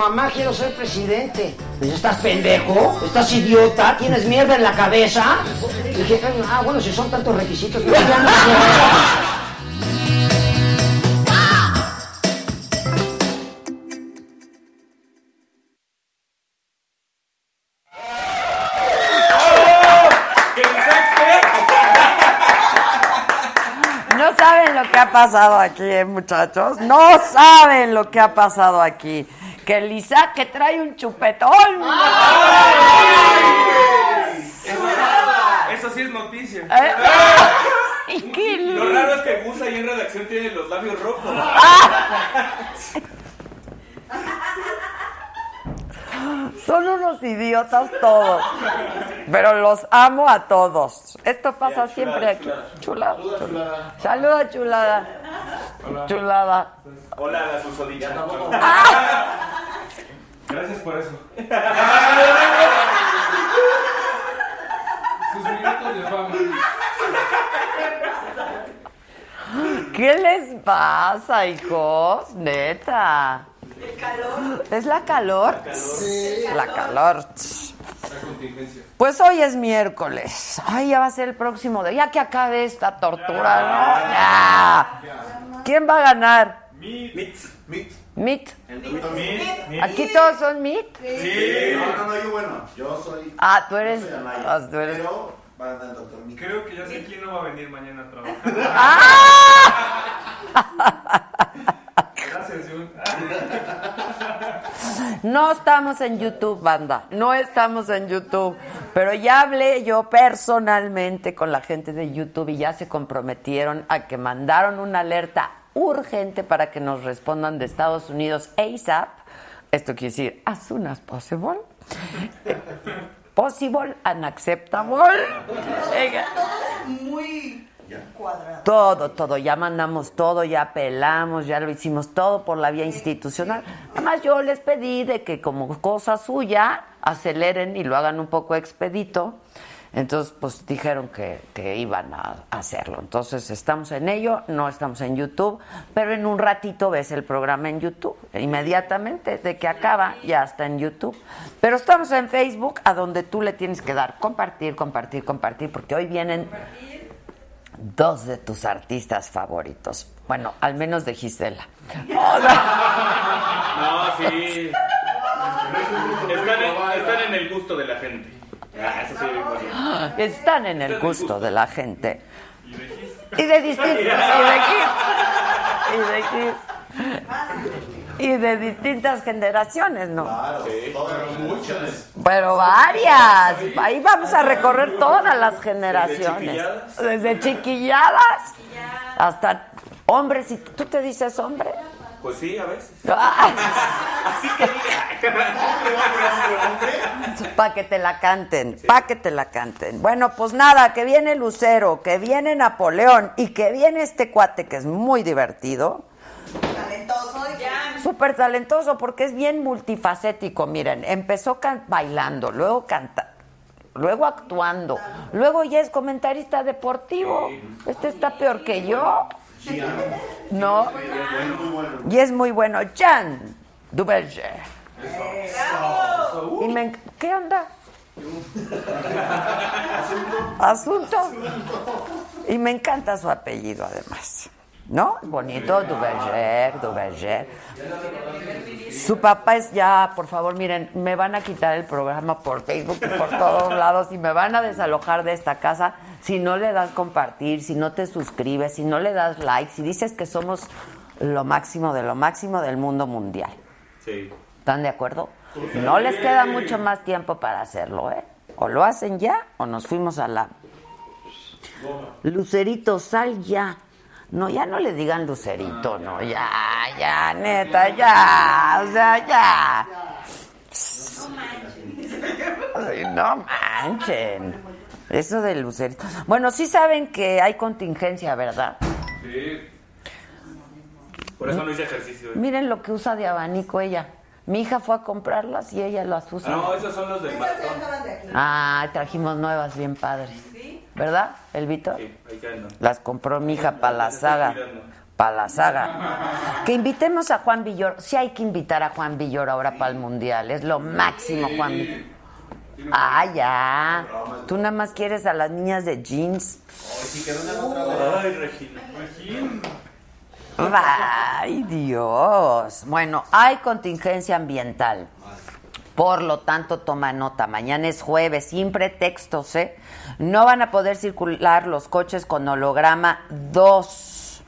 Mamá, quiero ser presidente. Dice, ¿estás pendejo? ¿Estás idiota? ¿Tienes mierda en la cabeza? dije, ah, bueno, si son tantos requisitos, pues ya no sé. Pasado aquí, eh, muchachos. No saben lo que ha pasado aquí. Que el Isaac que trae un chupetón. Eso sí es noticia. Eh, ¿Y qué? Lo raro es que Gus ahí en redacción tiene los labios rojos. Son unos idiotas todos. Pero los amo a todos. Esto pasa Ya, chulada, siempre aquí. chulada. Chulada. Saluda, chulada. Saluda, chulada. Hola. Chulada. Hola, la susodicha. Gracias por eso. Sus minutos de fama. ¿Qué les pasa, hijos? Neta. ¿Es la calor? La calor. La contingencia. Pues hoy es miércoles. Ay, ya va a ser el próximo día. Ya que acabe esta tortura, ¿no? Ya. ¿Quién va a ganar? Meet. Meet. Meat. Meet. ¿Aquí todos son meat? Sí. No, no, no, yo bueno, yo soy. Ah, tú eres. yo soy Anaya, ah, tú eres- Pero va a ganar el doctor. Creo que ya sé quién no va a venir mañana a trabajar. Gracias, No estamos en YouTube, banda. No estamos en YouTube. Pero ya hablé yo personalmente con la gente de YouTube y ya se comprometieron a que mandaron una alerta urgente para que nos respondan de Estados Unidos ASAP. Esto quiere decir as soon as possible. Possible and acceptable. Venga. Cuadrado. Todo, todo, ya mandamos todo, ya apelamos, ya lo hicimos todo por la vía institucional. Además yo les pedí de que como cosa suya aceleren y lo hagan un poco expedito. Entonces, pues dijeron que, que iban a hacerlo. Entonces, estamos en ello, no estamos en YouTube, pero en un ratito ves el programa en YouTube. Inmediatamente, de que acaba, ya está en YouTube. Pero estamos en Facebook, a donde tú le tienes que dar compartir, compartir, compartir, porque hoy vienen dos de tus artistas favoritos. Bueno, al menos de Gisela. No, sí. Están en, están en el gusto de la gente. Ah, eso sí, bueno. Están en el gusto de la gente. Y de. Y de Gil. Y de Gil. Y de distintas generaciones, ¿no? Claro, todas muchas. Pero varias. Ahí vamos a recorrer todas las generaciones. chiquilladas. Desde chiquilladas hasta hombres. ¿Y tú te dices hombre? Pues sí, a veces. Así que Para que te la canten, para que te la canten. Bueno, pues nada, que viene Lucero, que viene Napoleón y que viene este cuate que es muy divertido. Talentoso. Súper talentoso porque es bien multifacético. Miren, empezó bailando, luego canta, luego actuando, luego ya es comentarista deportivo. Este está peor que yo. ¿No? Y es muy bueno. Jan Duverger. Y me ¿Qué onda? Asunto. Y me encanta su apellido además. ¿No? Bonito, Duverger, Duverger. Su papá es ya, por favor, miren, me van a quitar el programa por Facebook y por todos lados y me van a desalojar de esta casa si no le das compartir, si no te suscribes, si no le das like, si dices que somos lo máximo de lo máximo del mundo mundial. Sí. ¿Están de acuerdo? No les queda mucho más tiempo para hacerlo, ¿eh? O lo hacen ya o nos fuimos a la... Lucerito, sal ya. No, ya no le digan Lucerito, no, ya, ya, neta, ya, o sea, ya. Ay, no manchen. Eso de Lucerito. Bueno, sí saben que hay contingencia, ¿verdad? Sí. Por eso no hice ejercicio. Miren lo que usa de abanico ella. Mi hija fue a comprarlas y ella las usa. No, esos son los del maratón. Ah, trajimos nuevas bien padres. ¿Verdad, el Víctor? Sí, ahí. Las compró mi hija para la saga. Para la saga. Que invitemos a Juan Villor. Sí hay que invitar a Juan Villor ahora para el Mundial. Es lo máximo, Juan Villor. Ah, ya. Tú nada más quieres a las niñas de jeans. Ay, Regina. Ay, Dios. Bueno, hay contingencia ambiental. Por lo tanto, toma nota. Mañana es jueves, sin pretextos, ¿eh? No van a poder circular los coches con holograma 2.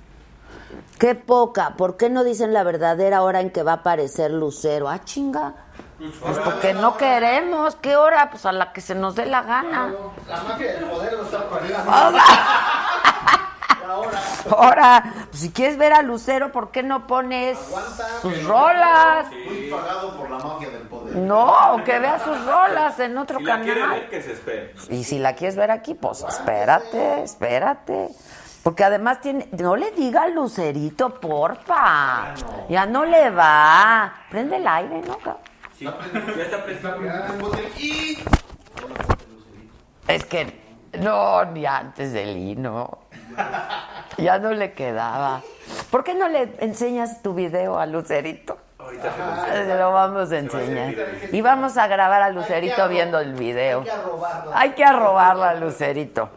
Qué poca. ¿Por qué no dicen la verdadera hora en que va a aparecer Lucero? Ah, chinga. Pues porque no queremos. ¿Qué hora? Pues a la que se nos dé la gana. La mafia del poder lo está. Ahora, pues si quieres ver a Lucero, ¿por qué no pones Aguanta. sus rolas? Fui pagado por la mafia del poder. No, que vea sus rolas en otro Si la canal. ver, que se espere. Y si la quieres ver aquí, pues espérate, espérate. Porque además tiene, no le diga al lucerito, porfa. Ya no le va. Prende el aire, ¿no? Sí, ya está prestado. Y Es que no, ni antes del hino. Ya no le quedaba. ¿Por qué no le enseñas tu video a Lucerito? Ahorita se Ah, Se lo vamos a enseñar. Y vamos a grabar a Lucerito viendo el video. hay que arrobarla. Hay que arrobarla a Lucerito.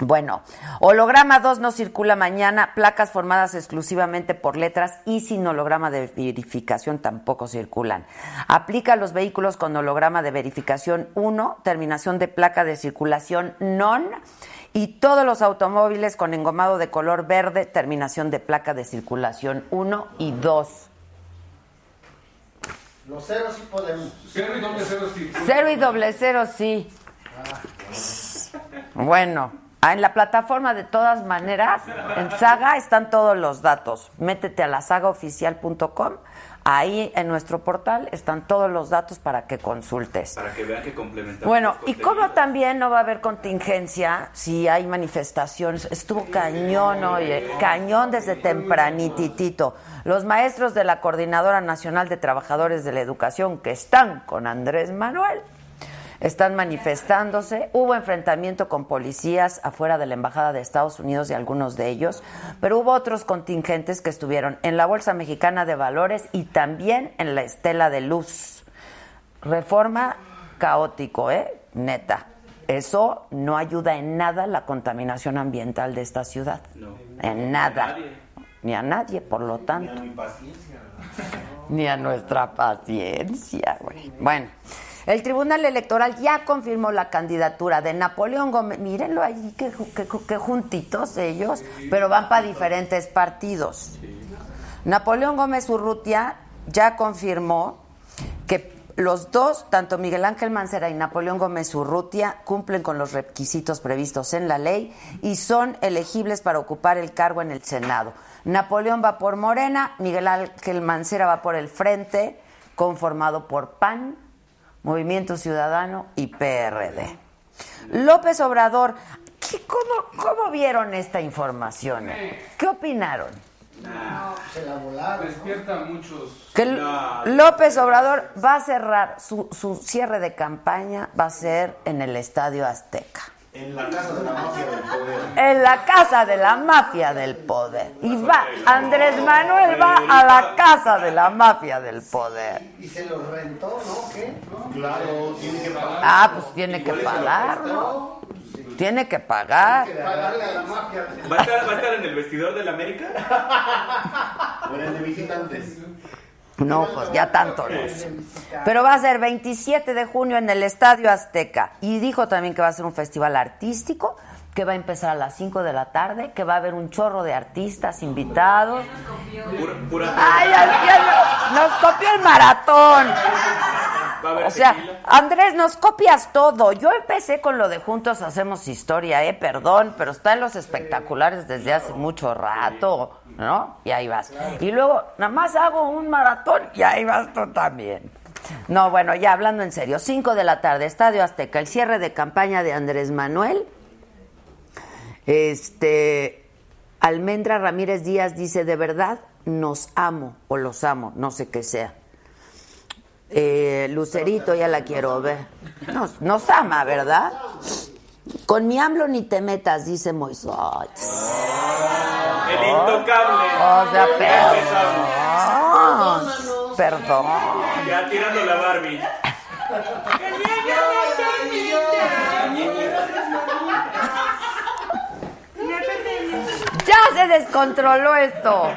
Bueno, holograma 2 no circula mañana, placas formadas exclusivamente por letras y sin holograma de verificación tampoco circulan. Aplica a los vehículos con holograma de verificación 1, terminación de placa de circulación non y todos los automóviles con engomado de color verde, terminación de placa de circulación 1 y 2. los ceros sí podemos. Cero y doble cero sí. Cero y doble cero, sí. Bueno, ah, en la plataforma de todas maneras, en Saga están todos los datos. Métete a la sagaoficial.com. Ahí en nuestro portal están todos los datos para que consultes. Para que vean que complementamos. Bueno, y contenidos. también no va a haber contingencia si hay manifestaciones. Estuvo cañón, oye, cañón desde tempranititito. Los maestros de la Coordinadora Nacional de Trabajadores de la Educación que están con Andrés Manuel están manifestándose. Hubo enfrentamiento con policías afuera de la Embajada de Estados Unidos y algunos de ellos, pero hubo otros contingentes que estuvieron en la Bolsa Mexicana de Valores y también en la Estela de Luz. Reforma caótico, ¿eh? Neta. Eso no ayuda en nada a la contaminación ambiental de esta ciudad. No. En nada. A nadie. Ni a nadie, por lo tanto. Mi paciencia. Ni a nuestra paciencia, güey. Bueno, el Tribunal Electoral ya confirmó la candidatura de Napoleón Gómez. Mírenlo ju- qué juntitos ellos, pero van para diferentes partidos. Napoleón Gómez Urrutia ya confirmó que los dos, tanto Miguel Ángel Mancera y Napoleón Gómez Urrutia, cumplen con los requisitos previstos en la ley y son elegibles para ocupar el cargo en el Senado. Napoleón va por Morena, Miguel Ángel Mancera va por el Frente, conformado por PAN, Movimiento Ciudadano y PRD. López Obrador, ¿qué- cómo, ¿cómo vieron esta información? ¿Qué opinaron? Se la volaron. Despierta muchos. Que. López Obrador va a cerrar su, su cierre de campaña, va a ser en el Estadio Azteca. En la casa de la mafia del poder. En la casa de la mafia del poder. Y va, Andrés Manuel va a la casa de la mafia del poder. Y se los rentó, ¿no? ¿Qué? Claro, tiene que pagar. Ah, pues tiene que pagar, ¿no? Tiene que pagar. Pagarle a la mafia. ¿Va a, estar, ¿Va a estar en el vestidor del América? O en el de visitantes. No, pues ya tanto no sé. Pero va a ser 27 de junio en el Estadio Azteca. Y dijo también que va a ser un festival artístico, que va a empezar a las 5 de la tarde, que va a haber un chorro de artistas invitados. Pura, pura ¡Ay, ya no- nos copió el maratón! O sea, tequila. Andrés, nos copias todo. Yo empecé con lo de Juntos Hacemos Historia, eh, perdón, pero está en los espectaculares desde hace mucho rato, ¿no? Y ahí vas. Y luego, nada más hago un maratón y ahí vas tú también. No, bueno, ya hablando en serio, 5 de la tarde, Estadio Azteca, el cierre de campaña de Andrés Manuel. Este, Almendra Ramírez Díaz dice, de verdad, nos amo o los amo, no sé qué sea. Eh, Lucerito, ya la quiero ver. Nos, nos ama, ¿verdad? Con mi AMLO ni te metas, dice Moisés. El intocable. O sea, perdón. Perdón. Ya tirando la Barbie. Ya se descontroló esto.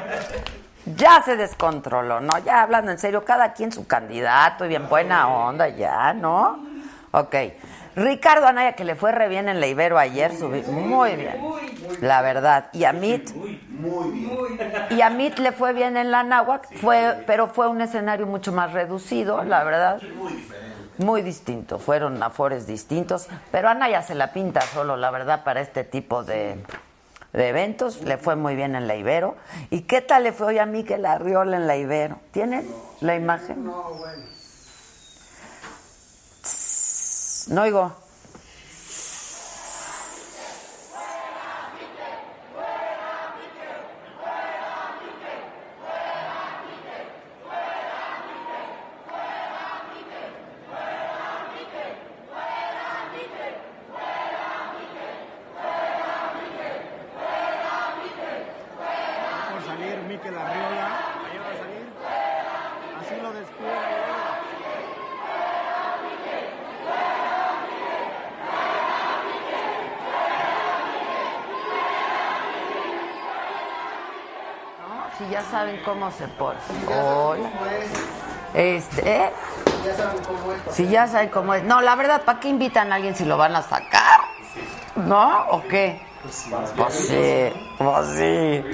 Ya se descontroló. No, ya hablando en serio, cada quien su candidato y bien buena onda, ya, ¿no? Ok. Ricardo Anaya, que le fue re bien en la Ibero ayer, subí muy bien. La verdad. Y a Mit, y a Mit le fue bien en la Náhuac, fue, pero fue un escenario mucho más reducido, la verdad. Muy distinto, fueron afores distintos, pero Anaya se la pinta solo, la verdad, para este tipo de, de eventos. Le fue muy bien en la Ibero. ¿Y qué tal le fue hoy a Miquel Arriola en la Ibero? ¿Tienen la imagen? No, bueno. No oigo. por salir Miquel Arriola. Ahí va a salir. Así lo descubre. No, si ya saben cómo se pone. Hola. Este, ¿eh? Ya saben cómo es. Si ya saben cómo es. No, la verdad, ¿para qué invitan a alguien si lo van a sacar? ¿No? ¿O qué? Pues sí, pues sí.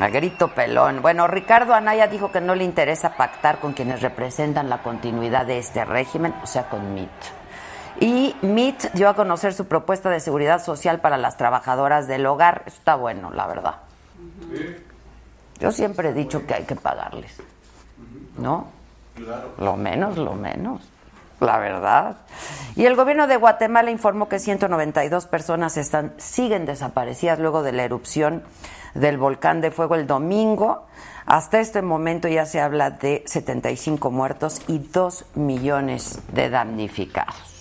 A grito pelón. Bueno, Ricardo Anaya dijo que no le interesa pactar con quienes representan la continuidad de este régimen, o sea, con MIT. Y MIT dio a conocer su propuesta de seguridad social para las trabajadoras del hogar. Está bueno, la verdad. Yo siempre he dicho que hay que pagarles. ¿No? Lo menos, lo menos. La verdad. Y el gobierno de Guatemala informó que 192 personas están, siguen desaparecidas luego de la erupción del volcán de fuego el domingo. Hasta este momento ya se habla de 75 muertos y 2 millones de damnificados.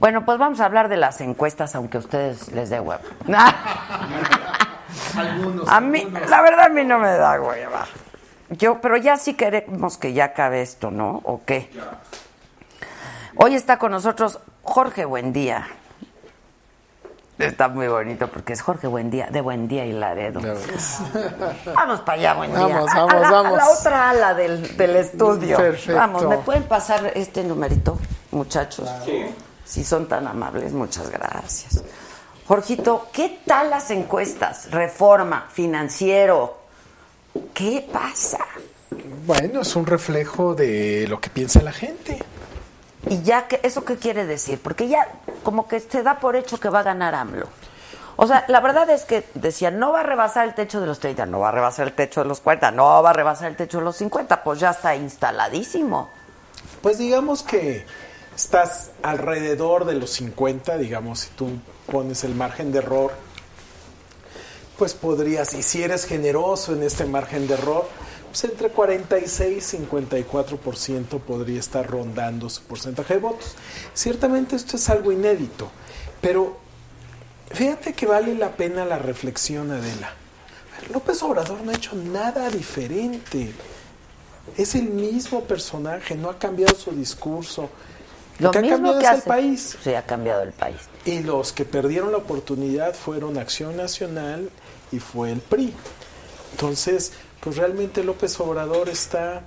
Bueno, pues vamos a hablar de las encuestas, aunque a ustedes les dé huevo. Algunos. A mí, la verdad, a mí no me da hueva. Yo, pero ya sí queremos que ya acabe esto, ¿no? ¿O qué? Hoy está con nosotros Jorge Buendía. Está muy bonito porque es Jorge Buendía, de Buendía y Laredo. Vamos para allá, Buendía. Vamos, a, vamos, la, vamos. a la otra ala del, del estudio. Perfecto. Vamos, ¿me pueden pasar este numerito, muchachos? Si son tan amables, muchas gracias. Jorgito, ¿qué tal las encuestas? Reforma, financiero. ¿Qué pasa? Bueno, es un reflejo de lo que piensa la gente. Y ya, que, ¿eso qué quiere decir? Porque ya como que se da por hecho que va a ganar AMLO. O sea, la verdad es que decían, no va a rebasar el techo de los 30, no va a rebasar el techo de los 40, no va a rebasar el techo de los 50, pues ya está instaladísimo. Pues digamos que estás alrededor de los 50, digamos, si tú pones el margen de error, pues podrías, y si eres generoso en este margen de error, pues entre 46 y 54% podría estar rondando su porcentaje de votos. Ciertamente esto es algo inédito. Pero fíjate que vale la pena la reflexión, Adela. López Obrador no ha hecho nada diferente. Es el mismo personaje, no ha cambiado su discurso. Lo, que ha cambiado que es hace. el país. Sí, ha cambiado el país. Y los que perdieron la oportunidad fueron Acción Nacional y fue el PRI. Entonces, pues realmente López Obrador está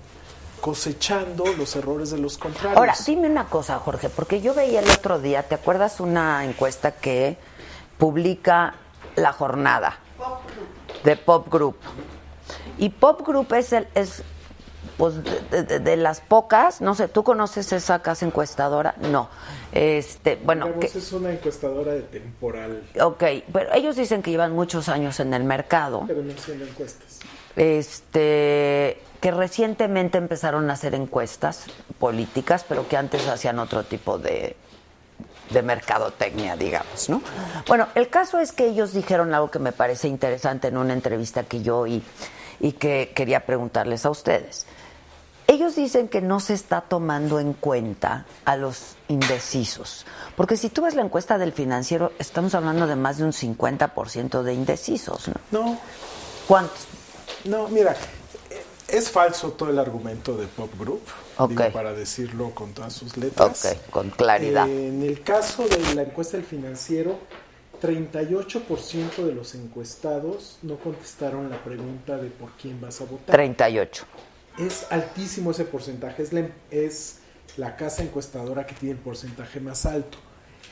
cosechando los errores de los contrarios. Ahora, dime una cosa, Jorge, porque yo veía el otro día, ¿te acuerdas una encuesta que publica La Jornada de Pop Group? Y Pop Group es el es pues de, de, de, las pocas, no sé, ¿tú conoces esa casa encuestadora? No. Este, bueno, que, es una encuestadora de temporal. Ok, pero ellos dicen que llevan muchos años en el mercado. Pero no haciendo encuestas. Este, que recientemente empezaron a hacer encuestas políticas, pero que antes hacían otro tipo de, de mercadotecnia, digamos, ¿no? Bueno, el caso es que ellos dijeron algo que me parece interesante en una entrevista que yo oí y que quería preguntarles a ustedes. Ellos dicen que no se está tomando en cuenta a los indecisos, porque si tú ves la encuesta del financiero, estamos hablando de más de un 50% de indecisos, ¿no? No. ¿Cuántos? No, mira, es falso todo el argumento de Pop Group, okay. digo, para decirlo con todas sus letras. Ok, con claridad. Eh, en el caso de la encuesta del financiero, 38% de los encuestados no contestaron la pregunta de por quién vas a votar. 38. Es altísimo ese porcentaje, es la, es la casa encuestadora que tiene el porcentaje más alto.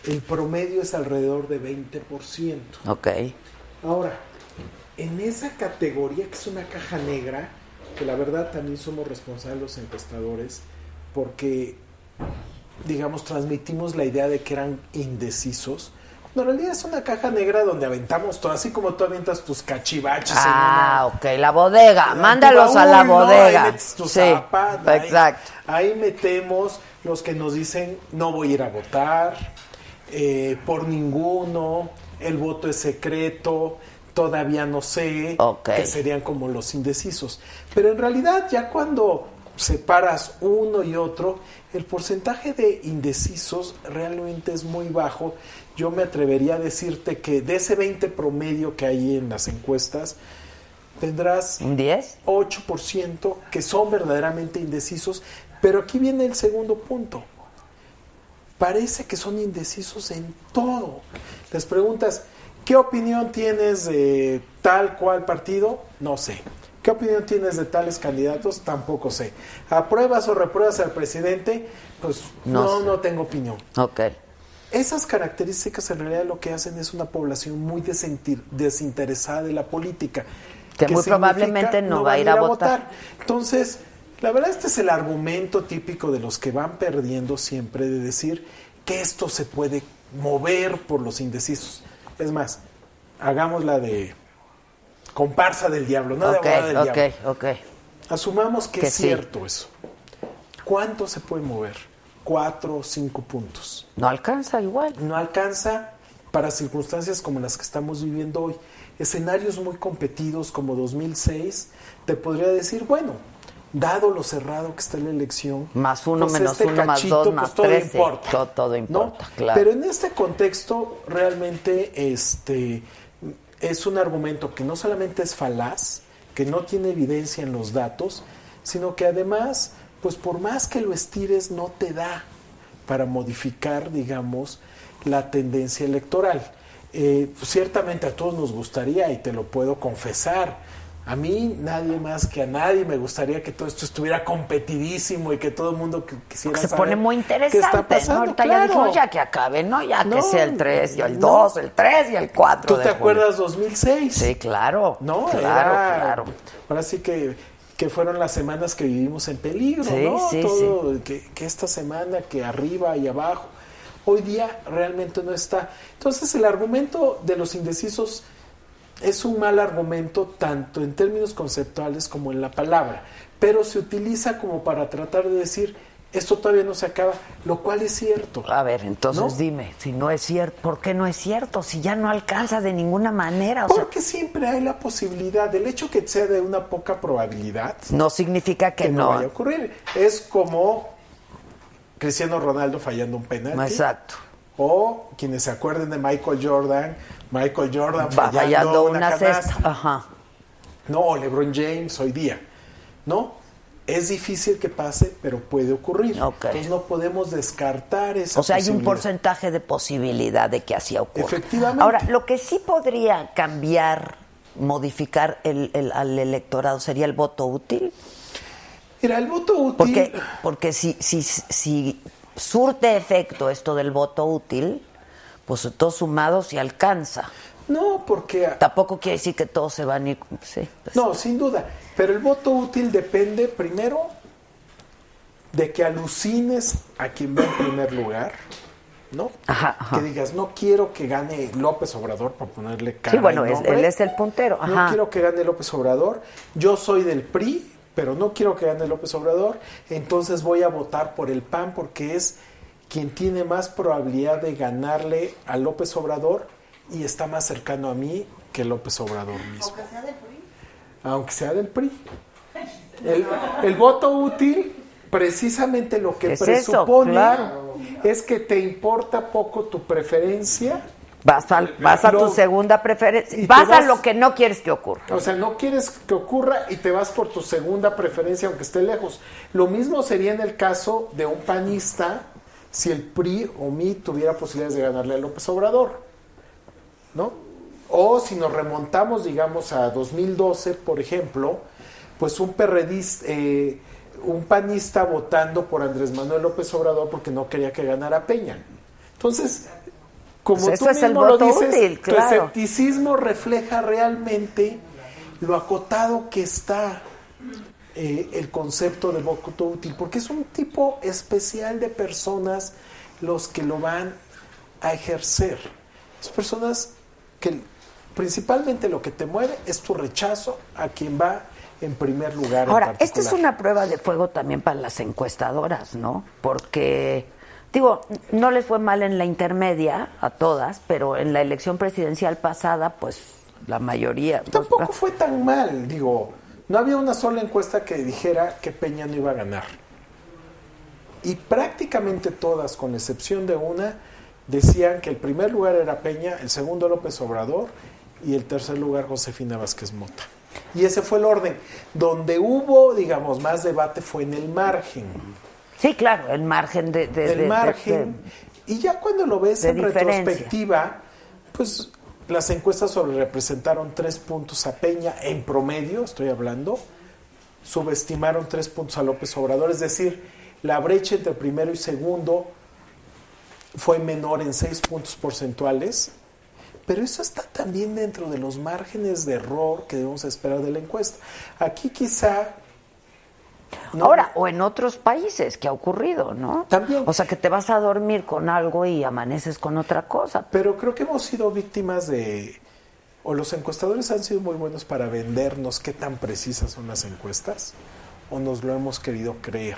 El promedio es alrededor de 20%. Ok. Ahora, en esa categoría que es una caja negra, que la verdad también somos responsables los encuestadores, porque, digamos, transmitimos la idea de que eran indecisos. No, en realidad es una caja negra donde aventamos todo, así como tú avientas tus cachivaches. Ah, en una, ok, la bodega, mándalos baúl, a la ¿no? bodega. Ahí metes tu sí, zapata, exacto. Ahí, ahí, metemos los que nos dicen no voy a ir a votar, eh, por ninguno, el voto es secreto, todavía no sé, okay. que serían como los indecisos. Pero en realidad ya cuando separas uno y otro, el porcentaje de indecisos realmente es muy bajo. Yo me atrevería a decirte que de ese 20 promedio que hay en las encuestas, tendrás un 10, 8% que son verdaderamente indecisos, pero aquí viene el segundo punto. Parece que son indecisos en todo. Les preguntas, ¿qué opinión tienes de tal cual partido? No sé. ¿Qué opinión tienes de tales candidatos? Tampoco sé. ¿Apruebas o repruebas al presidente? Pues no, no, no tengo opinión. Ok. Esas características en realidad lo que hacen es una población muy desinteresada de la política. Que, que muy probablemente no, no va a ir a, a votar. votar. Entonces, la verdad este es el argumento típico de los que van perdiendo siempre de decir que esto se puede mover por los indecisos. Es más, hagamos la de comparsa del diablo, no okay, de abogada del okay, diablo. Okay. Asumamos que, que es sí. cierto eso. ¿Cuánto se puede mover? Cuatro o cinco puntos. No alcanza igual. No alcanza para circunstancias como las que estamos viviendo hoy. Escenarios muy competidos como 2006, te podría decir, bueno, dado lo cerrado que está la elección, más uno pues menos este uno más dos pues más todo tres, importa, todo, todo importa, ¿no? claro. Pero en este contexto realmente este es un argumento que no solamente es falaz, que no tiene evidencia en los datos, sino que además, pues por más que lo estires no te da para modificar, digamos, la tendencia electoral. Eh, ciertamente a todos nos gustaría, y te lo puedo confesar, a mí nadie más que a nadie me gustaría que todo esto estuviera competidísimo y que todo el mundo quisiera Se saber pone muy interesante, qué está pasando. ¿no? Ahorita claro. ya ya que acabe, ¿no? Ya No, que sea el 3 y el no. 2, el 3 y el 4 ¿Tú de te julio. acuerdas 2006? Sí, claro. No, claro, Era- claro. Ahora sí que, que fueron las semanas que vivimos en peligro, Sí, ¿no? sí, Todo, Que, que esta semana, que arriba y abajo. Hoy día realmente no está. Entonces el argumento de los indecisos es un mal argumento tanto en términos conceptuales como en la palabra, pero se utiliza como para tratar de decir esto todavía no se acaba, lo cual es cierto. A ver, entonces ¿No? dime, si no es cierto, ¿por qué no es cierto? Si ya no alcanza de ninguna manera. O sea, Porque siempre hay la posibilidad, el hecho que sea de una poca probabilidad, no significa que, que no, no. vaya a ocurrir. Es como Cristiano Ronaldo fallando un penalti. Exacto. O quienes se acuerden de Michael Jordan, Michael Jordan Va fallando fallando una, una canasta. cesta. Ajá. No, LeBron James hoy día. ¿No? Es difícil que pase, pero puede ocurrir. Entonces no podemos descartar esa O sea, hay un porcentaje de posibilidad de que así ocurra. Efectivamente. Ahora, lo que sí podría cambiar, modificar el, el- al electorado sería el voto útil. Mira, el voto útil. Porque, porque si, si, si surte efecto esto del voto útil, pues todos sumados se alcanza. No, porque. Tampoco quiere decir que todos se van a ir. Sí, pues, No, sin duda. Pero el voto útil depende primero de que alucines a quien va en primer lugar, ¿no? Ajá, ajá. Que digas, no quiero que gane López Obrador, por ponerle cara Sí, bueno, es- él es el puntero. No Ajá. quiero que gane López Obrador. Yo soy del PRI, pero no quiero que gane López Obrador. Entonces voy a votar por el PAN porque es quien tiene más probabilidad de ganarle a López Obrador y está más cercano a mí que López Obrador mismo Aunque sea del PRI. aunque sea del PRI. El, el voto útil, precisamente lo que Es eso, presupone claro. es que te importa poco tu preferencia, Vas, al- vas a Lo- tu segunda preferencia. te Vas, a vas- lo que no quieres que ocurra. o sea, no quieres que ocurra y te vas por tu segunda preferencia aunque esté lejos. Lo mismo sería en el caso de un panista si el PRI o MI tuviera posibilidades de ganarle a López Obrador, ¿no? O si nos remontamos, digamos, a 2012, por ejemplo, pues un perredista, eh, un panista votando por Andrés Manuel López Obrador porque no quería que ganara Peña. Entonces, como Pues tú eso es el mismo lo dices, útil, tu claro. escepticismo refleja realmente lo acotado que está eh, el concepto de voto útil, porque es un tipo especial de personas los que lo van a ejercer. Es personas que principalmente lo que te mueve es tu rechazo a quien va en primer lugar. en Ahora, esta es una prueba de fuego también para las encuestadoras, ¿no? Porque, digo, no les fue mal en la intermedia a todas, pero en la elección presidencial pasada, pues la mayoría. pues, Tampoco fue tan mal, digo, no había una sola encuesta que dijera que Peña no iba a ganar. Y prácticamente todas, con excepción de una, decían que el primer lugar era Peña, el segundo López Obrador y el tercer lugar Josefina Vázquez Mota. Y ese fue el orden. Donde hubo, digamos, más debate fue en el margen. Sí, claro, el margen de... de- el de- margen. de- y ya cuando lo ves en diferencia. retrospectiva, pues las encuestas sobre representaron tres puntos a Peña en promedio, estoy hablando, subestimaron tres puntos a López Obrador, es decir, la brecha entre primero y segundo fue menor en seis puntos porcentuales, pero eso está también dentro de los márgenes de error que debemos esperar de la encuesta. Aquí quizá... no- Ahora, o en otros países que ha ocurrido, ¿no? También. O sea, que te vas a dormir con algo y amaneces con otra cosa. Pero creo que hemos sido víctimas de... O los encuestadores han sido muy buenos para vendernos qué tan precisas son las encuestas, o nos lo hemos querido creer.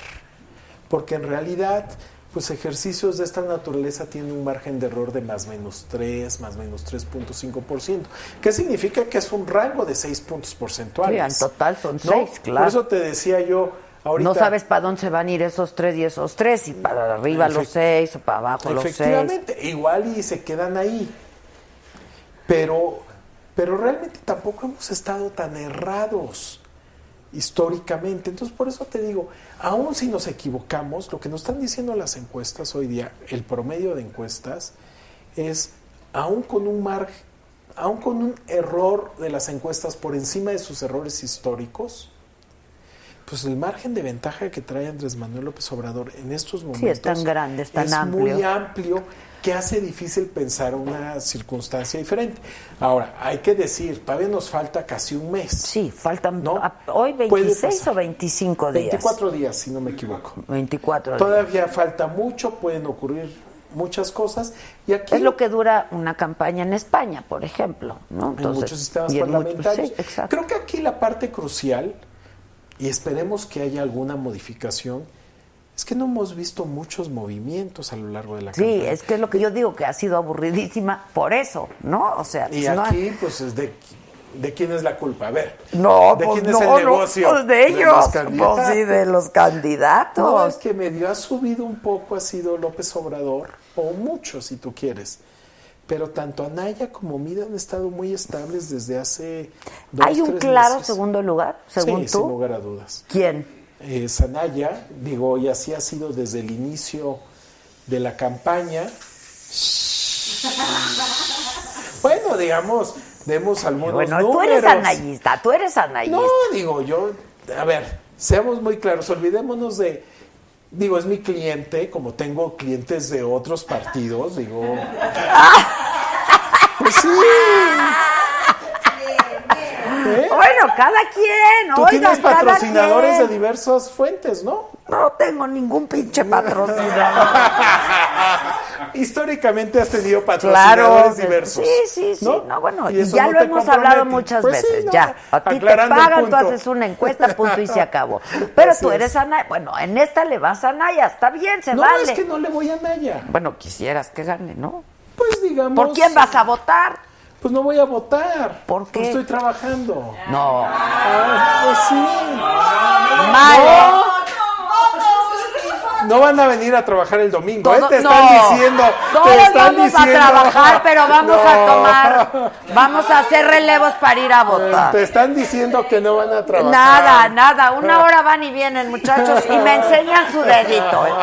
Porque en realidad, pues ejercicios de esta naturaleza tienen un margen de error de más menos 3, más menos 3.5%. ¿Qué significa? Que es un rango de 6 puntos porcentuales. Sí, en total son ¿no? seis, claro. Por eso te decía yo, ahorita... No sabes para dónde se van a ir esos tres y esos tres, y para arriba los seis o para abajo los seis. Efectivamente, igual y se quedan ahí. Pero, pero realmente tampoco hemos estado tan errados históricamente. Entonces, por eso te digo, aun si nos equivocamos, lo que nos están diciendo las encuestas hoy día, el promedio de encuestas, es aún con un margen, aún con un error de las encuestas por encima de sus errores históricos, pues el margen de ventaja que trae Andrés Manuel López Obrador en estos momentos es tan grande, es tan es amplio. muy amplio que hace difícil pensar una circunstancia diferente. Ahora, hay que decir, todavía nos falta casi un mes. Sí, faltan ¿no? hoy Puede 26 pasar. o 25 días. 24 días, si no me equivoco. 24 días. Todavía falta mucho, pueden ocurrir muchas cosas. Y aquí Es lo que dura una campaña en España, por ejemplo, ¿no? en muchos sistemas en muchos- parlamentarios. sí. Creo que aquí la parte crucial, y esperemos que haya alguna modificación, es que no hemos visto muchos movimientos a lo largo de la Sí, campaña. es que es lo que yo digo, que ha sido aburridísima por eso, ¿no? O sea, Y no- aquí, pues, es de, de quién es la culpa. A ver. No, ¿de pues quién no, es el no, negocio? pues de ellos, los pues sí, de los candidatos. No, es que medio ha subido un poco, ha sido López Obrador. o mucho si tú quieres. Pero tanto Anaya como Mida han estado muy estables desde hace dos, ¿Hay un tres claro meses. segundo lugar, según sí, tú? sin lugar a dudas. ¿Quién? Eh, Sanaya, digo, y así ha sido desde el inicio de la campaña. Bueno, digamos, demos algunos Bueno, números. tú eres anayista, tú eres anayista. No, digo, yo, a ver, seamos muy claros, olvidémonos de, digo, es mi cliente, como tengo clientes de otros partidos, digo, pues sí. ¿Eh? Bueno, cada quien, Tú oigan, tienes cada patrocinadores quien. de diversas fuentes, ¿no? No tengo ningún pinche patrocinador. Históricamente has tenido patrocinadores Claro, diversos. sí, sí, sí. ¿no? No, bueno, Y ya no lo hemos compromete. hablado muchas Pues sí, veces. no, ya, a ti te pagan, tú haces una encuesta, punto y se acabó. Pero Así tú es. eres Anaya. Bueno, en esta le vas a Naya, está bien, se No, vale. es que no le voy a Naya. Bueno, quisieras que gane, ¿no? Pues digamos. ¿Por quién vas a votar? Pues no voy a votar. ¿Por qué? Pues estoy trabajando. No. Ah, pues sí. Malo. No van a venir a trabajar el domingo, ¿eh? Te están no. diciendo. Todos te están vamos diciendo. a trabajar, pero vamos a tomar, vamos a hacer relevos para ir a votar. Te están diciendo que no van a trabajar. Nada, nada. Una hora van y vienen, muchachos, y me enseñan su dedito. ¿eh?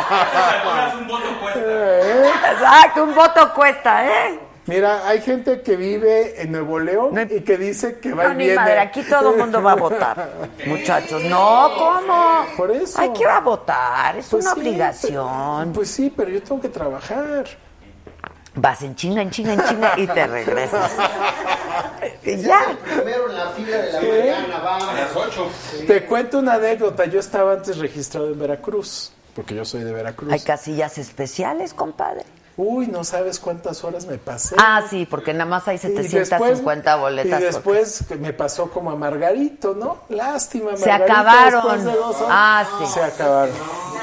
un voto cuesta. ¿Eh? Exacto, un voto cuesta, ¿eh? Mira, hay gente que vive en Nuevo León y que dice que va No, y ni viene. madre, aquí todo el mundo va a votar. Muchachos, no, ¿cómo? Por eso. Hay que ir a votar, es Pues una sí, obligación. Pues sí, pero yo tengo que trabajar. Vas en chinga, en chinga, en chinga y te regresas. Ya. Primero en la fila de la mañana, vamos. A las 8. Te cuento una anécdota. Yo estaba antes registrado en Veracruz, porque yo soy de Veracruz. Hay casillas especiales, compadre. Uy, no sabes cuántas horas me pasé. Ah, sí, porque nada más hay Y 750 boletas. Y después me pasó como a Margarito, ¿no? Lástima, Se Margarito, acabaron. después de dos horas. Ah, sí. Se acabaron.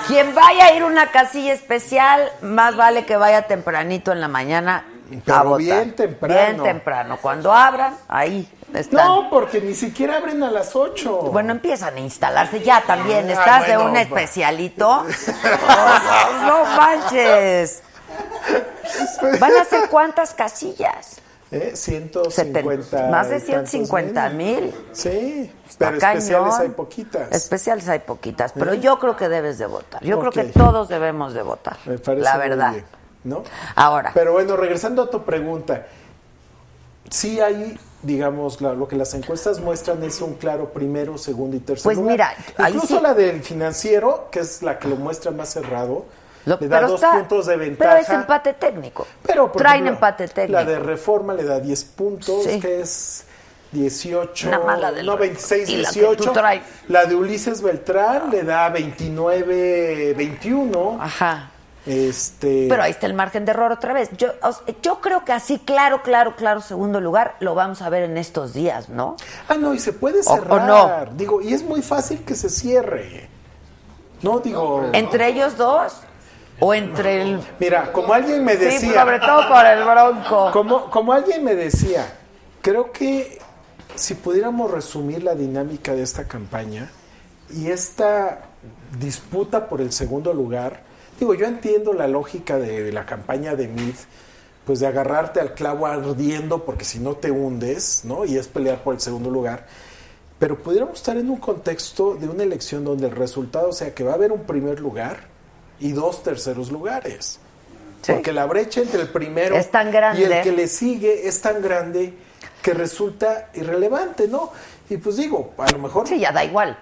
Quien vaya a ir a una casilla especial, más vale que vaya tempranito en la mañana Pero a votar. bien temprano. Bien temprano. Cuando abran, ahí están. No, porque ni siquiera abren a las 8. Bueno, empiezan a instalarse ya también. Ah, ¿Estás de un especialito? Oh, no manches. ¿Van a ser cuántas casillas? ¿Eh? 150. Más de y tantos 150 mil. Sí, Está pero especiales hay poquitas. Especiales hay poquitas, pero ¿Eh? yo creo que debes de votar. Yo creo que todos debemos de votar. Me parece la verdad. bien, ¿no? Ahora, Pero bueno, regresando a tu pregunta, sí hay, digamos, la- lo que las encuestas muestran es un claro primero, segundo y tercer Pues lugar. mira, incluso sí. la del financiero, que es la que lo muestra más cerrado, lo- le da pero dos está- puntos de ventaja. Pero es empate técnico. Pero, por Traen ejemplo, empate técnico. La de reforma le da 10 puntos, Sí. que es 18, Nada más la del no, 26, y la que 18. tú traes. La de Ulises Beltrán le da 29, 21. Ajá. Este, Pero ahí está el margen de error otra vez. Yo, yo creo que así, claro, claro, claro, segundo lugar, lo vamos a ver en estos días, ¿no? Ah, no, y se puede O- o cerrar. no. Digo, y es muy fácil que se cierre. No, digo. ¿Entre ellos dos? ¿O entre el...? Mira, como alguien me Sí, decía. sobre todo por el bronco. Como, como alguien me decía, creo que si pudiéramos resumir la dinámica de esta campaña y esta disputa por el segundo lugar, digo, yo entiendo la lógica de la campaña de Mid, pues de agarrarte al clavo ardiendo porque si no te hundes, ¿no? Y es pelear por el segundo lugar. Pero pudiéramos estar en un contexto de una elección donde el resultado sea que va a haber un primer lugar y dos terceros lugares. Sí. Porque la brecha entre el primero Es tan grande. y el que le sigue es tan grande que resulta irrelevante, ¿no? Y pues digo, a lo mejor, Sí, ya da igual.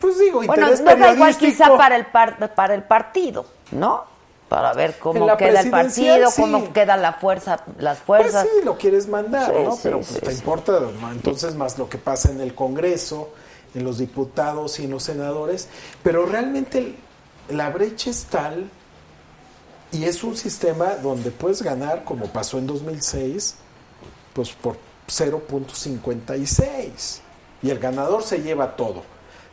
pues digo, Bueno, interés no da igual quizá para el, par- para el partido, ¿no? Para ver cómo queda el partido, sí. cómo queda la fuerza, las Pues fuerzas. sí, lo quieres mandar, Sí, ¿no? sí, Pero pues te importa ¿no? entonces más lo que pasa en el Congreso, en los diputados y en los senadores. Pero realmente la brecha es tal y es un sistema donde puedes ganar, como pasó en 2006, pues por 0.56. Y el ganador se lleva todo.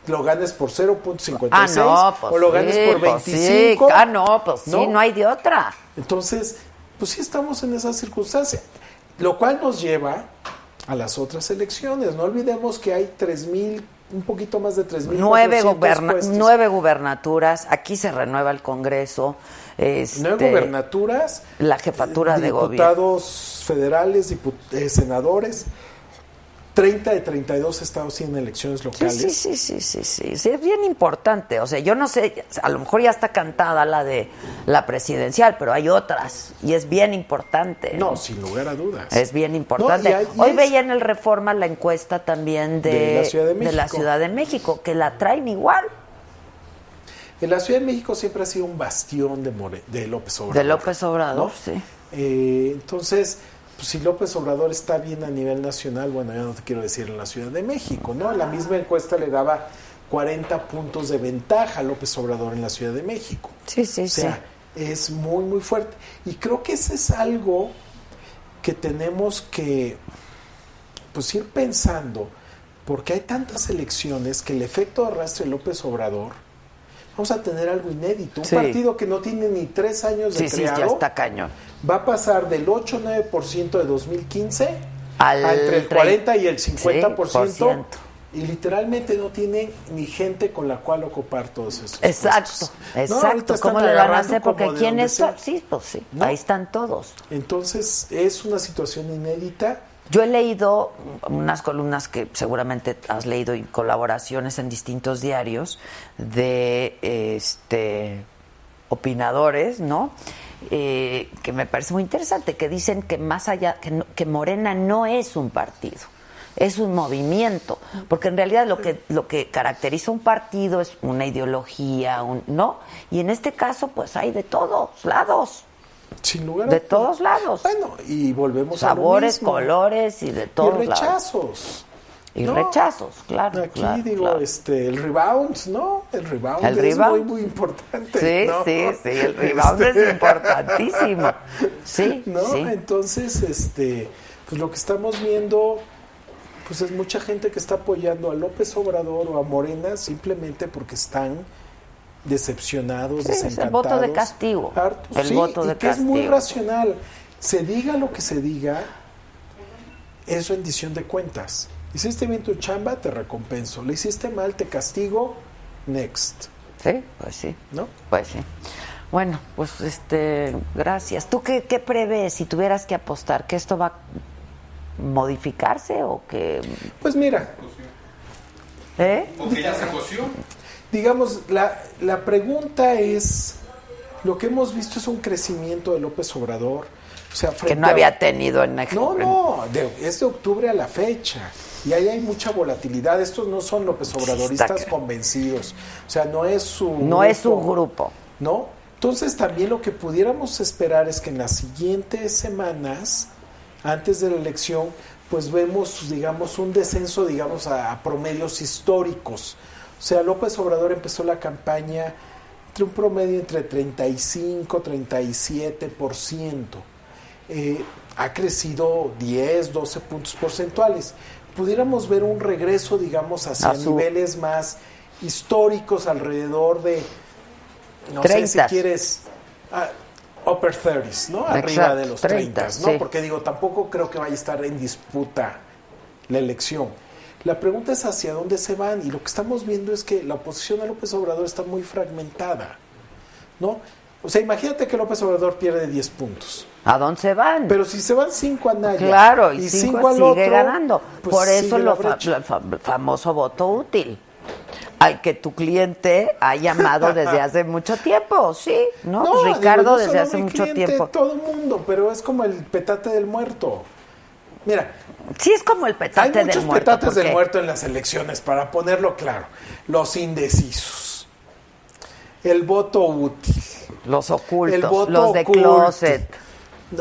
Lo ganes por 0.56 Ah, no, pues o lo sí, ganes por pues 25. sí. Ah, no, pues sí, no hay de otra. Entonces, pues sí estamos en esa circunstancia. Lo cual nos lleva a las otras elecciones. No olvidemos que hay 3.000 un poquito más de 3.000 nueve, nueve gubernaturas, aquí se renueva el Congreso. Este, nueve gubernaturas, la jefatura de gobierno. Diputados federales, diput eh, senadores, 30 de 32 estados tienen elecciones locales. Sí, sí, sí, sí, sí, sí, es bien importante. O sea, yo no sé, a lo mejor ya está cantada la de la presidencial, pero hay otras y es bien importante. No, sin lugar a dudas. Es bien importante. No, y hay, y Hoy es... veía en el Reforma la encuesta también de, de, la Ciudad de, de la Ciudad de México, que la traen igual. En la Ciudad de México siempre ha sido un bastión de, More, de López Obrador. De López Obrador, ¿no? sí. Eh, entonces, pues si López Obrador está bien a nivel nacional, bueno, ya no te quiero decir en la Ciudad de México, ¿no? La misma encuesta le daba 40 puntos de ventaja a López Obrador en la Ciudad de México. Sí, sí, o sea, sí. es muy, muy fuerte. Y creo que ese es algo que tenemos que, pues, ir pensando, porque hay tantas elecciones que el efecto de arrastre de López Obrador, vamos a tener algo inédito. Un Sí. partido que no tiene ni tres años de Sí, sí, ya está cañón. Va a pasar del 8-9% de 2015 Al a entre el 40 y el Sí, 50%. por ciento. y literalmente no tienen ni gente con la cual ocupar todos esos Exacto, puestos. No, exacto. están ¿Cómo le van a hacer? Porque como de ¿quiénes donde son? sea. Sí, pues sí, ¿No? ahí están todos. Entonces es una situación inédita. Yo he leído unas columnas que seguramente has leído y colaboraciones en distintos diarios de este opinadores, ¿no? Eh, que me parece muy interesante, que dicen que más allá, que, no- que Morena no es un partido, es un movimiento, porque en realidad lo que lo que caracteriza un partido es una ideología, un, ¿no? Y en este caso, pues hay de todos lados, Sin lugar a de todos lados, Bueno, y volvemos sabores, a colores y de todos y lados. Y ¿no? rechazos, claro. Aquí claro, digo, claro. este, el rebound, ¿no? El rebound El es rebound. muy, muy importante. Sí, ¿no? sí, sí, el rebound Este, es importantísimo. Sí, ¿no? sí. Entonces, este, pues lo que estamos viendo, pues es mucha gente que está apoyando a López Obrador o a Morena simplemente porque están decepcionados, Sí, es el desencantados. voto de castigo, hartos, el sí, voto y de que es muy castigo. racional. Se diga lo que se diga, es rendición de cuentas. Hiciste bien tu chamba, te recompenso. Le hiciste mal, te castigo, next. Sí, pues sí. ¿No? Pues sí. Bueno, pues este, gracias. ¿Tú qué, qué prevés si tuvieras que apostar? ¿Que esto va a modificarse o que...? Pues mira, ¿Eh? O que ya se coció. digamos, la, la pregunta es, lo que hemos visto es un crecimiento de López Obrador. O sea, Que frente no a- había tenido en... No, no, de- es de octubre a la fecha. Y ahí hay mucha volatilidad. Estos no son López Obradoristas convencidos. O sea, no es su No es su grupo. ¿No? Entonces también lo que pudiéramos esperar es que en las siguientes semanas, antes de la elección, pues vemos, digamos, un descenso, digamos, a, a promedios históricos. O sea, López Obrador empezó la campaña entre un promedio entre 35, 37%. Eh, ha crecido 10, 12 puntos porcentuales. Pudiéramos ver un regreso, digamos, hacia A su- niveles más históricos, alrededor de, no sé si 30. quieres, ah, upper 30s, ¿no? Arriba de los 30, 30, ¿no? sí. Porque digo, tampoco creo que vaya a estar en disputa la elección. La pregunta es hacia dónde se van y lo que estamos viendo es que la oposición a López Obrador está muy fragmentada, ¿no? O sea, imagínate que López Obrador pierde 10 puntos. ¿A dónde se van? Pero si se van 5 a Naya Claro, y, cinco, cinco al sigue otro, ganando. pues Por eso lo fa- el fam- famoso voto útil, al que tu cliente ha llamado desde hace mucho tiempo, sí, ¿no? No, Ricardo digo, no desde hace mi mucho cliente, tiempo. Todo el mundo, pero es como el petate del muerto. Mira, Sí, es como el hay petate muchos del muerto. petates del muerto en las elecciones, para ponerlo claro. Los indecisos. El voto útil. Los ocultos, el voto los de oculto. closet.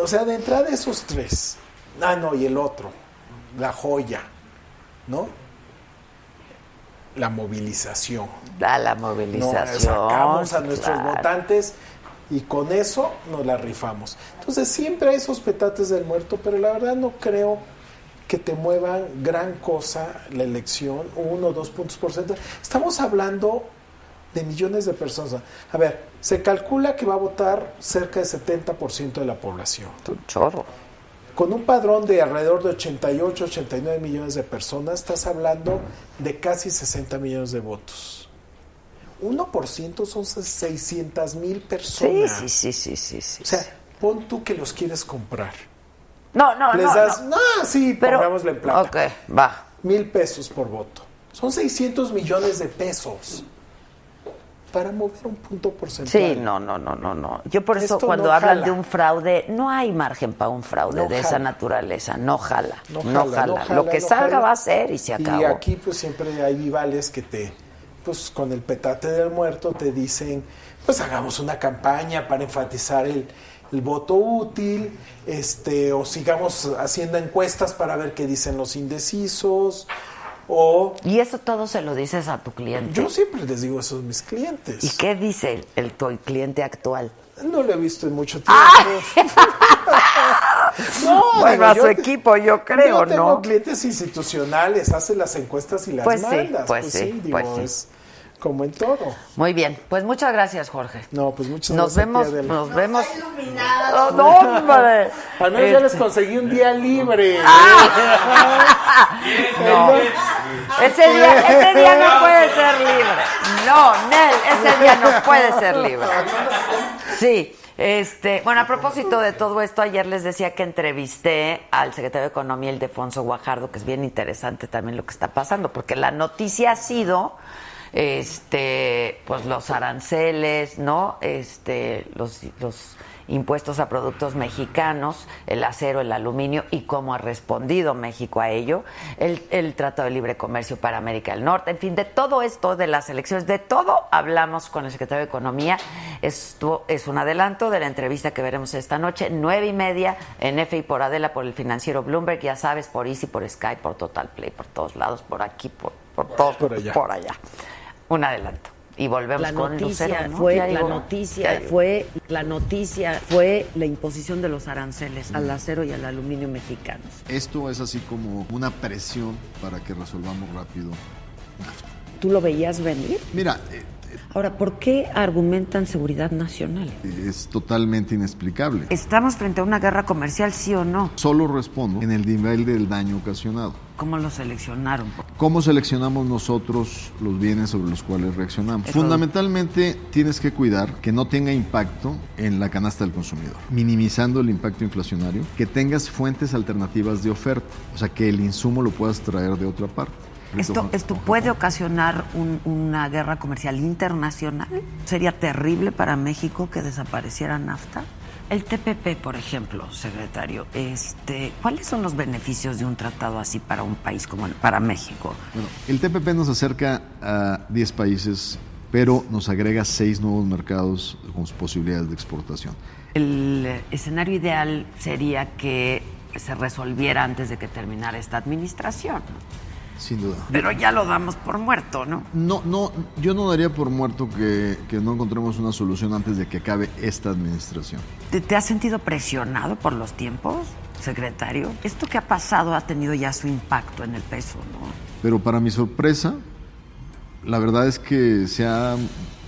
O sea, de entrada esos tres. Ah, no, y el otro. La joya. ¿No? La movilización. A la No, movilización. sacamos a nuestros claro. votantes y con eso nos la rifamos. Entonces siempre hay esos petates del muerto, pero la verdad no creo que te muevan gran cosa la elección, uno o dos puntos porcentuales. Estamos hablando de millones de personas. A ver, se calcula que va a votar cerca del 70% de la población. Un chorro. con un padrón de alrededor de 88, 89 millones de personas, estás hablando de casi 60 millones de votos. 1% son 600 mil personas. sí, sí, sí, sí, sí. O sea, pon tú que los quieres comprar. no, no, Les no, das, no. no, sí, Pero, pongámosle en plata. ok, va. Mil pesos por voto. Son 600 millones de pesos para mover un punto porcentual. Sí, no, no, no, no, no. Yo por eso Esto cuando no hablan jala. de un fraude, no hay margen para un fraude No de esa naturaleza. No jala, No no jala, jala. no jala, Lo que salga va a ser y se acabó. Y aquí pues siempre hay vivales que te, pues con el petate del muerto te dicen, pues hagamos una campaña para enfatizar el, el voto útil, este, o sigamos haciendo encuestas para ver qué dicen los indecisos, o Y eso todo se lo dices a tu cliente. yo siempre les digo eso a mis clientes. ¿Y qué dice el, el- tu cliente actual? No lo he visto en mucho tiempo. no, Bueno, digo, a yo su te- equipo, yo creo, yo tengo ¿no? clientes institucionales, hacen las encuestas y las Pues sí, mandas. pues sí, digo, pues sí. es como en todo. Muy bien, pues muchas gracias, Jorge. No, pues muchas Nos gracias. vemos, Adela. nos vemos. Iluminado. ¡No, hombre! Al menos ya les Este- conseguí un día libre. No. Ese día, no puede ser libre. No, Nel, ese día no puede ser libre. Sí, este, bueno, a propósito de todo esto, ayer les decía que entrevisté al secretario de Economía, el Defonso Guajardo, que es bien interesante también lo que está pasando, porque la noticia ha sido este pues los aranceles, ¿no? Este, los impuestos a productos mexicanos, el acero, el aluminio y cómo ha respondido México a ello, el, el Tratado de Libre Comercio para América del Norte, en fin, de todo esto, de las elecciones, de todo hablamos con el secretario de Economía. Esto es un adelanto de la entrevista que veremos esta noche, nueve y media en FI por Adela, por el financiero Bloomberg, ya sabes, por Easy, por Sky, por Total Play, por todos lados, por aquí, por, por todos, Por allá. por allá. Un adelanto. Y volvemos La con noticia Lucero, ¿no? fue Ya la noticia fue la noticia fue la imposición de los aranceles al acero y al aluminio mexicanos. Esto es así como una presión para que resolvamos rápido. ¿Tú lo veías venir? Mira, eh, Ahora, ¿por qué argumentan seguridad nacional? es totalmente inexplicable. ¿Estamos frente a una guerra comercial, sí o no? Solo respondo en el nivel del daño ocasionado. ¿Cómo lo seleccionaron? ¿Cómo seleccionamos nosotros los bienes sobre los cuales reaccionamos? Eso- Fundamentalmente tienes que cuidar que no tenga impacto en la canasta del consumidor, minimizando el impacto inflacionario, que tengas fuentes alternativas de oferta, o sea, que el insumo lo puedas traer de otra parte. ¿Esto, esto puede ocasionar un- una guerra comercial internacional? ¿Sería terrible para México que desapareciera NAFTA? El TPP, por ejemplo, secretario, este, ¿cuáles son los beneficios de un tratado así para un país como el- para México? Bueno, el TPP nos acerca a 10 países, pero nos agrega 6 nuevos mercados con posibilidades de exportación. El eh, escenario ideal sería que se resolviera antes de que terminara esta administración. Sin duda. Pero ya lo damos por muerto, ¿no? No, no, yo no daría por muerto que, que no encontremos una solución antes de que acabe esta administración. ¿Te, te has sentido presionado por los tiempos, secretario? Esto que ha pasado ha tenido ya su impacto en el peso, ¿no? Pero para mi sorpresa, la verdad es que se ha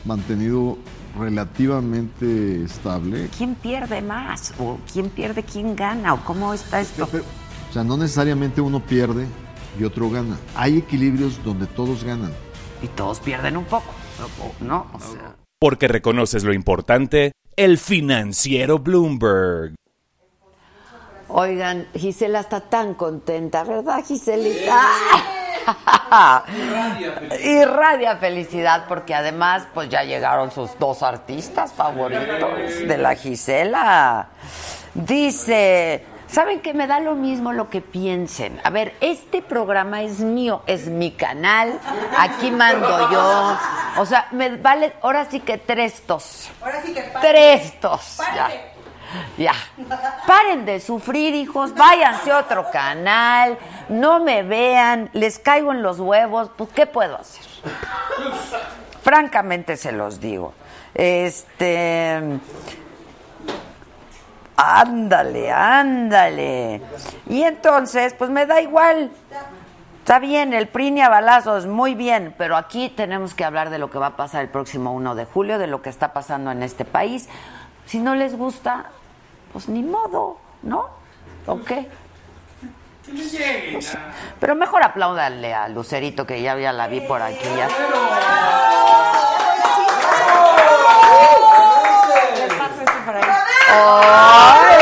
mantenido relativamente estable. ¿Quién pierde más? ¿O quién pierde, quién gana? ¿O cómo está esto? O sea, no necesariamente uno pierde y otro gana. Hay equilibrios donde todos ganan. Y todos pierden un poco, ¿no? O sea, Porque reconoces lo importante, el financiero Bloomberg. Oigan, Gisela está tan contenta, ¿verdad, Giselita? Irradia felicidad porque además pues ya llegaron sus dos artistas favoritos de la Gisela. Dice, ¿saben que me da lo mismo lo que piensen? A ver, este programa es mío, es mi canal, aquí mando yo. O sea, me vale ahora sí que tres tos. Ahora sí que Tres tos. Ya. Ya. Paren de sufrir, hijos. Váyanse a otro canal. No me vean. Les caigo en los huevos. Pues, ¿qué puedo hacer? Francamente se los digo. Este. Ándale, ándale. Y entonces, pues me da igual. Está bien, el PRI ni a balazos, muy bien, pero aquí tenemos que hablar de lo que va a pasar el próximo 1 de julio, de lo que está pasando en este país. Si no les gusta, pues ni modo, ¿no? ¿O qué? Que. Pero mejor apláudale a Lucerito, que ya, ya la vi por aquí. Ya. ¡Hola!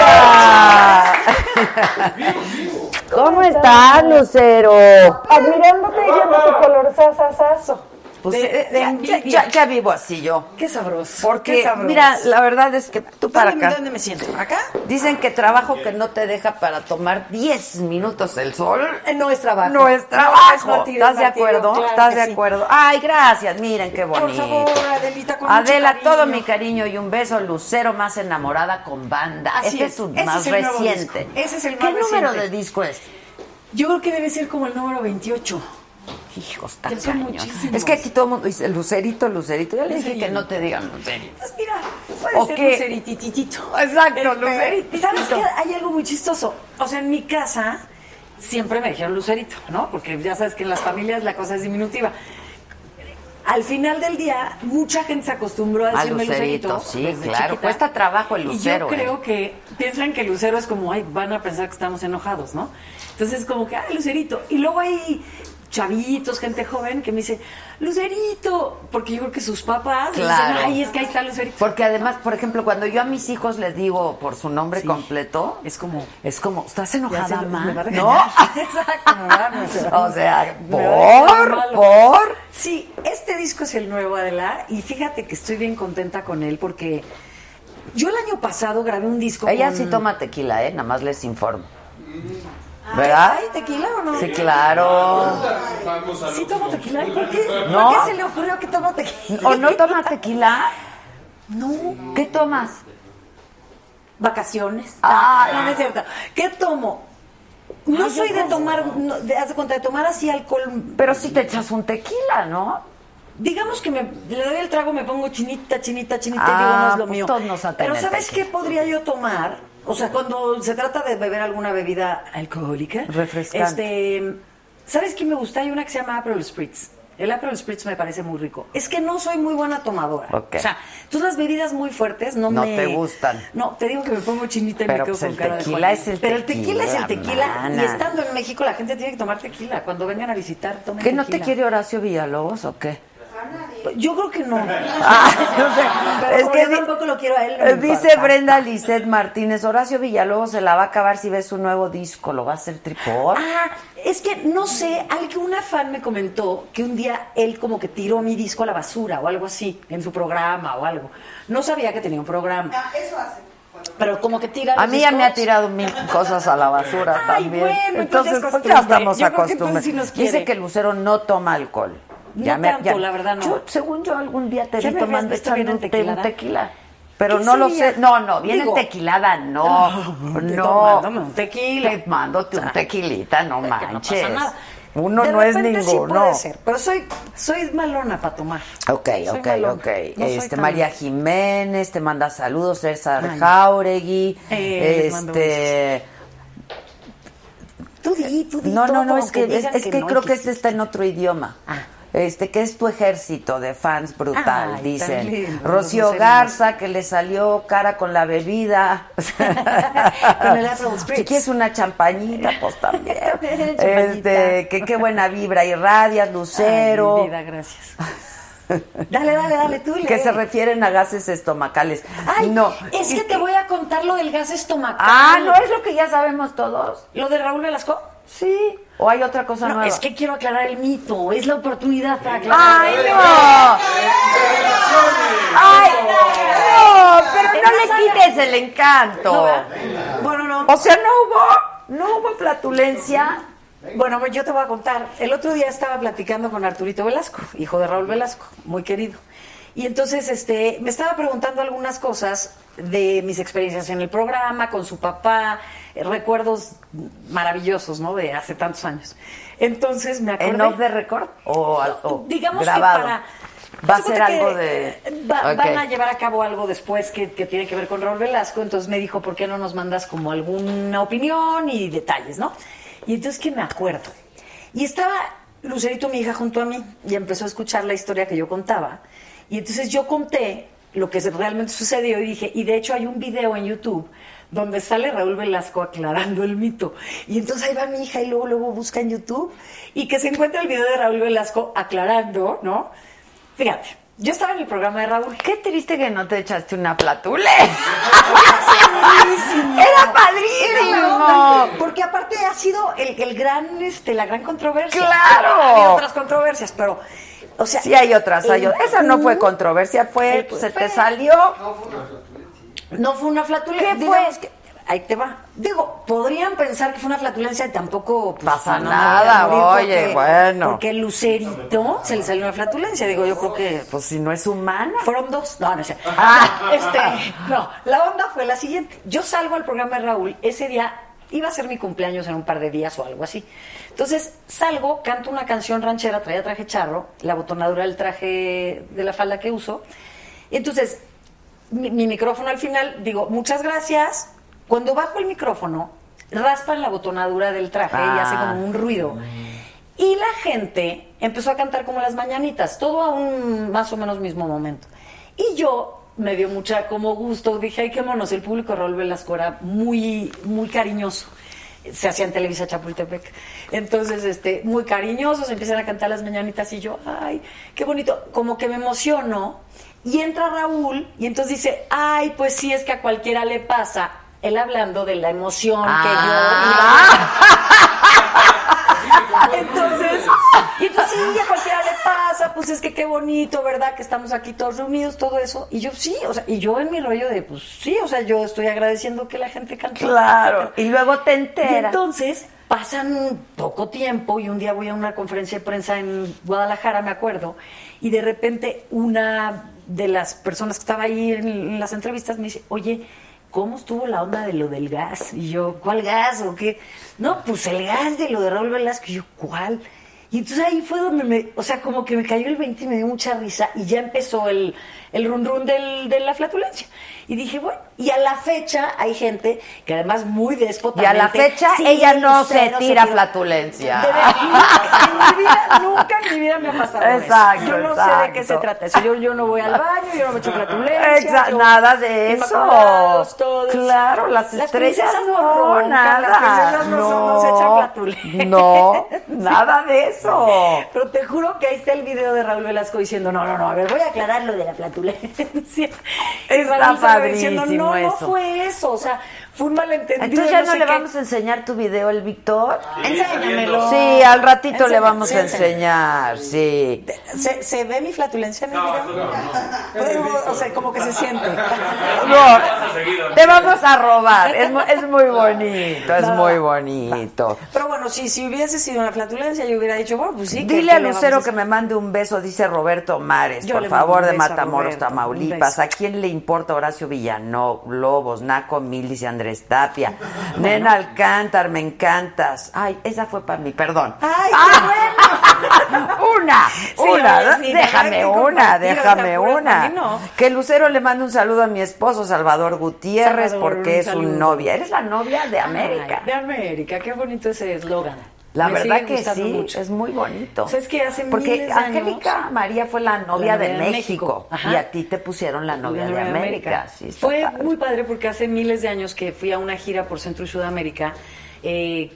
¿Cómo estás, Lucero? Admirándote y viendo tu color sasasazo. Pues, De- eh, de ya, ya- ya vivo así yo. Qué sabroso. Porque, qué sabroso. mira, la verdad es que tú para ¿Dónde, acá. ¿Dónde me siento? ¿Acá? Dicen que trabajo que no te deja para tomar 10 minutos el sol. Eh, No es trabajo. No es No, trabajo. es martirio, ¿Estás de acuerdo? claro ¿Estás de sí. acuerdo? Ay, gracias. Miren qué bonito. Por favor, Adelita, con Adela, todo mi cariño y un beso. Lucero más enamorada con banda. Así este es. es su Ese más es el nuevo reciente. Ese es el ¿Qué más número reciente. de disco es? Yo creo que debe ser como el número 28. Hijo, está Ya son cañón. muchísimos. Es que aquí todo el mundo dice Lucerito, Lucerito. Ya le dije que no te digan Lucerito. Pues mira, puede ¿O ser qué? luceritititito. Exacto, Este, lucerititito. ¿Sabes qué? Hay algo muy chistoso. O sea, en mi casa siempre me dijeron lucerito, ¿no? Porque ya sabes que en las familias la cosa es diminutiva. Al final del día, mucha gente se acostumbró a decirme Lucerito, lucerito. sí, desde claro. chiquita. Cuesta trabajo el Y lucero. yo creo ¿eh? que piensan que lucero es como, ay, van a pensar que estamos enojados, ¿no? Entonces, como que, ay, lucerito. Y luego hay chavitos, gente joven que me dice, lucerito, porque yo creo que sus papás Claro. dicen, ay, es que ahí está lucerito. Porque además, por ejemplo, cuando yo a mis hijos les digo por su nombre Sí. completo, Es como, es como, ¿estás enojada, se- ma? ¿No? Exacto, a- o sea, por, por. Sí, este disco es el nuevo Adela y fíjate que estoy bien contenta con él porque yo el año pasado grabé un disco Ella con- sí toma tequila, ¿eh? Nada más les informo. ¿Verdad? ¿Hay tequila o no? Sí, claro. Sí tomo tequila. ¿Por qué, ¿No? ¿Por qué se le ocurrió que tomo tequila? ¿O no tomas tequila? No. ¿Qué tomas? Vacaciones. Ah. no, no es cierto. ¿Qué tomo? No Ay, soy de tomar, no, de, haz de cuenta, de tomar así alcohol. Pero si te echas un tequila, ¿no? Digamos que me, le doy el trago, me pongo chinita, chinita, chinita, Ah, y digo, no es lo pues mío. todos nos aten Pero ¿sabes tequila. qué podría yo tomar? O sea, cuando se trata de beber alguna bebida alcohólica. Refrescante. Este, ¿Sabes qué me gusta? Hay una que se llama Aperol Spritz. El Aperol Spritz me parece muy rico. Es que no soy muy buena tomadora. Ok. O sea, tú las bebidas muy fuertes no, No me... te gustan. No, te digo que me pongo chinita y Pero, me quedo pues, con cara de tequila es el Pero el tequila es el tequila, mana. Y estando en México la gente tiene que tomar tequila. Cuando vengan a visitar, tomen ¿Qué no te quiere Horacio Villalobos o qué? Yo creo que no. Ah, no sé. Pero Es que yo tampoco lo quiero a él. no Eh, Dice importa. Brenda Lisset Martínez, Horacio Villalobos se la va a acabar si ves su nuevo disco, lo va a hacer tripor. Ah, es que no sé, alguna fan me comentó que un día él como que tiró mi disco a la basura o algo así, en su programa o algo. No sabía que tenía un programa. Ah, eso hace. Pero como que tira A mí ya me ha tirado mil cosas a la basura Ay, también. bueno, entonces entonces, es pues ya estamos acostumbrados. sí Dice que Lucero no toma alcohol. No tanto, la verdad, no. Yo, según yo, algún día te ¿Ya vi me tomando echando un, tequila. Pero ¿Qué no lo sé. No, no, Digo- tequilada, no. No, un tequila. Te mándote un tequilita, no manches. Uno no es ninguno. puede ser, pero soy, soy malona para tomar. Ok, ok, ok. Este, María Jiménez te manda saludos, César. Jauregui. Eh, este. Tú di, tú di No, no, no, es que, es, que creo que este está en otro idioma. Ah. Este, que es tu ejército de fans brutal, Ay, dicen. lindo, Rocío Garza, que le salió cara con la bebida. Con. Si quieres una champañita, pues también. Este, que qué buena vibra irradias, Lucero. Ay, mi vida, gracias. Dale, dale, dale, tú. que se refieren a gases estomacales. Ay, no. es que te voy a contar lo del gas estomacal. Ah, no es lo que ya sabemos todos. ¿Lo de Raúl Velasco? Sí. ¿O hay otra cosa No, nueva? es que quiero aclarar el mito. Es la oportunidad para aclarar. ¡Ay, no! ¡Ay, no! Pero no le quites el encanto. Bueno, no. O sea, no hubo, no hubo flatulencia. Bueno, pues yo te voy a contar. El otro día estaba platicando con Arturito Velasco, hijo de Raúl Velasco, muy querido. Y entonces este, me estaba preguntando algunas cosas de mis experiencias en el programa, con su papá, recuerdos maravillosos, ¿no? De hace tantos años. Entonces me acordé... ¿En off the record? ¿O, o digamos grabado? que para... Va a ser algo de... eh, va-. Van a llevar a cabo algo después que, que tiene que ver con Raúl Velasco, entonces me dijo, ¿por qué no nos mandas como alguna opinión y detalles, no? Y entonces que me acuerdo. Y estaba Lucerito, mi hija, junto a mí, y empezó a escuchar la historia que yo contaba. Y entonces yo conté lo que realmente sucedió y dije, y de hecho hay un video en YouTube donde sale Raúl Velasco aclarando el mito. Y entonces ahí va mi hija y luego, luego busca en YouTube y que se encuentra el video de Raúl Velasco aclarando, ¿no? Fíjate, yo estaba en el programa de Raúl. Qué triste que no te echaste una platule. Era padrísimo. Era la onda, Porque aparte ha sido el, el gran, este, la gran controversia. ¡Claro! Ha habido otras controversias, pero, o sea. Sí hay otras, hay otras. Esa no fue controversia, fue, Sí, pues, se te salió. No fue una flatulencia. ¿Qué fue? que- ahí te va. Digo, podrían pensar que fue una flatulencia y tampoco pues, Pasa no nada, oye, porque- bueno. Porque el lucerito se le salió una flatulencia. Digo, yo creo que. Pues si no es humana. Fueron dos. No, no sé. Ah. Este, no, la onda fue la siguiente. Yo salgo al programa de Raúl. Ese día iba a ser mi cumpleaños en un par de días o algo así. Entonces salgo, canto una canción ranchera, traía traje charro, la botonadura del traje de la falda que uso. Y entonces, mi, mi micrófono al final, digo, muchas gracias. Cuando bajo el micrófono, raspan la botonadura del traje y hace Ah. como un ruido. Y la gente empezó a cantar como las mañanitas, todo a un más o menos mismo momento. Y yo me dio mucha como gusto, dije, ay, qué monos, el público Raúl Velasco era muy, muy cariñoso. Se hacía en Televisa Chapultepec. Entonces, este, muy cariñosos, empiezan a cantar las mañanitas y yo, ay, qué bonito. Como que me emociono. Y entra Raúl y entonces dice, ay, pues sí, es que a cualquiera le pasa. Él hablando de la emoción que yo iba y entonces sí, a cualquiera le pasa, pues es que qué bonito, ¿verdad? Que estamos aquí todos reunidos, todo eso. Y yo sí, o sea, y yo en mi rollo de, pues sí, o sea, yo estoy agradeciendo que la gente cante. Claro. Y luego te Y enteras. entonces pasan poco tiempo y un día voy a una conferencia de prensa en Guadalajara, me acuerdo, y de repente una de las personas que estaba ahí en, en las entrevistas me dice, oye, ¿cómo estuvo la onda de lo del gas? Y yo, ¿cuál gas o qué? No, pues el gas de lo de Raúl Velasco. Y yo, ¿cuál? Y entonces ahí fue donde me, o sea, como que me cayó el 20 y me dio mucha risa y ya empezó el, el run run del, de la flatulencia. Y dije, bueno, y a la fecha hay gente que además muy Y déspotamente... a la fecha sí, ella no se tira tira- flatulencia. de verdad, nunca en mi vida, nunca en mi vida me ha pasado eso. Exacto, Yo no sé de qué exacto. se trata eso. Yo, yo no voy al baño, yo no me echo flatulencia. Exa- yo- nada de eso. Todos. Claro, las estrellas princesas no, roncan, nada. Las princesas no, son- no se echan No, flatulencia. no, nada de eso. Pero te juro que ahí está el video de Raúl Velasco diciendo, no, no, no, a ver, voy a aclarar lo de la flatulencia. Y Está Raúl Velasco diciendo, padrísimo no, eso. fue eso, o sea, fue un malentendido. Entonces ya no sé le qué. vamos a enseñar tu video, el Víctor. Enséñamelo. Sí, al ratito le vamos sí, a enseñar, sí. ¿Se, se ve mi flatulencia en el video? O sea, como que se siente. No, te vamos a robar. Es, es muy bonito, es muy bonito. Pero bueno, si, si hubiese sido una flatulencia, yo hubiera dicho, bueno, pues sí. ¿qué- Dile a Lucero a que me mande un beso, dice Roberto Mares, Yo por favor, de Matamoros, Roberto, Tamaulipas. ¿A quién le importa Horacio Villalobos, Naco Mil, dice Andrés Tapia? Nena Alcántar, me encantas. Ay, esa fue para mí, perdón. ¡Ay, Una, Sí, una, sí, hay déjame una, déjame una. no. Que Lucero le mande un saludo a mi esposo Salvador Gutiérrez Salvador, porque un es un novia. Eres la novia de América. Ay, de América, qué bonito ese eslogan. La Me verdad que sí, mucho. es muy bonito. O sea, es que hace Porque miles de años- Angélica María fue la novia La de, novia de México, y a ti te pusieron la novia de América. Sí, Fue padre. muy padre porque hace miles de años que fui a una gira por Centro y Sudamérica eh,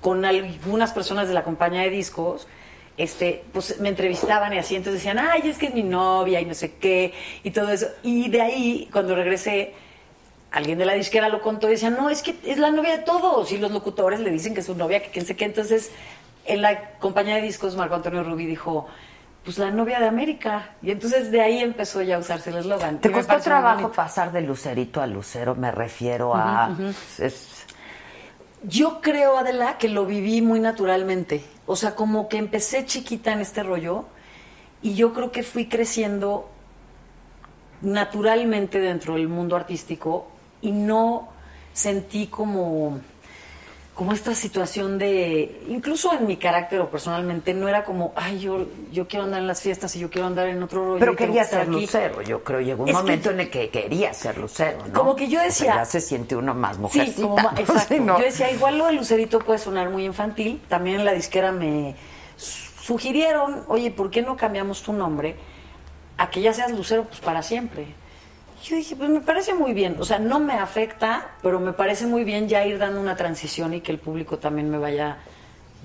con algunas personas de la compañía de discos. Este, pues me entrevistaban y así, entonces decían, ay, es que es mi novia y no sé qué, y todo eso. Y de ahí, cuando regresé, alguien de la disquera lo contó y decían, no, es que es la novia de todos. Y los locutores le dicen que es su novia, que quién sé qué. Entonces, en la compañía de discos, Marco Antonio Rubí dijo, pues la novia de América. Y entonces de ahí empezó ya a usarse el eslogan. ¿Te costó trabajo pasar de Lucerito a Lucero? Me refiero a... Es- Yo creo, Adela, que lo viví muy naturalmente. O sea, como que empecé chiquita en este rollo y yo creo que fui creciendo naturalmente dentro del mundo artístico y no sentí como como esta situación de incluso en mi carácter o personalmente no era como ay yo yo quiero andar en las fiestas y yo quiero andar en otro rollo Pero quería ser aquí". Lucero, yo creo. Llegó un Es que- momento en el que quería ser Lucero, ¿no? Como que yo O sea, decía- ya se siente uno más mujercita. Sí, como ma- exacto. ¿no? Yo decía, igual lo de Lucerito puede sonar muy infantil. También la disquera me sugirieron, oye, ¿por qué no cambiamos tu nombre a que ya seas Lucero pues para siempre? Yo dije, pues me parece muy bien, o sea, no me afecta, pero me parece muy bien ya ir dando una transición y que el público también me vaya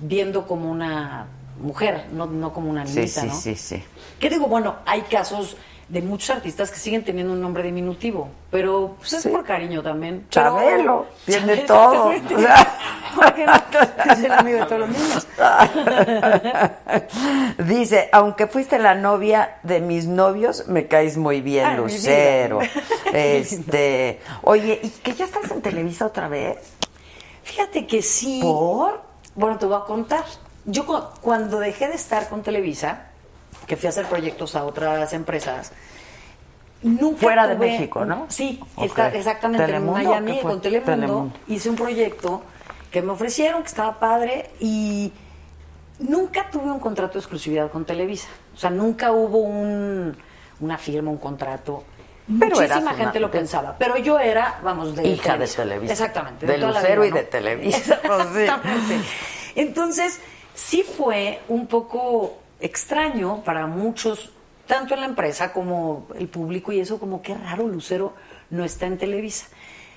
viendo como una mujer, no, no como una niñita, sí, ¿no? sí, sí. Que digo, bueno, hay casos de muchos artistas que siguen teniendo un nombre diminutivo, pero pues es por cariño también. Chabelo, tiene Chabelo, todo. O el amigo de todos los niños. Dice, aunque fuiste la novia de mis novios, me caes muy bien, Ay, Lucero. Este, oye, ¿y que ya estás en Televisa otra vez? Fíjate que sí. ¿Por? Bueno, te voy a contar. Yo cu- cuando dejé de estar con Televisa, que fui a hacer proyectos a otras empresas, nunca Fuera de México, ¿no? Sí, está- exactamente ¿Telemundo en Miami con Telemundo, Telemundo. Hice un proyecto que me ofrecieron, que estaba padre, y nunca tuve un contrato de exclusividad con Televisa. O sea, nunca hubo un, una firma, un contrato. Pero Muchísima una- gente lo pensaba, pero yo era, vamos, de Hija de Televisa. Exactamente. De la Lucero vida, y ¿no? de Televisa. Exactamente. Entonces, sí fue un poco extraño para muchos, tanto en la empresa como el público, y eso como qué raro Lucero no está en Televisa.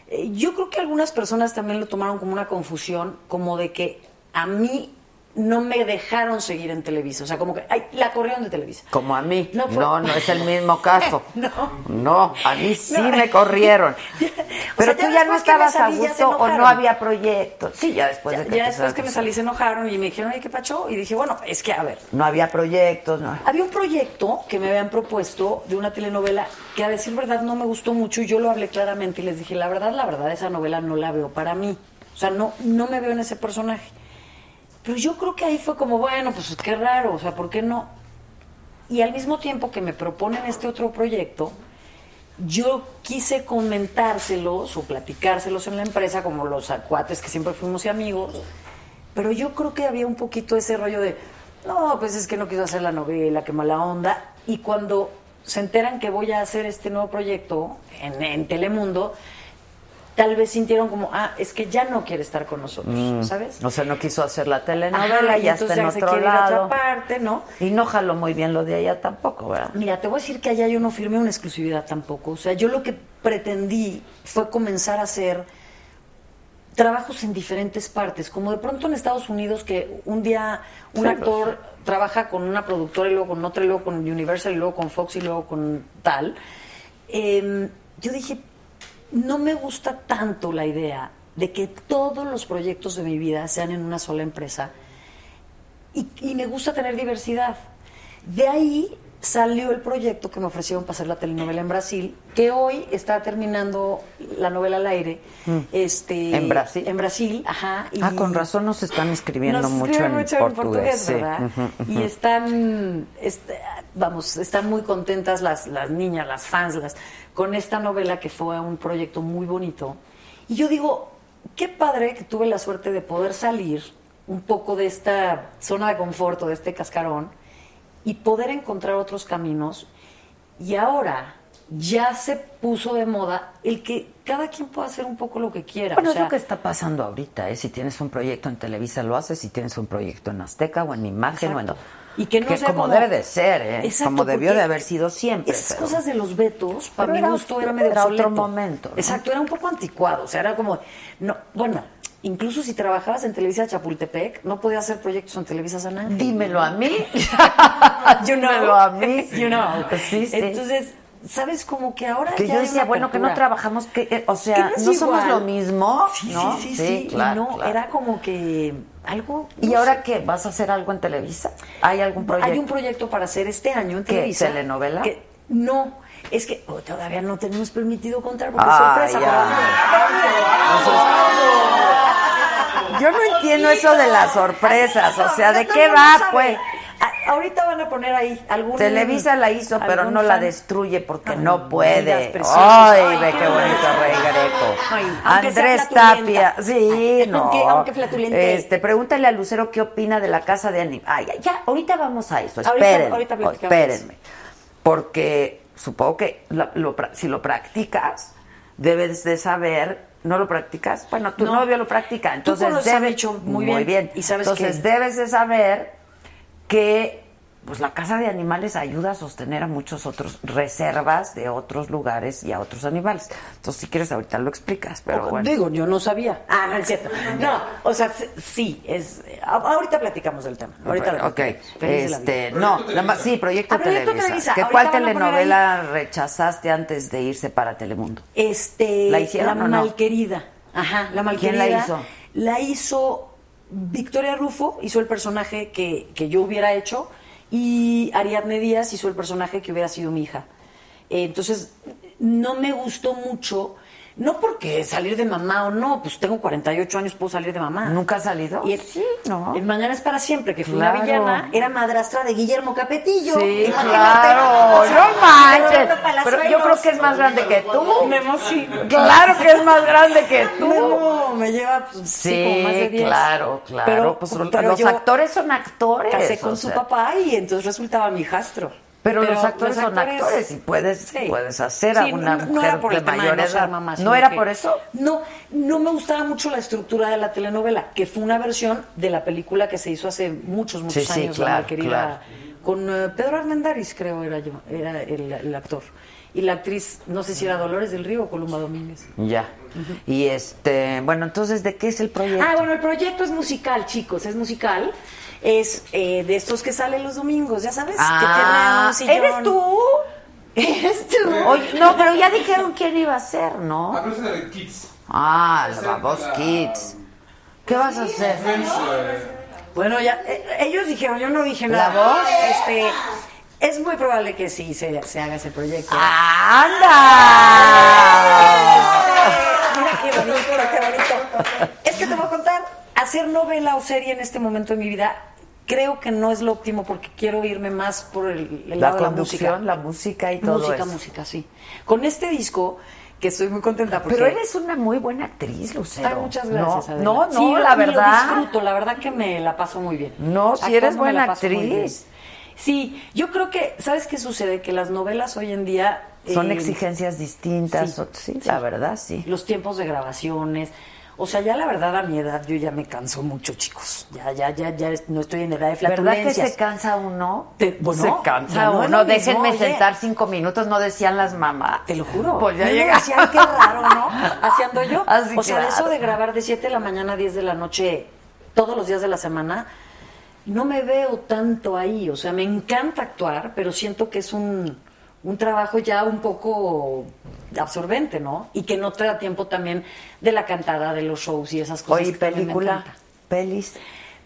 Eh, Yo creo que algunas personas también lo tomaron como una confusión, como de que a mí no me dejaron seguir en Televisa. O sea, como que, ay, la corrieron de Televisa. Como a mí. No No, fue- no, es el mismo caso. No. No, a mí sí No. me corrieron. Pero sea, tú ya ya no estabas a salí, gusto o no había proyectos. Sí, ya después Ya, de que ya después que me salí se enojaron y me dijeron, oye, ¿qué pacho? Y dije, bueno, es que, a ver, No había proyectos, no. Había un proyecto que me habían propuesto de una telenovela que a decir verdad no me gustó mucho y yo lo hablé claramente y les dije, la verdad, la verdad, esa novela no la veo para mí. O sea, no, no me veo en ese personaje. Pero yo creo que ahí fue como, bueno, pues qué raro, o sea, ¿por qué no? Y al mismo tiempo que me proponen este otro proyecto, yo quise comentárselos o platicárselos en la empresa, como los cuates que siempre fuimos amigos, pero yo creo que había un poquito ese rollo de, no, pues es que no quiso hacer la novela, qué mala onda. Y cuando se enteran que voy a hacer este nuevo proyecto en Telemundo, tal vez sintieron como, ah, es que ya no quiere estar con nosotros, Mm. ¿sabes? O sea, no quiso hacer la Ajá, telenovela, y ya está en se otro ir a lado. otra parte, ¿no? Y no jaló muy bien lo de allá tampoco, ¿verdad? Mira, te voy a decir que allá yo no firmé una exclusividad tampoco. O sea, yo lo que pretendí fue comenzar a hacer trabajos en diferentes partes. Como de pronto en Estados Unidos, que un día un Sí, actor trabaja con una productora y luego con otra, y luego con Universal, y luego con Fox, y luego con tal. Eh, yo dije, no me gusta tanto la idea de que todos los proyectos de mi vida sean en una sola empresa y, y me gusta tener diversidad. De ahí salió el proyecto que me ofrecieron para hacer la telenovela en Brasil, que hoy está terminando la novela al aire. Mm. Este, ¿En Brasil? En Brasil, ajá. y- Ah, con razón nos están escribiendo nos mucho, en, mucho portugués. sí. ¿verdad? Ujú, ujú. Y están, vamos, están muy contentas las, las niñas, las fans, las, con esta novela que fue un proyecto muy bonito. Y yo digo, qué padre que tuve la suerte de poder salir un poco de esta zona de confort, o de este cascarón, y poder encontrar otros caminos. Y ahora ya se puso de moda el que cada quien pueda hacer un poco lo que quiera. Bueno, o sea, es lo que está pasando ahorita, ¿eh? Si tienes un proyecto en Televisa lo haces, si tienes un proyecto en Azteca o en Imagen o en... Y que no sea como, como- debe de ser, ¿eh? Exacto, como debió de haber sido siempre. Esas pero- cosas de los vetos, para Pero mi era gusto, era medio era otro momento, ¿no? Exacto, era un poco anticuado. O sea, era como. no Bueno, incluso si trabajabas en Televisa Chapultepec, no podías hacer proyectos en Televisa San Ángel. Dímelo a mí. you know. Dímelo a mí. You know. Sí, sí. Entonces, ¿sabes? Como que ahora. Que ya yo decía, bueno, que no trabajamos, que, eh, o sea, no no, somos lo mismo, Sí, ¿no? sí, sí, sí. claro, y no, claro. era como que algo. ¿Y no ahora sé. qué? ¿Vas a hacer algo en Televisa? ¿Hay algún proyecto? Hay un proyecto para hacer este año en ¿Qué, Televisa. telenovela? que- no, es que oh, todavía no tenemos permitido contar porque Ah, sorpresa. ya. Yo no entiendo eso de las sorpresas, o sea, ¿de qué va, pues? A- Ahorita van a poner ahí algún. Televisa la hizo, pero no la destruye porque no puede. Ay, Ay, ve qué qué bonito. Rey Greco. Ay, Andrés. Tapia, sí, no. Aunque- aunque flatulente. Este, pregúntale a Lucero qué opina de la casa de anime. Ay, ya, ya, ahorita vamos a eso. Espérenme, ahorita espérenme. Porque supongo que lo pra- si lo practicas, debes de saber, ¿no lo practicas? Bueno, tu No. novio lo practica, entonces conoces a debe- Micho muy bien, y sabes entonces debes de saber que pues la casa de animales ayuda a sostener a muchos otros reservas de otros lugares y a otros animales. Entonces, si quieres, ahorita lo explicas, pero bueno. Digo, yo no sabía. Ah, no es cierto. No, o sea, sí, es. Ahorita platicamos del tema. Ahorita lo ok, la este, no, nada más- sí, Proyecto, Ah, Proyecto Televisa. Televisa. ¿Qué, Ahorita ¿Cuál telenovela rechazaste antes de irse para Telemundo? Este, ¿La hicieron o no? malquerida. Ajá, la malquerida. ¿Quién la hizo? La hizo Victoria Rufo, hizo el personaje que, que yo hubiera hecho, y Ariadne Díaz hizo el personaje que hubiera sido mi hija. Eh, entonces, no me gustó mucho, no porque salir de mamá o no, pues tengo 48 años, puedo salir de mamá. ¿Nunca has salido? Y sí, no. En Mañana es para siempre, que fue Claro. una villana, era madrastra de Guillermo Capetillo. Sí, Imagínate. claro, no manches. Pero yo creo que es más grande que tú. Sí. Claro que es más grande que tú. Memo me lleva pues, sí, Sí, como más de 10. claro, claro. Pero, pues pero los actores son actores. Casé o con su papá y entonces resultaba mi hijastro. Pero, los actores son actores y puedes, Sí. puedes hacer a Sí, una no- mujer de mayor no ser edad. mamá, ¿No era que- por eso? No, no me gustaba mucho la estructura de la telenovela, que fue una versión de la película que se hizo hace muchos, muchos Sí, años, claro, la querida, claro. con eh, Pedro Armendáriz, creo era yo, era el, el actor. Y la actriz, no sé si era Dolores del Río o Columba Domínguez. Ya. Y este, bueno, entonces, ¿de qué es el proyecto? Ah, bueno, el proyecto es musical, chicos, es musical. Es eh, de estos que salen los domingos, ya sabes, Ah, que tiene un sillón. ¿eres tú? ¿Eres tú? Oye, no, pero ya dijeron quién iba a ser, ¿no? Ah, ese era de Kids. Ah, la voz era- Kids. ¿Qué vas a hacer? Bueno, ya, eh, ellos dijeron, yo no dije ¿La nada. voz? Este, es muy probable que sí se, se haga ese proyecto. ¡Anda! Mira qué bonito, qué bonito. Es que te voy a contar, hacer novela o serie en este momento de mi vida creo que no es lo óptimo porque quiero irme más por el, el La lado de la música. la música y todo música, eso. música, sí. Con este disco, que estoy muy contenta porque... Pero eres una muy buena actriz, Lucero. Ay, muchas gracias. No, Adela. no, no, Sí, la lo verdad. disfruto, la verdad que me la paso muy bien. No, si Actuando eres buena actriz. Sí, yo creo que, ¿sabes qué sucede? Que las novelas hoy en día... Son eh, exigencias distintas. sí, o- Sí, sí. la verdad, sí. Los tiempos de grabaciones. O sea, ya la verdad a mi edad yo ya me canso mucho, chicos. Ya, ya, ya, ya no estoy en edad de ¿Verdad que flatulencias. se cansa uno? Te- bueno, se cansa no uno. Déjenme sentar cinco minutos, no decían las mamás. Te lo juro. Pues ya llega. decía, "Ay, qué raro, ¿no? Así ando yo. Así, o sea, eso de grabar de 7 de la mañana a 10 de la noche todos los días de la semana, no me veo tanto ahí. O sea, me encanta actuar, pero siento que es un, un trabajo ya un poco absorbente, ¿no? Y que no te da tiempo también de la cantada, de los shows y esas cosas. Oye, película, pelis.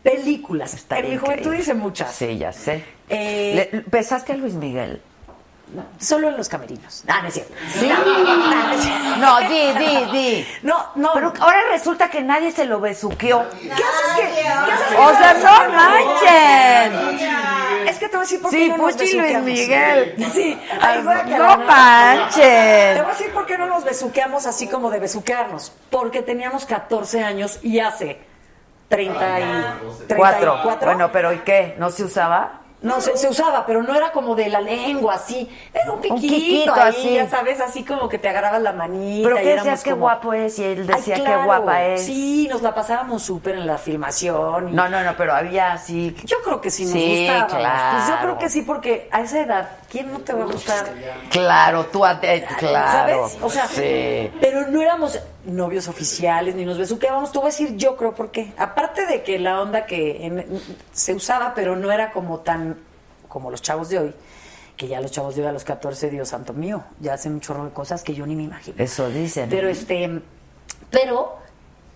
Películas. Estaría en mi juventud hice muchas. Sí, ya sé. Eh, ¿Besaste a Luis Miguel? Solo en los camerinos. Ah, no es cierto. ¿Sí? No, no, no es cierto. No, di, di, di. No, no. Pero ahora resulta que nadie se lo besuqueó. ¿Qué haces que.? ¿Qué haces que- O sea, no manchen. Es que te voy a decir por qué Sí, no nos Puchi Luis besuqueamos. Miguel. Sí, Ay, ay, guácala, no Te manchen. voy a decir por qué no nos besuqueamos así como de besuquearnos. Porque teníamos 14 años y hace 30 y, 34. Cuatro. Bueno, pero ¿y qué? ¿No se usaba? No, se, se usaba, pero no era como de la lengua, así. Era un piquito, piquito, ahí, así. ya sabes, así como que te agarrabas la manita. ¿Pero éramos decías? Qué como- guapo es. Y él Ay, decía, claro. qué guapa es. Sí, nos la pasábamos súper en la filmación. y- No, no, no, pero había así. Yo creo que sí nos Sí, gustábamos. claro. Pues yo creo que sí, porque a esa edad, ¿quién no te va a gustar? Claro, tú, a- eh, claro. ¿Sabes? O sea, sí. pero no éramos novios oficiales ni nos besuqueábamos. Tú vas a decir, yo creo por qué. Aparte de que la onda que en- se usaba, pero no era como tan como los chavos de hoy, que ya los chavos de hoy a los 14, Dios santo mío, ya hacen un chorro de cosas que yo ni me imagino. Eso dicen. Pero este, pero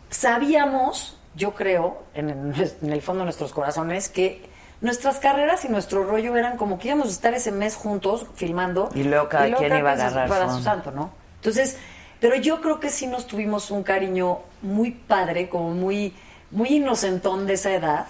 sabíamos, yo creo, en el, en el fondo de nuestros corazones, que nuestras carreras y nuestro rollo eran como que íbamos a estar ese mes juntos filmando. Y luego cada quien iba a agarrar para su santo, ¿no? Entonces, pero yo creo que sí nos tuvimos un cariño muy padre, como muy, muy inocentón de esa edad.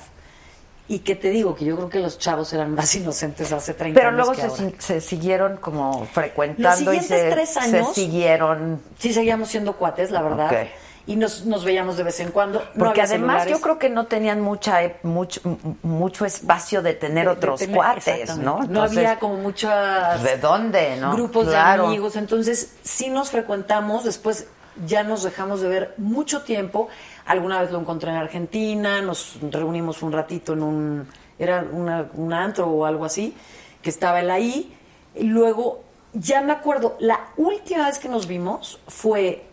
Y que te digo que yo creo que los chavos eran más inocentes hace 30 Pero años. luego que se, ahora. se siguieron como frecuentando y Los se, siguientes tres se años- siguieron. Sí, seguíamos siendo cuates, la verdad. Ok. Y nos, nos veíamos de vez en cuando. No Porque además celulares. yo creo que no tenían mucha e- mucho, mucho espacio de tener De- de otros tener- cuates. ¿no? No había como muchas ¿De dónde, no? grupos Claro. de amigos. Entonces, sí nos frecuentamos. Después ya nos dejamos de ver mucho tiempo. Alguna vez lo encontré en Argentina. Nos reunimos un ratito en un, era una, un antro o algo así, que estaba él ahí. Y luego, ya me acuerdo, la última vez que nos vimos fue,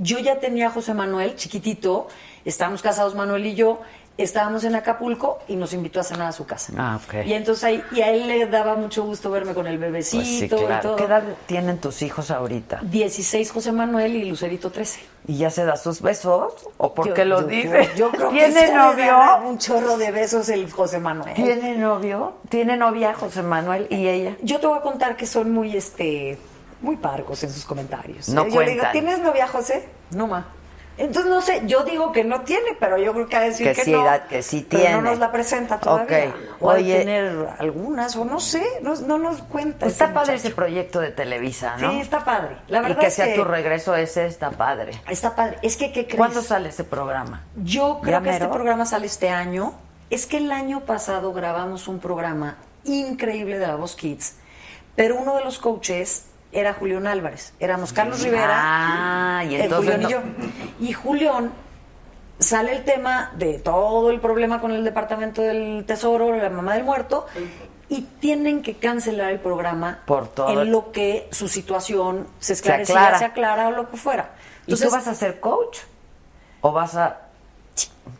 yo ya tenía a José Manuel, chiquitito, estábamos casados Manuel y yo, estábamos en Acapulco y nos invitó a cenar a su casa. Ah, ok. Y entonces ahí, y a él le daba mucho gusto verme con el bebecito Pues sí, y todo. ¿Qué edad tienen tus hijos ahorita? 16 José Manuel y Lucerito 13. ¿Y ya se da sus besos? ¿O por Yo- qué lo yo dice? creo- Yo creo que ¿Tiene de novio? Un chorro de besos el José Manuel. ¿Tiene novio? ¿Tiene novia José Manuel y ella? Yo te voy a contar que son muy, este, muy parcos en sus comentarios. No yo le digo, cuentan. ¿tienes novia, José? No, ma. Entonces, no sé, yo digo que no tiene, pero yo creo que ha de decir Que que, sí, no. da- que sí pero tiene. no nos la presenta todavía. Ok. O Oye. tener algunas, o no sé, no, no nos cuenta. Está ese padre muchacho. ese proyecto de Televisa, ¿no? Sí, está padre. La y verdad que es sea que tu regreso ese está padre. está padre. Es que, ¿qué crees? ¿Cuándo sale ese programa? Yo creo ¿Ya que este programa sale este año. Es que el año pasado grabamos un programa increíble de la Voz Kids, pero uno de los coaches era Julián Álvarez. Éramos Carlos Rivera, Ah, y el entonces Julián y yo. Y Julián sale el tema de todo el problema con el Departamento del Tesoro, la mamá del muerto, y tienen que cancelar el programa Por todo en lo que su situación se Se esclarecía, aclara. se aclara o lo que fuera. ¿Y tú vas a ser coach? ¿O vas a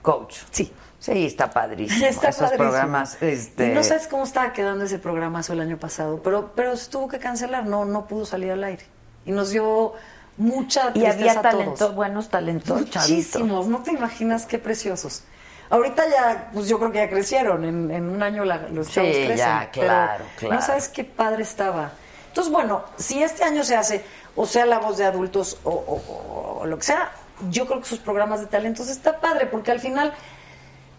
coach? Sí. Sí, está padrísimo. Está Esos padrísimo. programas, este... Y no sabes cómo estaba quedando ese programazo el año pasado, pero, pero se tuvo que cancelar, no, no pudo salir al aire. Y nos dio mucha Y tristeza había a talentos, todos. buenos talentos, chavitos. Muchísimos, no te imaginas qué preciosos. Ahorita ya, pues yo creo que ya crecieron, en, en un año la- los Sí, chavos crecen. ya, pero claro, claro. No sabes qué padre estaba. Entonces, bueno, si este año se hace, o sea la voz de adultos o, o- o lo que sea, yo creo que sus programas de talentos está padre, porque al final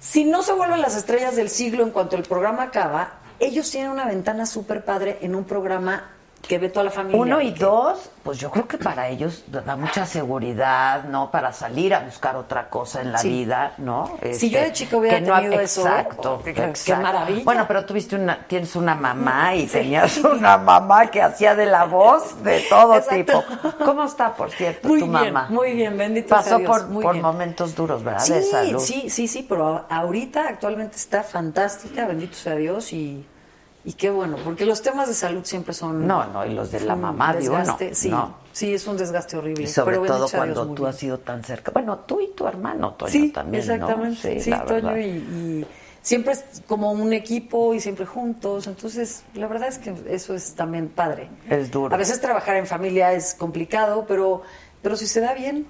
si no se vuelven las estrellas del siglo en cuanto el programa acaba, ellos tienen una ventana súper padre en un programa que ve toda la familia. Uno y que- dos, pues yo creo que para ellos da mucha seguridad, ¿no? Para salir a buscar otra cosa en la Sí. vida, ¿no? Este, Si yo de chica hubiera que no ha- tenido eso, exacto, qué- maravilla. Bueno, pero tuviste una, tienes una mamá y tenías una mamá que hacía de la voz de todo Exacto. tipo. ¿Cómo está, por cierto, Muy tu bien, mamá? muy bien, bendito Pasó sea Dios, por, muy por bien. momentos duros, ¿verdad? Sí, de salud. sí, sí, sí, pero ahorita actualmente está fantástica, bendito sea Dios y, y qué bueno, porque los temas de salud siempre son No, no, y los de la mamá desgaste, Sí, no. sí, es un desgaste horrible. Y sobre pero todo cuando tú bien. has sido tan cerca. Bueno, tú y tu hermano, Toño, Sí, también, ¿no? exactamente. Sí, Toño y, y siempre es como un equipo y siempre juntos. Entonces, la verdad es que eso es también padre. Es duro. A veces trabajar en familia es complicado, pero, pero si se da bien,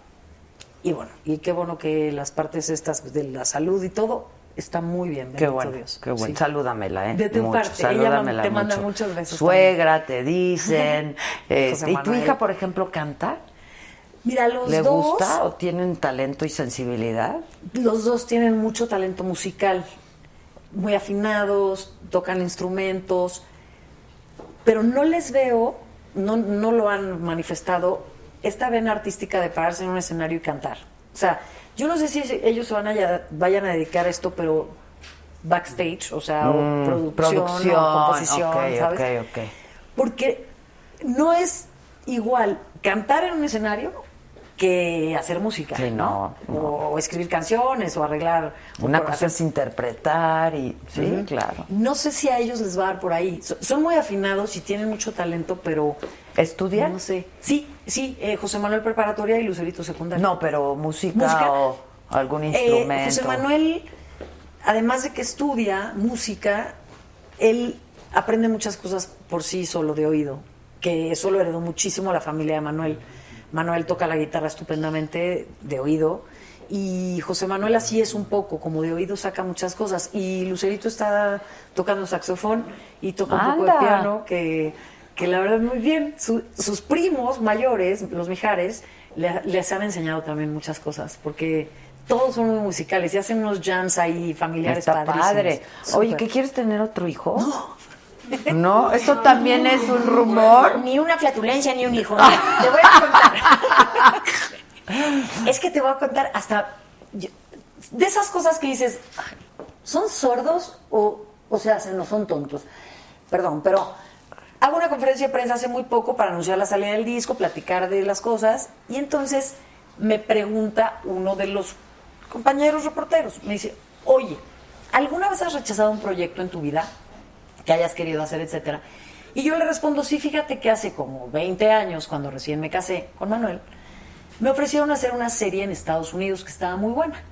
y bueno, y qué bueno que las partes estas de la salud y todo está muy bien. Qué bueno, Dios. qué bueno. Sí. Salúdamela, ¿eh? De tu Mucho, parte, ella salúdamela te manda mucho. muchos besos Suegra, te dicen. este, ¿Y tu hija, por ejemplo, canta? Mira, los ¿Le dos, gusta o tienen talento y sensibilidad? los dos tienen mucho talento musical, muy afinados, tocan instrumentos, pero no les veo, no, no lo han manifestado, esta vena artística de pararse en un escenario y cantar. O sea, yo no sé si ellos se van a, ya- vayan a dedicar a esto, pero backstage, o sea, o Mm, producción, producción, o composición, ¿sabes? Porque no es igual cantar en un escenario que hacer música, Sí, no, O, escribir canciones o arreglar. o Una por cosa hacer- es interpretar y... Sí, claro. No sé si a ellos les va a dar por ahí. So- Son muy afinados y tienen mucho talento, pero... ¿Estudian? No sé. Sí, sí, eh, José Manuel Preparatoria y Lucerito Secundaria. No, pero música, Música. o algún Eh, instrumento. José Manuel, además de que estudia música, él aprende muchas cosas por sí solo de oído, que eso lo heredó muchísimo la familia de Manuel. Manuel toca la guitarra estupendamente de oído y José Manuel así es un poco, como de oído saca muchas cosas y Lucerito está tocando saxofón y toca un poco de piano que, que la verdad muy bien. Su- sus primos mayores, los Mijares, le- les han enseñado también muchas cosas porque todos son muy musicales y hacen unos jams ahí familiares Está padre. Oye. ¿qué quieres tener otro hijo? No. eso también es un rumor. Ni una flatulencia ni un hijo. Te voy a contar. es que te voy a contar hasta de esas cosas que dices, "Ay, ¿son sordos o, o se hacen o son tontos? Perdón, pero hago una conferencia de prensa hace muy poco para anunciar la salida del disco, platicar de las cosas, y entonces me pregunta uno de los compañeros reporteros, me dice, oye, ¿alguna vez has rechazado un proyecto en tu vida que hayas querido hacer, etcétera? Y yo le respondo, sí, fíjate que hace como 20 años, cuando recién me casé con Manuel, me ofrecieron hacer una serie en Estados Unidos que estaba muy buena.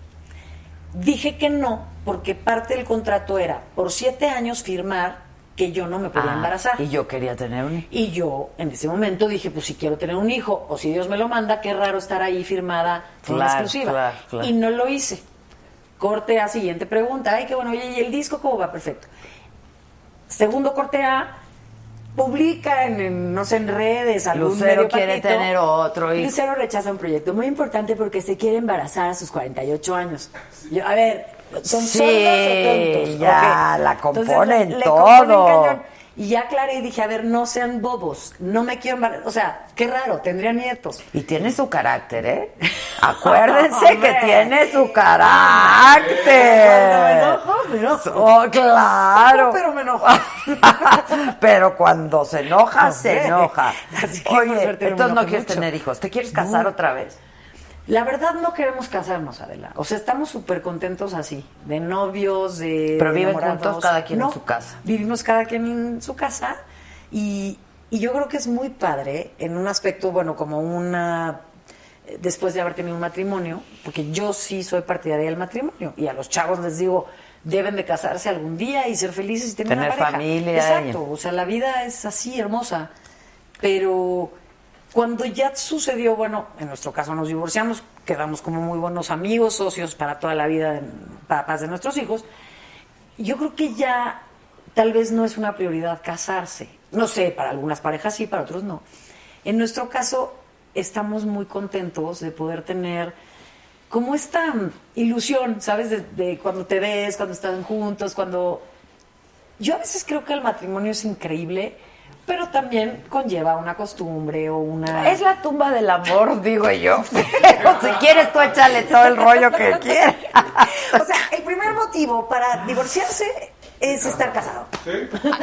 Dije que no, porque parte del contrato era por siete años firmar que yo no me podía Ah, embarazar. Y yo quería tener un hijo. Y yo en ese momento dije, pues si quiero tener un hijo, o si Dios me lo manda, qué raro estar ahí firmada Claro, exclusiva. claro, claro. Y no lo hice. Corte A, siguiente pregunta. Ay, qué bueno, oye, ¿y el disco cómo va? Perfecto. Segundo corte A, publica en, en, no sé, en redes, algún Lucero medio quiere patito. tener otro hijo. Lucero rechaza un proyecto muy importante porque se quiere embarazar a sus 48 años. Yo, a ver, ¿son Sí, sordos o tontos? ya, la componen todo. Y ya aclaré y dije, a ver, no sean bobos, no me quiero embarazar. O sea, qué raro, tendría nietos. Y tiene su carácter, ¿eh? Acuérdense que tiene su carácter. Cuando me enojo, me enojo. Oh, claro. Pero me enojo. Pero cuando se enoja, se enoja. Así que, Oye, entonces no quieres tener hijos. ¿Te quieres casar No. otra vez? La verdad no queremos casarnos, Adela. O sea, estamos súper contentos así, de novios, de Pero viven juntos cada quien en su casa. Vivimos cada quien en su casa y, y yo creo que es muy padre en un aspecto, bueno, como una... eh, Después de haber tenido un matrimonio, porque yo sí soy partidaria del matrimonio y a los chavos les digo, deben de casarse algún día y ser felices y tener, Tener una pareja. familia Exacto, o sea, la vida es así, hermosa. Pero cuando ya sucedió, bueno, en nuestro caso nos divorciamos, quedamos como muy buenos amigos, socios para toda la vida, papás de nuestros hijos. Yo creo que ya tal vez no es una prioridad casarse. No sé, para algunas parejas sí, para otros no. En nuestro caso, estamos muy contentos de poder tener como esta ilusión, ¿sabes? De, de cuando te ves, cuando están juntos, cuando... Yo a veces creo que el matrimonio es increíble, pero también conlleva una costumbre o una... Es la tumba del amor, digo yo. Pero si quieres, tú échale todo el rollo que quieras. O sea, el primer motivo para divorciarse es estar casado.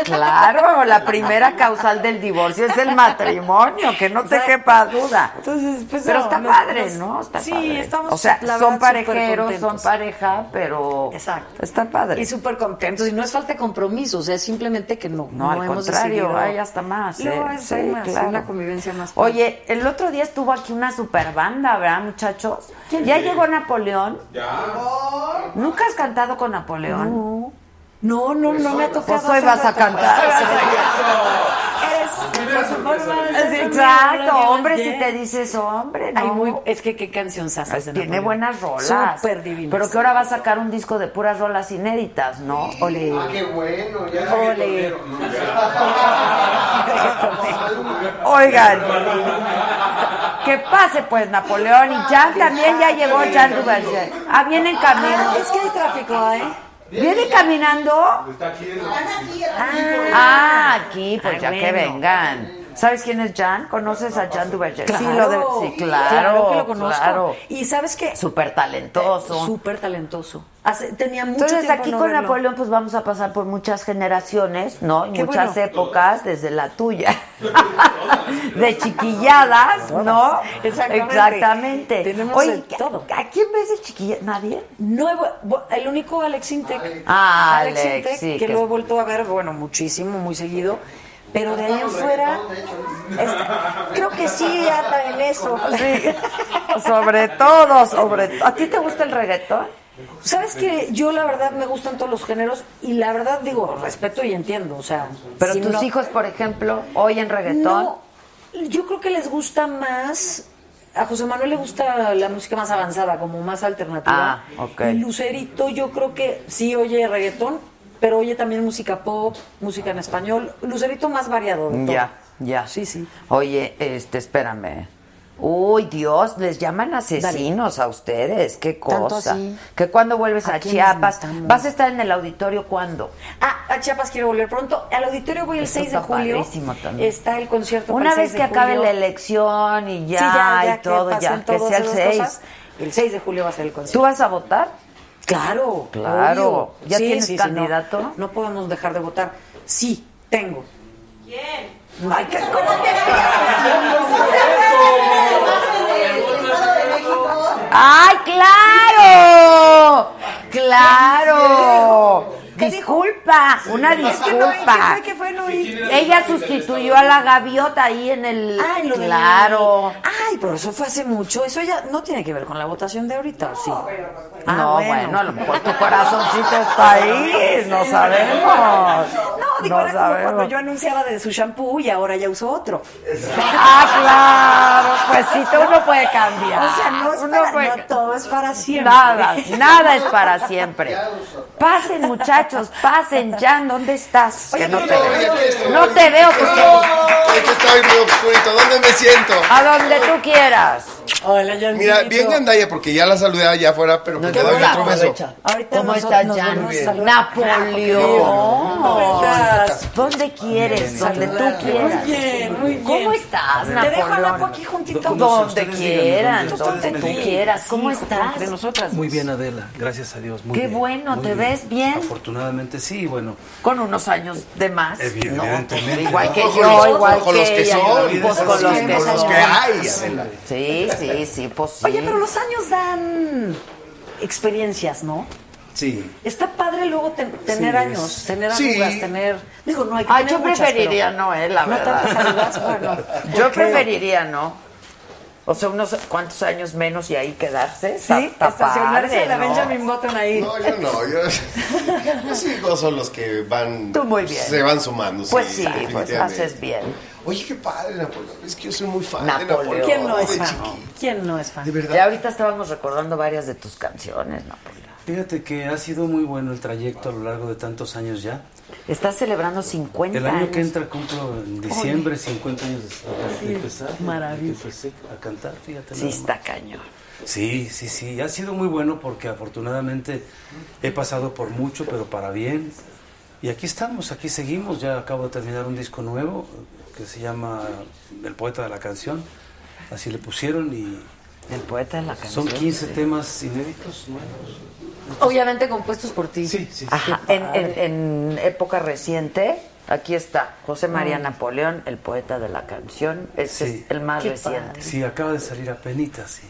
Claro, la primera causal del divorcio es el matrimonio, que no te quepa duda. Entonces, pues, pero no, está padre, nos- ¿no? Está sí, padre. estamos, O sea, la son parejeros, son pareja, pero Exacto. está padre. Y súper contentos. Y no es falta de compromiso, o sea, es simplemente que no. No, al hemos contrario, hay hasta más. No, ¿eh? es- más, claro. una convivencia más. padre. Oye, el otro día estuvo aquí una super banda, ¿verdad, muchachos? Ya llegó Napoleón. Ya. ¿Nunca has cantado con Napoleón? No, no, no me ha tocado. Pues hoy vas a cantar. Exacto, hombre, si te dices hombre, ¿no? Ay, muy, es que qué canción de Tiene buenas rolas. Súper divinas. Pero que ahora va a sacar un disco de puras rolas inéditas, ¿no? Ole. Ah, qué bueno. Ya Ole. Oigan. Que pase pues Napoleón y Jan también ya llegó Jan Duverger. Ah, viene en camino. Es que hay tráfico, ¿eh? ¿Viene caminando? Está aquí aquí. Ah, aquí, pues Ah, ya que vengan. ¿Sabes quién es Jan? ¿Conoces a Jan Duverger? Claro, sí, lo de- sí, claro, claro que lo conozco. claro. Y sabes qué? Súper talentoso. Súper talentoso. Hace- tenía mucho Entonces tiempo aquí no con verlo. Napoleón pues vamos a pasar por muchas generaciones, ¿no? Qué muchas bueno. épocas, desde la tuya, de chiquilladas, ¿no? Exactamente. Exactamente. Tenemos Oye, todo. ¿a quién ves de chiquilla? ¿Nadie? No el único Alex Intec. Ah, Alex Alex, Intec, sí, que que- lo he vuelto a ver, bueno, muchísimo, muy seguido. Pero de ahí en fuera, está- creo que sí anda en eso. Sí, sobre todo, sobre todo. ¿A ti te gusta el reggaetón? Sabes que yo la verdad me gustan todos los géneros y la verdad digo, respeto y entiendo, o sea. Pero si tus no- hijos, por ejemplo, oyen reggaetón. No, yo creo que les gusta más. A José Manuel le gusta la música más avanzada, como más alternativa. Ah, ok. Y Lucerito, yo creo que sí oye reggaetón, pero oye también música pop, música en español. Lucerito más variado. de todo. Ya, ya. Sí, sí. Oye, este, espérame. Uy, Dios, les llaman asesinos a ustedes, qué cosa. Que cuando vuelves a ¿A Chiapas, vas a estar en el auditorio cuándo? Ah, a Chiapas quiero volver pronto. Al auditorio voy el Eso 6 de julio. también. Está el concierto. para Una el vez 6 que de acabe julio. la elección y ya, Sí, ya, ya y todo, ya, que sea el esas 6. cosas, el 6 de julio va a ser el concierto. ¿Tú vas a votar? Claro, Claro. obvio. ¿Ya Sí, tienes sí, sí, no. candidato? no, podemos dejar de votar. Sí, tengo. ¿Quién? Ay, ¿qué- cómo El Estado de México. ¡Ay, claro! Claro. Disculpa, una Es que no, disculpa. ¿qué fue? Ella sustituyó a la gaviota ahí en el. De claro. Ay, pero eso fue hace mucho. Eso ya no tiene que ver con la votación de ahorita, ¿o sí? Ah, no, bueno. a lo mejor tu corazoncito está ahí, no sabemos. No, digo, No sabemos. cuando yo anunciaba de su shampoo y ahora ya uso otro. Ah, claro, pues sí, uno puede cambiar. O sea, no, es Uno para, puede- no todo es para siempre. Nada, nada es para siempre. Pasen, muchachos, pasen, Jan, ¿dónde estás? Que no te veo. No te veo porque Aquí estoy muy oscurito. ¿Dónde me siento? a donde tú quieras. Hola, Jan. Mira, bien gandalla porque ya la saludé allá afuera, pero pues le doy otro beso. Ahorita ¿Cómo estás, Jan? Napoleón. ¿Cómo estás? ¿Dónde quieres? Donde tú quieras. Muy bien, muy bien. ¿Cómo estás, Te dejo a Napoleón? Napo aquí juntito. Donde quieran, donde tú quieras. ¿Cómo estás? nosotras. Muy bien, Adela, gracias a Dios. Muy Qué bueno, ¿te ves bien? Afortunadamente sí, bueno. Con unos años de más. Evidentemente. No, igual que yo, los- igual con que los que ella. son, Pues con los que con los son. que hay. Sí, sí, sí, pues sí. Oye, pero los años dan experiencias, ¿no? Sí. Está padre luego ten- tener Sí, años, es- tener Sí. arrugas, tener... Digo, no hay que Ay, tener yo muchas, preferiría pero- no, eh, la ¿No verdad. tantas arrugas? Bueno, Yo preferiría no. O sea, unos cuantos años menos y ahí quedarse. Sí, está estacionarse padre, la ¿no? Benjamin Button ahí. No, yo no. Yo, los hijos son los que van. Tú muy bien. Se van sumando. Pues sí, pues haces bien. Oye, qué padre, Napoleón. Es que yo soy muy fan de Napoleón. Napoleón. ¿Quién no es fan? chiquito. ¿Quién no es fan? De verdad. Ya ahorita estábamos recordando varias de tus canciones, Napoleón. Fíjate que ha sido muy bueno el trayecto a lo largo de tantos años ya. Estás celebrando 50 El año años. que entra cumplo en diciembre 50 años de, de empezar. empecé a cantar, fíjate. Sí, está cañón. Sí, sí, sí. Ha sido muy bueno porque afortunadamente he pasado por mucho, pero para bien. Y aquí estamos, aquí seguimos. Ya acabo de terminar un disco nuevo que se llama El poeta de la canción. Así le pusieron y El poeta de la canción. son 15 sí. temas inéditos nuevos. Obviamente compuestos por ti. Sí, sí. Ajá, en, en- en época reciente, aquí está, José María Napoleón, el poeta de la canción, ese Sí. es el más Qué reciente. Sí, acaba de salir a penita, sí.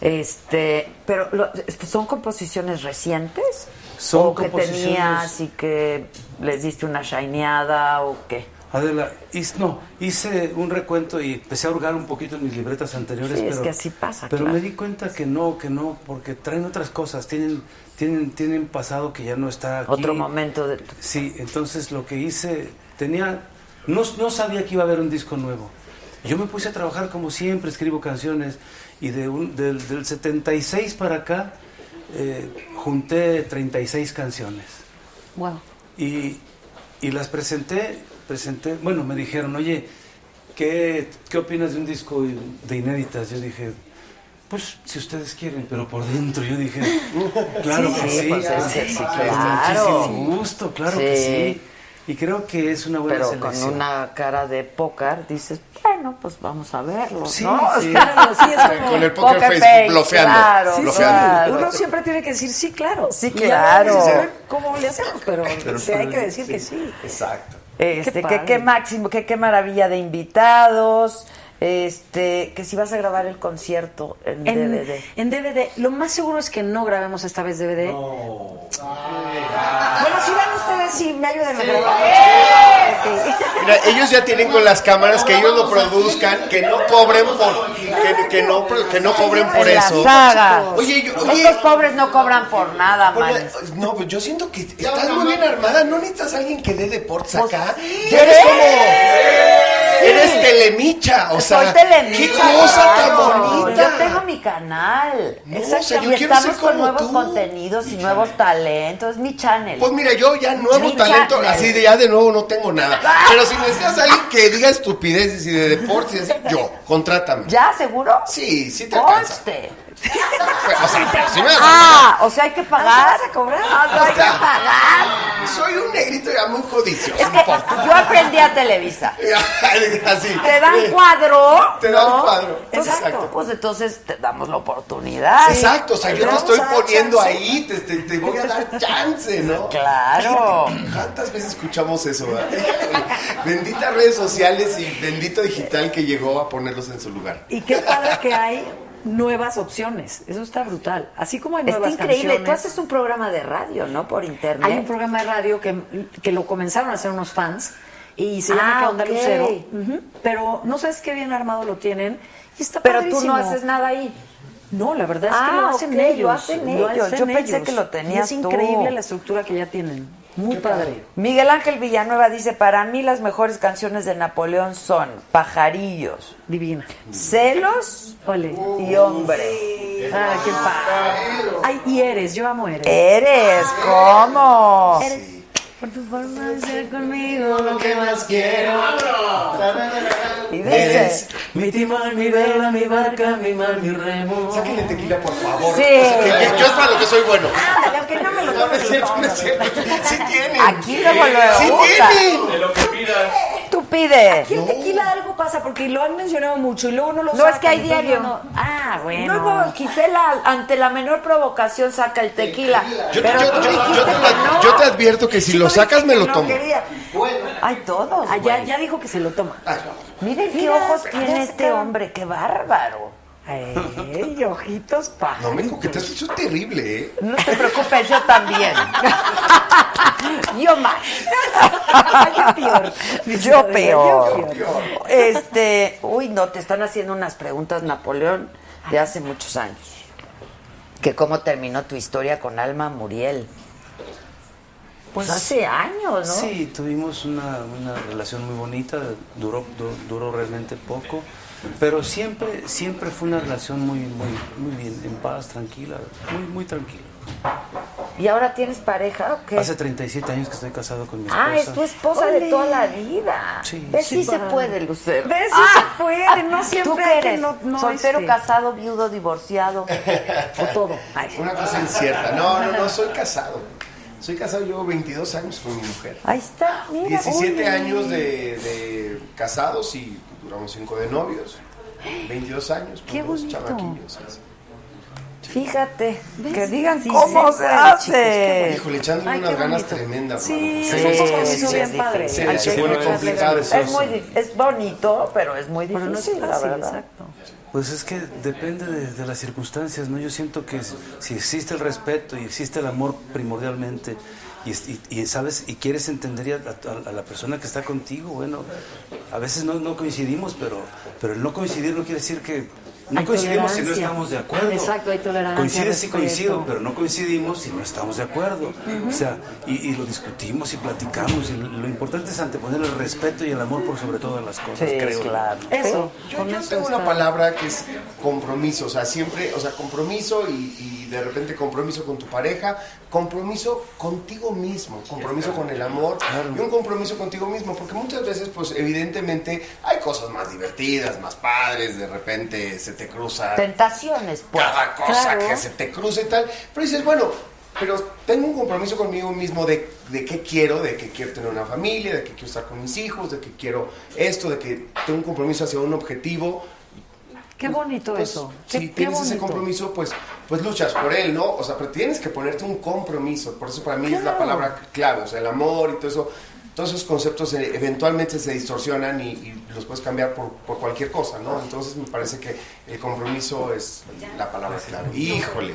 Este, pero lo- ¿son composiciones recientes? Son ¿O que composiciones- tenías y que les diste una shineada o qué? Adela, hice, no, hice un recuento y empecé a hurgar un poquito en mis libretas anteriores, Sí, es pero, que así pasa, pero claro. me di cuenta que no, que no, porque traen otras cosas, tienen, tienen, tienen pasado que ya no está aquí. Otro momento de... Sí, entonces lo que hice, tenía, no, no sabía que iba a haber un disco nuevo. Yo me puse a trabajar como siempre, escribo canciones, y de un- del, del 76 para acá eh, junté 36 canciones. Wow. Y, y las presenté, presenté, bueno, me dijeron, oye, ¿qué, ¿qué opinas de un disco de inéditas? Yo dije, pues si ustedes quieren, pero por dentro yo dije, claro Sí, que sí, claro. muchísimo gusto, claro que Sí. Y creo que es una buena Pero selección. con una cara de póker dices, bueno, pues vamos a verlo, Sí, ¿no? sí. Claro, sí, es como- Con el poker face, face, blofeando. Claro, Sí, sí, Blofeando. Uno siempre tiene que decir sí, claro. Sí, claro. veremos a ver ¿Cómo le hacemos? Pero, sí, hay que decir que sí. Exacto. Este, Qué que qué máximo, que qué maravilla de invitados. Este, que si vas a grabar el concierto en, En DVD. en DVD. Lo más seguro es que no grabemos esta vez DVD. Bueno, si van ustedes, sí, me ayuden a grabar. Mira, ellos ya tienen con las cámaras que ellos lo produzcan, que no cobren por que, que no que no cobren por En eso. saga. Oye, yo- oye, Estos pobres no cobran por nada, man. No, pues yo siento que estás muy bien armada. No necesitas a alguien que dé deportes Pues, acá. ¿sí? Ya eres como. Eres telemicha. O sea, Soy telemicha, qué cosa tan claro. bonita. Yo tengo mi canal. No, Exacto. o sea, yo quiero estamos ser con como nuevos tú. contenidos y nuevos talentos. Es mi channel. Pues mira, yo ya nuevo Mi talento, channel. así de ya de nuevo no tengo nada. Pero si necesitas a alguien que diga estupideces y de deportes yo, contrátame. ¿Ya, seguro? Sí, sí te alcanza. Conste. O sea, pero si me vas a Ah, o sea, hay que pagar. ¿Vas a cobrar? Ah, no, hay que pagar. Soy un negrito ya muy codicioso. Es que yo aprendí a Televisa. Así. Te dan cuadro. Te dan ¿no? cuadro. Exacto. Exacto. Pues entonces te damos la oportunidad. Exacto, o sea, yo te estoy poniendo chance. ahí, te, te- te voy a dar chance, ¿no? Claro. ¿Cuántas veces escuchamos eso? verdad? Benditas redes sociales y bendito digital que llegó a ponerlos en su lugar. Y qué padre que hay nuevas opciones. Eso está brutal. Así como hay Está nuevas increíble. Tú haces un programa de radio, ¿no? Por internet. Hay un programa de radio que, que lo comenzaron a hacer unos fans y se Ah, llama ¿Qué onda. Lucero? Ujú. Pero no sabes qué bien armado lo tienen. Y está Pero tú padrísimo. no haces nada ahí. No, la verdad es que Ah, lo hacen ellos. lo hacen ellos. Yo pensé que lo Y tenías Es tú. increíble la estructura que ya tienen. Muy padre. Miguel Ángel Villanueva dice, para mí las mejores canciones de Napoleón son Pajarillos, Divina. Celos Ole. y Hombre. Ah, qué padre. Ay, y eres, yo amo eres. Eres, ¿cómo? Eres. Por tu forma de ser conmigo, lo que más quiero. Y dice, Eres Mi timón, mi vela, mi barca, mi mar, mi remo. Sáquenle tequila, por favor. Sí. O sea, que- que yo es para lo que soy bueno. ándale, aunque no me lo No, no tomes es cierto, no es cierto. Sí tienen. Aquí luego luego. Sí tienen. De lo que pidas. Tú pide. Aquí el tequila algo pasa porque lo han mencionado mucho y luego no lo No, es que hay diario. no- Ah, bueno. Luego Gisela, ante la menor provocación, saca el tequila. Yo, te, que advierto que si Tú lo dijiste sacas me que lo no tomo. quería. Hay todos, ya, güey. ya dijo que se lo toma. Miren qué ojos tiene este hombre, qué bárbaro. Ey, ojitos paja. No me coqueteas, eso es terrible, ¿eh? No te preocupes, yo también. yo más. Yo peor. Yo peor. Yo peor. Este, uy, no, te están haciendo unas preguntas, Napoleón, de hace muchos años. Que cómo terminó tu historia con Alma Muriel. Pues hace años, ¿no? Sí, tuvimos una, una relación muy bonita, duró, du- duró realmente poco, pero siempre, siempre fue una relación muy, muy, muy bien, en paz, tranquila, muy, muy tranquila. ¿Y ahora tienes pareja o qué? Hace 37 años que estoy casado con mi esposa. Ah, es tu esposa de toda la vida. Sí. ¿Ves? Sí, Sí, se va. puede, Lucero. ¿Ves? Sí Ah, se puede, no siempre ¿Tú qué eres? no- no, ¿Soltero, este- casado, viudo, divorciado? O todo. Ay. Una cosa incierta. No, no, no, soy casado. Soy casado, llevo 22 años con mi mujer. Ahí está, mira. 17 oye. años de, de casados y duramos 5 de novios. 22 años. con Qué bonito. chamaquillos. Fíjate, ¿Ves? que digan Sí cómo se se hace. Híjole, echándole Ay, unas ganas tremendas. Sí, Sí, sí, sí, bien sí. Se, pone complicado. Es muy es bonito, pero es muy Pero difícil, no es la fácil, verdad. exacto. Pues es que depende de, las circunstancias, ¿no? Yo siento que si- existe el respeto y existe el amor primordialmente y, es- y- y, sabes y quieres entender a, a- a la persona que está contigo, bueno, a veces no, no coincidimos, pero pero el no coincidir no quiere decir que no Hay coincidimos si no estamos de acuerdo. Exacto, hay tolerancia, Coincide si coincido, pero no coincidimos si no estamos de acuerdo. O sea, y, y lo discutimos y platicamos. Y lo, importante es anteponer el respeto y el amor por sobre todas las cosas, Sí, creo. claro. Eso. Yo, tengo está. una palabra que es compromiso, o sea, siempre, o sea, compromiso y, y de repente compromiso con tu pareja, compromiso contigo mismo, compromiso con el amor y un compromiso contigo mismo, porque muchas veces, pues evidentemente hay cosas más divertidas, más padres, de repente se te cruza Tentaciones, pues. cada cosa Claro. que se te cruza y tal, pero dices, bueno, pero tengo un compromiso conmigo mismo de, de qué quiero, de que quiero tener una familia, de que quiero estar con mis hijos, de que quiero esto, de que tengo un compromiso hacia un objetivo. Qué bonito Pues, eso. Si Qué- qué tienes ese compromiso, pues, pues luchas por él, ¿no? O sea, pero tienes que ponerte un compromiso. Por eso para mí es la palabra clave, o sea, el amor y todo eso. Todos esos conceptos eh, eventualmente se distorsionan y, y los puedes cambiar por, por cualquier cosa, ¿no? Entonces me parece que el compromiso es la palabra clave. Híjole.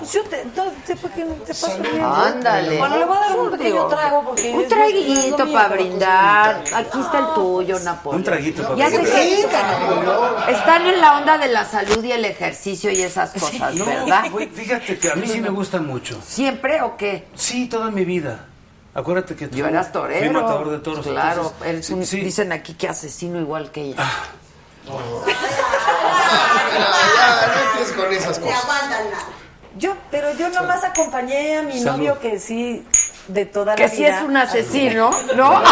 Pues yo te, no, te, ¿por qué no te paso bien? Ándale. Bueno, le voy a dar un pequeño trago porque... Un traguito para brindar. Aquí está el tuyo, Napoleón. Un traguito para Ya sé brindar. que están en la onda de la salud y el ejercicio y esas cosas, No, ¿verdad? güey, fíjate que a mí sí me gusta mucho. ¿Siempre o qué? Sí, toda mi vida. Acuérdate que Yo fui- eras torero. Fui matador de toros. Claro, entonces, eres sí, un- sí. dicen aquí que asesino igual que ella. Ya, no empieces con esas cosas. Yo, pero yo nomás acompañé a mi Salud. novio que sí, de toda Que la sí vida. es un asesino, ¿no?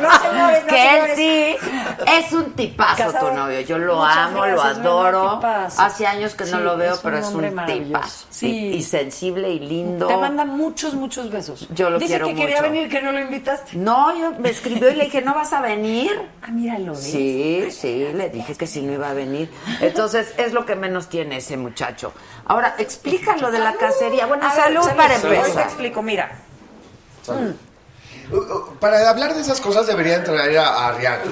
No, señores, no, que él sí es un tipazo Casado. tu novio. Yo lo Muchas amo, lo adoro. Hace años que no lo veo, es pero es un tipazo. Sí. Y, y sensible y lindo. Te manda muchos, muchos besos. Yo lo Dice quiero que quería venir, que no lo invitaste. No, yo me escribió y le dije, ¿no vas a venir? Ah, míralo, ¿ves? Sí, sí, le dije que sí no iba a venir. Entonces, es lo que menos tiene ese muchacho. Ahora, explica lo de la cacería. Bueno, A ver, salud, salud, para salud. Ahorita empezar. explico, mira. Uh, Para hablar de esas cosas deberían traer a, a Arriaga.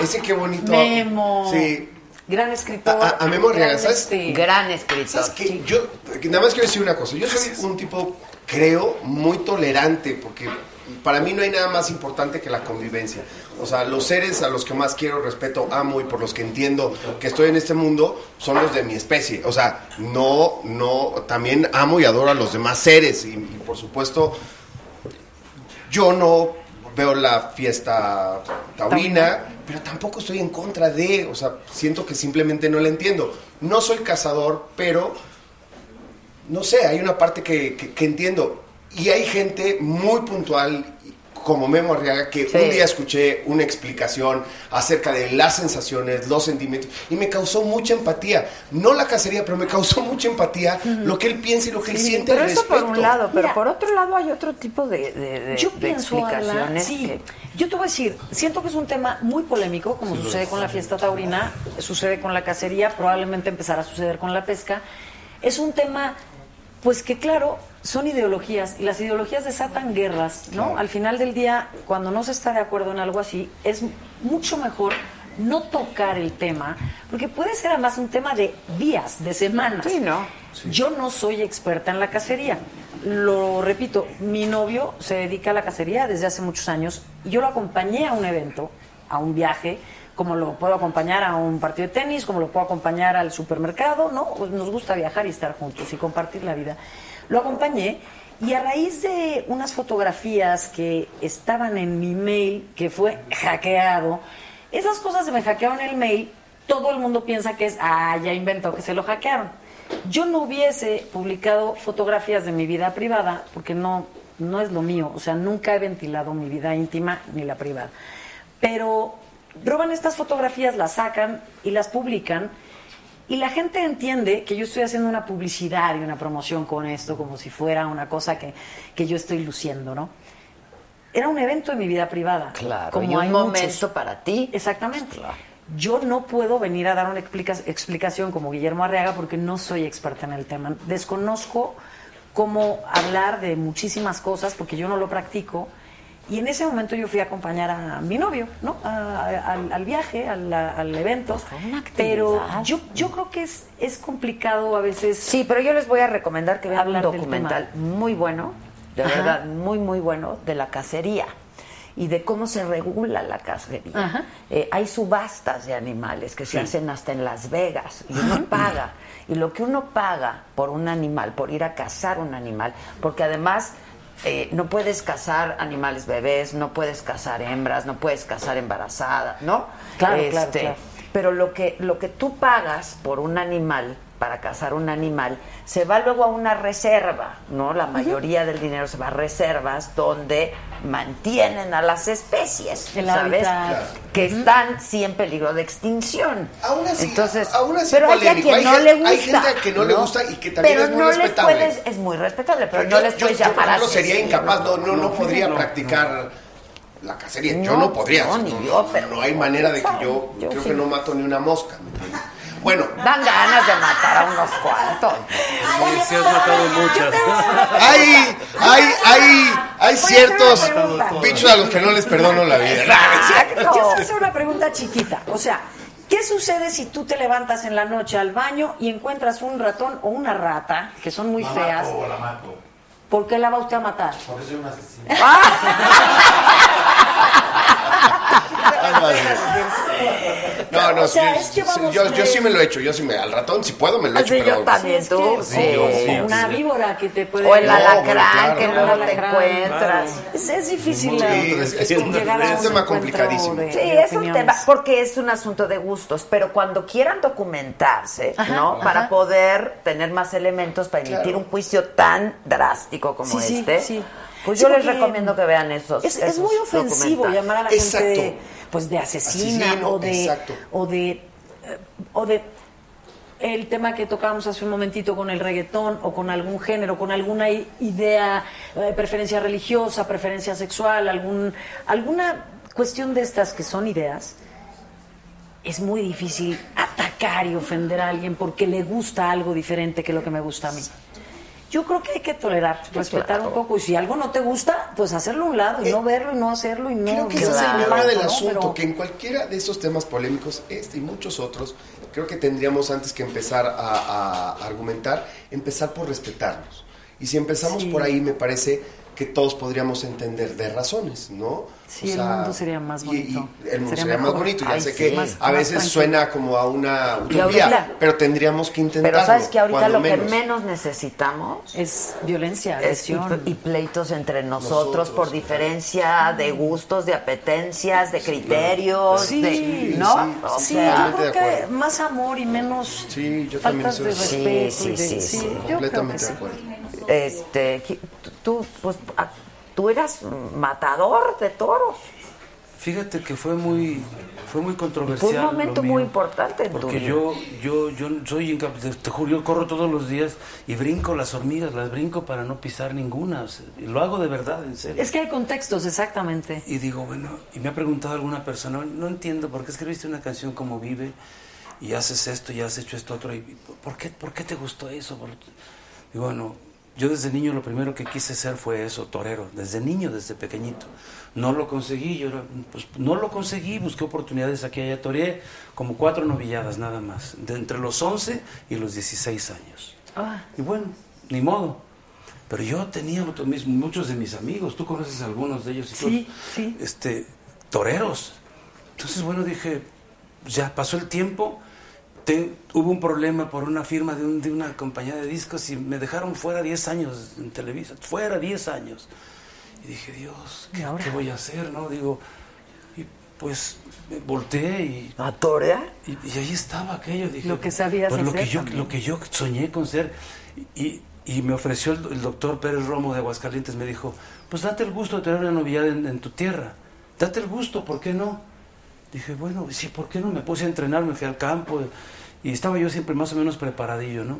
Ese qué bonito. Memo. Sí. Gran escritor. A, a Memo Arriaga, gran, ¿sabes? este, Gran escritor. ¿Sabes qué? Yo, que nada más quiero decir una cosa. Yo soy un tipo, creo, muy tolerante, porque para mí no hay nada más importante que la convivencia. O sea, los seres a los que más quiero, respeto, amo y por los que entiendo que estoy en este mundo son los de mi especie. O sea, no, no, también amo y adoro a los demás seres. Y, y por supuesto, yo no veo la fiesta taurina, pero tampoco estoy en contra de, o sea, siento que simplemente no la entiendo. No soy cazador, pero no sé, hay una parte que, que- que entiendo. Y hay gente muy puntual, como Memo Arriaga, que Sí. un día escuché una explicación acerca de las sensaciones, los sentimientos, y me causó mucha empatía. No la cacería, pero me causó mucha empatía lo que él piensa y lo que él siente pero al eso por un lado, pero Mira, por otro lado hay otro tipo de, de- de- Yo de pienso, explicaciones. sí, que- yo te voy a decir, siento que es un tema muy polémico, como sucede con la fiesta taurina, sucede con la cacería, probablemente empezará a suceder con la pesca. Es un tema, pues que claro, son ideologías y las ideologías desatan guerras, ¿no? Al final del día, cuando no se está de acuerdo en algo así, es mucho mejor no tocar el tema, porque puede ser además un tema de días, de semanas. Sí, ¿no? Yo no soy experta en la cacería. Lo repito, mi novio se dedica a la cacería desde hace muchos años y yo lo acompañé a un evento, a un viaje, como lo puedo acompañar a un partido de tenis, como lo puedo acompañar al supermercado, ¿no? Pues nos gusta viajar y estar juntos y compartir la vida. Lo acompañé y a raíz de unas fotografías que estaban en mi mail, que fue hackeado, esas cosas se me hackearon el mail, todo el mundo piensa que es, ah, ya inventó que se lo hackearon. Yo no hubiese publicado fotografías de mi vida privada porque no, no es lo mío, o sea, nunca he ventilado mi vida íntima ni la privada. Pero roban estas fotografías, las sacan y las publican y la gente entiende que yo estoy haciendo una publicidad y una promoción con esto como si fuera una cosa que, que yo estoy luciendo, ¿no? Era un evento en mi vida privada. Claro, y un hay momento muchos. para ti. Exactamente. Yo no puedo venir a dar una explica- explicación como Guillermo Arriaga porque no soy experta en el tema. Desconozco cómo hablar de muchísimas cosas porque yo no lo practico. Y en ese momento yo fui a acompañar a mi novio, ¿no? A- a- al, al viaje, al, al evento. Pero yo, yo creo que es, es complicado a veces. Sí, pero yo les voy a recomendar que vean un documental muy bueno, de Ajá. verdad, muy, muy bueno, de la cacería y de cómo se regula la cacería. Eh, hay subastas de animales que se Sí. hacen hasta en Las Vegas y uno paga. Y lo que uno paga por un animal, por ir a cazar un animal, porque además eh, no puedes cazar animales bebés, no puedes cazar hembras, no puedes cazar embarazadas, ¿no? Claro, claro, Este, claro. Pero lo que, lo que tú pagas por un animal, para cazar un animal, se va luego a una reserva, ¿no? La mayoría del dinero se va a reservas donde mantienen a las especies, El ¿sabes? Claro. Que están sí en peligro de extinción. Aún así, Entonces, aún así pero hay a quien Hay no le gusta. hay gente a que no le gusta y que también pero es muy no les respetable. puedes, es muy respetable, pero, yo, no les yo- puedes yo, llamar ejemplo, sería incapaz, no, no, no podría no, practicar la cacería. yo No, podría. no, ni no, yo, pero- no hay manera de que yo, Yo creo sí. que no mato ni una mosca. ¿me entiendes? Bueno, Dan ganas de matar a unos cuantos. Sí, sí has matado muchas. hay, hay, hay, hay ciertos bichos a los que no les perdono la vida. Yo te voy a hacer una pregunta chiquita. O sea, ¿qué sucede si tú te levantas en la noche al baño y encuentras un ratón o una rata, que son muy La feas? mato, la mato. ¿Por qué la va usted a matar? Porque soy un asesino. No, no, O sea, sí, es que sí, vamos yo, yo sí me lo he hecho. Yo sí me, al ratón, si puedo, me lo he hecho. Sí, yo pero, también, tú, o sí. Una víbora que te puede... O el No, alacrán claro, que claro. luego te encuentras. Es, es difícil Sí, es- es un- tema complicadísimo. de- Sí, de es un tema, porque es un asunto de gustos, pero cuando quieran documentarse, Ajá, ¿no? ajá. Para poder tener más elementos para emitir Claro. un juicio tan drástico como Sí, sí, este, sí. Pues Sí, yo les recomiendo que vean esos. Es, muy ofensivo llamar a la Exacto. gente pues de asesina Asesino, o de exacto. o de eh, o de el tema que tocábamos hace un momentito con el reggaetón o con algún género, con alguna idea, eh, preferencia religiosa, preferencia sexual, algún alguna cuestión de estas que son ideas, es muy difícil atacar y ofender a alguien porque le gusta algo diferente que lo que me gusta a mí. Yo creo que hay que tolerar, respetar claro. un poco. Y si algo no te gusta, pues hacerlo a un lado y no verlo y no hacerlo y no. Creo que ese es el meollo del ¿no? asunto, Pero- que en cualquiera de estos temas polémicos, este y muchos otros, creo que tendríamos antes que empezar a, a argumentar, empezar por respetarnos. Y si empezamos Sí. por ahí, me parece que todos podríamos entender de razones, ¿no? Sí, el mundo sería más y- bonito. y el mundo Sería sería, más bonito. Ya Ay, sé sí. que Más- a veces suena como a una Y ahorita- utopía, pero tendríamos que intentarlo. Pero sabes que ahorita lo que menos. menos necesitamos es violencia, es y, agresión. y pleitos entre nosotros, Nosotros, por diferencia de gustos, de apetencias, de criterios, Sí, de, ¿no? sí, O Sí, sea, yo creo que más amor y menos Sí, yo también faltas de soy- Sí, respeto. sí, y de- sí, sí, que completamente sí. de acuerdo. este, tú, pues, ah, tú eras matador de toros. Fíjate que fue muy, fue muy controversial. Fue un momento mío, muy importante en Porque yo, yo, yo soy incap- te- juro, yo corro todos los días y brinco las hormigas, las brinco para no pisar ninguna. o sea, y lo hago de verdad, en serio. Es que hay contextos, exactamente. Y digo, bueno, y me ha preguntado alguna persona, no entiendo por qué escribiste una canción como Vive y haces esto y has hecho esto otro. Y, ¿por, qué, ¿Por qué te gustó eso? Digo, bueno, yo desde niño lo primero que quise ser fue eso, torero. Desde niño, desde pequeñito. No lo conseguí, yo pues, no lo conseguí, busqué oportunidades aquí y allá. Toreé como cuatro novilladas nada más, de entre los 11 y los 16 años. Ah, Y bueno, ni modo. Pero yo tenía otro- muchos de mis amigos, tú conoces a algunos de ellos y Sí, todos, sí. este, toreros. Entonces, bueno, dije, ya pasó el tiempo, te- hubo un problema por una firma de, un- de una compañía de discos y me dejaron fuera 10 años en Televisa, fuera 10 años. Y dije, Dios, ¿qué, qué voy a hacer? no Digo, y pues me volteé y... ¿A torear? Y, y ahí estaba aquello. Dije, Lo que sabías pues lo que yo también. Lo que yo soñé con ser. Y, y me ofreció el, el doctor Pérez Romo de Aguascalientes, me dijo, pues date el gusto de tener una en, en tu tierra. Date el gusto, ¿por qué no? Dije, bueno, sí, ¿por qué no? Me puse a entrenar, me fui al campo y estaba yo siempre más o menos preparadillo, ¿no?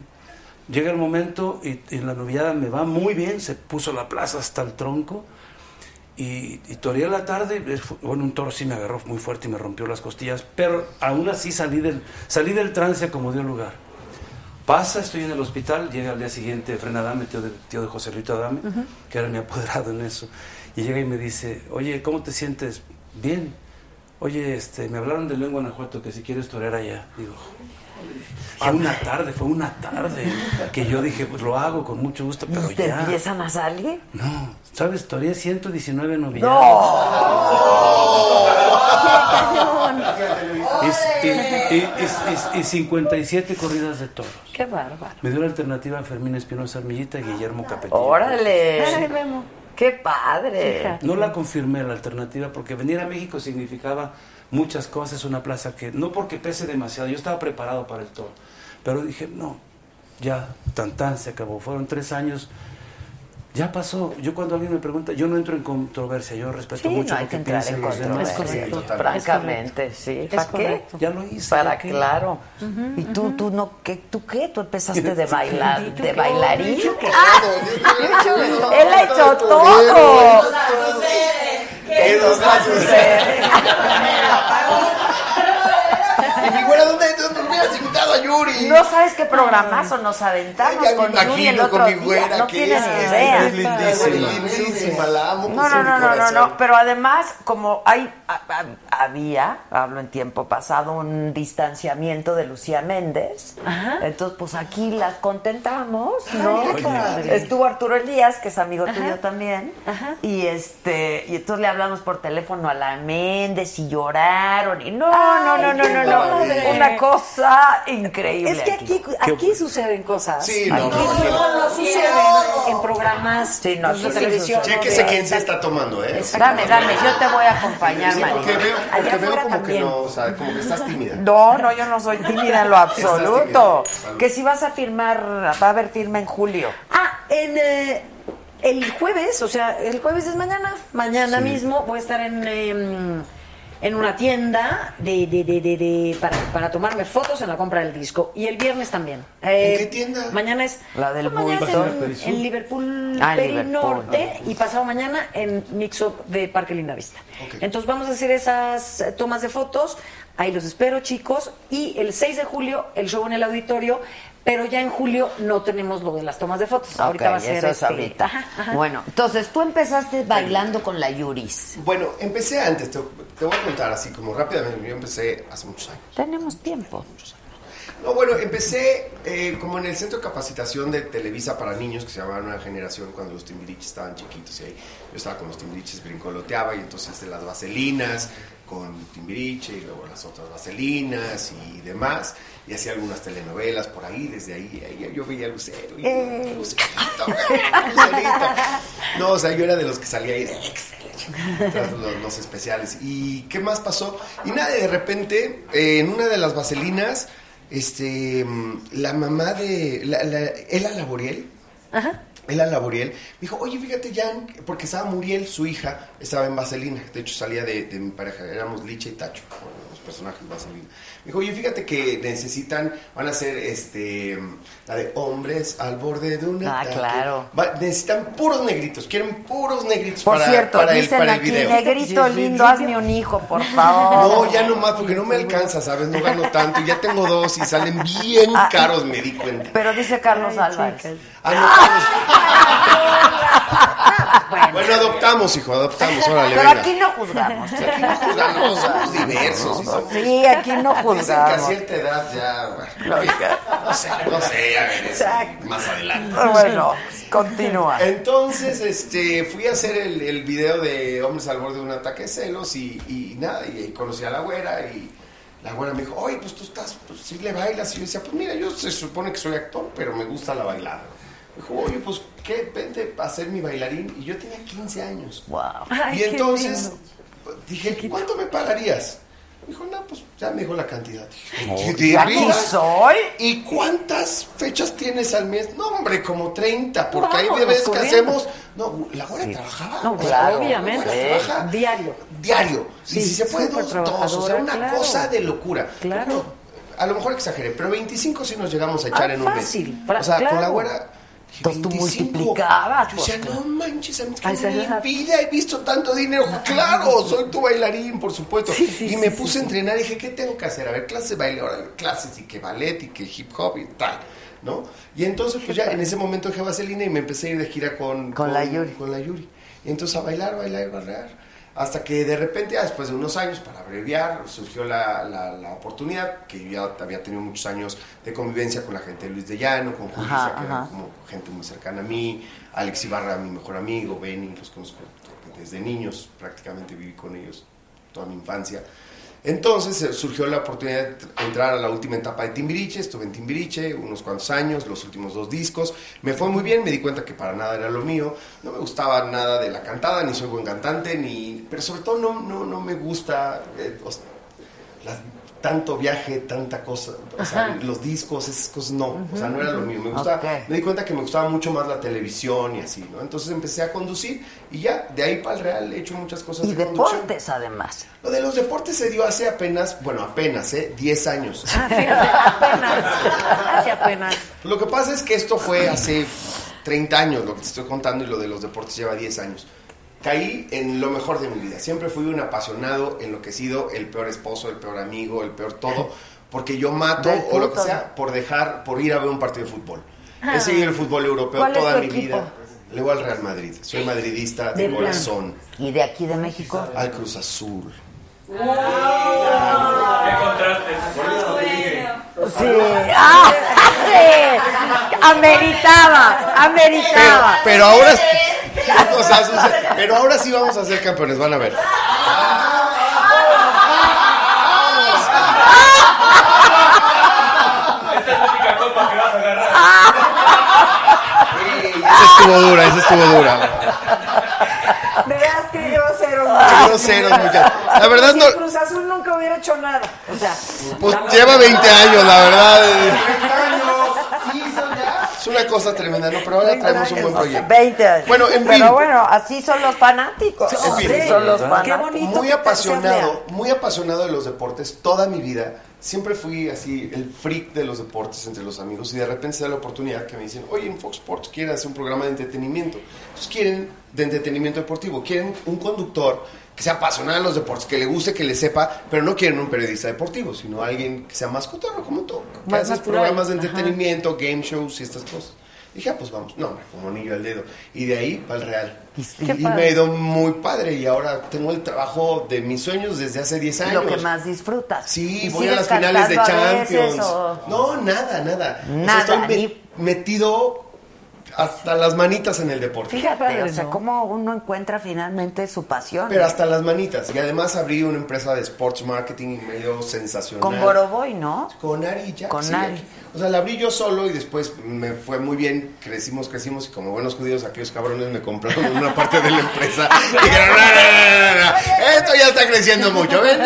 Llega el momento y, y la novillada me va muy bien, se puso la plaza hasta el tronco y, y toreé la tarde, eh, bueno, un toro sí me agarró muy fuerte y me rompió las costillas, pero aún así salí del, salí del trance como dio lugar. Pasa, estoy en el hospital, llega al día siguiente Fren Adame, tío de, tío de José Rito Adame, que era mi apoderado en eso, y llega y me dice, oye, ¿cómo te sientes? Bien. Oye, este, me hablaron de León, Guanajuato, que si quieres torear allá. Digo, fue una tarde, fue una tarde, que yo dije, pues lo hago con mucho gusto, pero ¿Y te ya. empiezan a salir? No, ¿sabes? Toreé 119 novilladas. Y, y- y- y- y 57 corridas de toros. Qué bárbaro. Me dio la alternativa a Fermín Espinosa Armillita y Guillermo Capetillo. ¡Órale! Ay, Memo. ¡Qué padre! Fíjate. No la confirmé la alternativa porque venir a México significaba muchas cosas, una plaza que no porque pese demasiado, yo estaba preparado para el toro, pero dije, no, ya, tan tan se acabó, fueron tres años, ya pasó. Yo cuando alguien me pregunta, yo no entro en controversia, yo respeto Sí, mucho no hay lo que que entrar piensen en los demás. Es correcto. Francamente, sí. ¿Para qué? Ya lo hice. Para ¿ya qué? claro. ¿Y tú, tú no, qué, tú qué? ¿Tú empezaste de bailar, ¿Y tú de qué? bailarín? ¿Y tú qué? ¡Ah! Él ha hecho todo. ¿Qué nos va a suceder? Y mi güera, ¿dónde, dónde No sabes qué programazo nos aventamos me con Yuri el otro con mi día. güera No que tienes es, ni es, idea. es lindísima, lindísima, la amo con No, no, no, no, no, no, pero además, como hay, a- a- había, hablo en tiempo pasado, un distanciamiento de Lucía Méndez, entonces pues aquí las contentamos, ¿no? Ay. Estuvo Arturo Elías, que es amigo Ajá. tuyo también, Ajá. y este, y entonces le hablamos por teléfono a la Méndez y lloraron, y no, no, no, no, no, no, padre. una cosa increíble. Es que aquí, aquí suceden cosas. Sí, no, aquí no, no, no suceden en programas Sí, no, de televisión. Chéquese quién se está tomando, ¿eh? Dame, dame, yo te voy a acompañar, Sí, porque veo, porque veo como que no, o sea, como que estás tímida. No, no, yo no soy tímida en lo absoluto. Que si vas a firmar, va a haber firma en julio. Ah, en eh, el jueves, o sea, el jueves es mañana. Mañana mismo voy a estar en, em, en una tienda de, de, de, de, de- para, para tomarme fotos en la compra del disco. Y el viernes también. Eh, ¿En qué tienda? Mañana es. La del pues mañana es Bulldog. en, en Liverpool, Ah, en Peri Liverpool. Norte. Y pasado mañana en Mixup de Parque Linda Vista. Entonces vamos a hacer esas eh, tomas de fotos. Ahí los espero, chicos. Y el 6 de julio, el show en el auditorio. Pero ya en julio no tenemos lo de las tomas de fotos. ahorita va a ser eso es este, ahorita. ajá, ajá. Bueno, entonces tú empezaste bailando con la Yuris. Bueno, empecé antes, te, te voy a contar así como rápidamente. Yo empecé hace muchos años. Tenemos tiempo. No, bueno, empecé eh, como en el centro de capacitación de Televisa para niños, que se llamaba Nueva Generación, cuando los timbiriches estaban chiquitos. Y ahí yo estaba con los timbiriches, brincoloteaba, y entonces de las vaselinas con timbiriche, y luego las otras vaselinas y demás. Y hacía algunas telenovelas por ahí, desde ahí, ahí yo veía Lucero. Y, Eh. Lucerito, Lucerito. No, o sea, yo era de los que salía ahí de tras los, los especiales. ¿Y qué más pasó? Y nada, de repente, eh, en una de las vaselinas, este, la mamá de, la, la, Ela Laboriel, Ela Laboriel, me dijo, oye, fíjate, Jan, porque estaba Muriel, su hija, estaba en Vaselina, de hecho salía de, de mi pareja, éramos Licha y Tacho, personajes de Vaselina. Me dijo, oye, fíjate que necesitan, van a hacer este, la de hombres al borde de una. Ah, claro. necesitan puros negritos, quieren puros negritos Por para, cierto, para el, dicen para el aquí, video. negrito lindo, hazme un hijo, por favor. No, ya no más, porque no me alcanza, ¿sabes? No gano tanto. Ya tengo dos y salen bien Ah, caros, me di cuenta. Pero dice Carlos Álvarez. Ah, no, Carlos. Bueno, adoptamos, hijo, adoptamos, órale, Pero venga. aquí no juzgamos. Aquí no juzgamos, somos diversos. y somos- Sí, aquí no Dicen que a juzgamos. cierta edad ya, bueno, no sé, no sé, a ver, eso más adelante. Bueno, continúa. Entonces, este, fui a hacer el, el video de Hombres al borde de un ataque de celos y, y nada, y, y conocí a la güera y la güera me dijo, oye, pues tú estás, pues sí le bailas. Y yo decía, pues mira, yo se supone que soy actor, pero me gusta la bailada. Me dijo, oye, pues qué, vente a ser mi bailarín. Y yo tenía 15 años. Wow. Ay, y qué entonces lindo. dije, ¿cuánto me pagarías? Me dijo, no, pues ya me dijo la cantidad. Dije, Oh, "¿De ya veras? aquí soy. ¿Y cuántas fechas tienes al mes? No, hombre, como 30, porque hay veces que hacemos. No, la güera trabajaba. No, claro, la güera obviamente. trabaja Diario. diario. Sí, y si se puede, dos, dos. O sea, una claro. cosa de locura. Claro. No, a lo mejor exageré, pero 25 sí nos llegamos a echar Ah, en un fácil, mes. fra- O sea, con la güera. Entonces tú 25. multiplicabas. Yo pues, decía, no manches, a mí Ay, en mi vida he visto tanto dinero. Claro, soy tu bailarín, por supuesto. Sí, sí, y me sí, puse a entrenar y dije, ¿qué tengo que hacer? A ver, clases de baile, ahora clases y que ballet y que hip hop y tal, ¿no? Y entonces, pues ya en ese momento dejé Vaselina y me empecé a ir de gira con, Con la Yuri. Con la Yuri. Y entonces a bailar, bailar, bailar. Hasta que de repente, ya después de unos años, para abreviar, surgió la, la, la oportunidad, que yo ya había tenido muchos años de convivencia con la gente de Luis de Llano, con Julissa, Ajá, que era como gente muy cercana a mí, Alex Ibarra, mi mejor amigo, Benny, los conozco desde niños, prácticamente viví con ellos toda mi infancia. Entonces eh, surgió la oportunidad de entrar a la última etapa de Timbiriche, estuve en Timbiriche unos cuantos años, los últimos dos discos, me fue muy bien, me di cuenta que para nada era lo mío, no me gustaba nada de la cantada, ni soy buen cantante, ni, pero sobre todo no, no, no me gusta eh, las- tanto viaje, tanta cosa, o sea, los discos, esas cosas no, o sea, no era lo mío, me gustaba, me di cuenta que me gustaba mucho más la televisión y así, ¿no? Entonces empecé a conducir y ya, de ahí para el real he hecho muchas cosas Y de conducción. deportes, además. Lo de los deportes se dio hace apenas, bueno, apenas, ¿eh? 10 años. Ah, apenas. Hace apenas. Lo que pasa es que esto fue hace 30 años, lo que te estoy contando, y lo de los deportes lleva 10 años. Caí en lo mejor de mi vida. Siempre fui un apasionado, enloquecido, el peor esposo, el peor amigo, el peor todo, porque yo mato Del o lo que sea por dejar, por ir a ver un partido de fútbol. Ah. He seguido el fútbol europeo ¿Cuál es toda mi equipo? vida. Le voy al Real Madrid. Soy madridista de, corazón. ¿Y de aquí de México? Al Cruz Azul. ¿Qué contraste? Sí. ¡Ah! sí. Ameritaba, Pero, ameritaba. pero ahora. o sea, Susan, pero ahora sí vamos a ser campeones, van a ver. Esta es la única copa que vas a agarrar. Esa estuvo dura, esa estuvo dura. De veras que grosero. Qué groseros, muchachos. La verdad no. Cruz Azul nunca hubiera hecho nada. O sea, Pues lleva 20 años, la verdad. Es una cosa tremenda, ¿no? Pero ahora traemos un buen proyecto. 20 años. Bueno, en Pero fin. bueno, así son los fanáticos. En fin. Así son los Qué fanáticos. bonito. Muy apasionado, muy apasionado de los deportes toda mi vida. Siempre fui así el freak de los deportes entre los amigos y de repente se da la oportunidad que me dicen, oye, en Fox Sports quieren hacer un programa de entretenimiento. Entonces quieren de entretenimiento deportivo, quieren un conductor que sea apasionado de los deportes, que le guste, que le sepa, pero no quieren un periodista deportivo, sino alguien que sea más cotorro como tú, que Más haces natural. programas de Ajá. entretenimiento, game shows y estas cosas. Dije, ah, pues vamos, no, como anillo al dedo. Y de ahí para el Real. Y, me ha ido muy padre y ahora tengo el trabajo de mis sueños desde hace 10 años. Lo que más disfrutas. Sí, ¿Y voy a las finales de Champions. veces, o- No, nada, nada. O sea, Nada, estoy ni- metido hasta las manitas en el deporte. Fíjate, o sea, cómo uno encuentra finalmente su pasión. Pero hasta las manitas. Y además abrí una empresa de sports marketing y medio sensacional. Con Boroboy, ¿no? Con Ari ya. Con sí, Ari. aquí. O sea, la abrí yo solo y después me fue muy bien. Crecimos, crecimos y como buenos judíos, aquellos cabrones me compraron una parte de la empresa. Y dijeron, no, no, no, no, no, esto ya está creciendo mucho. Ven,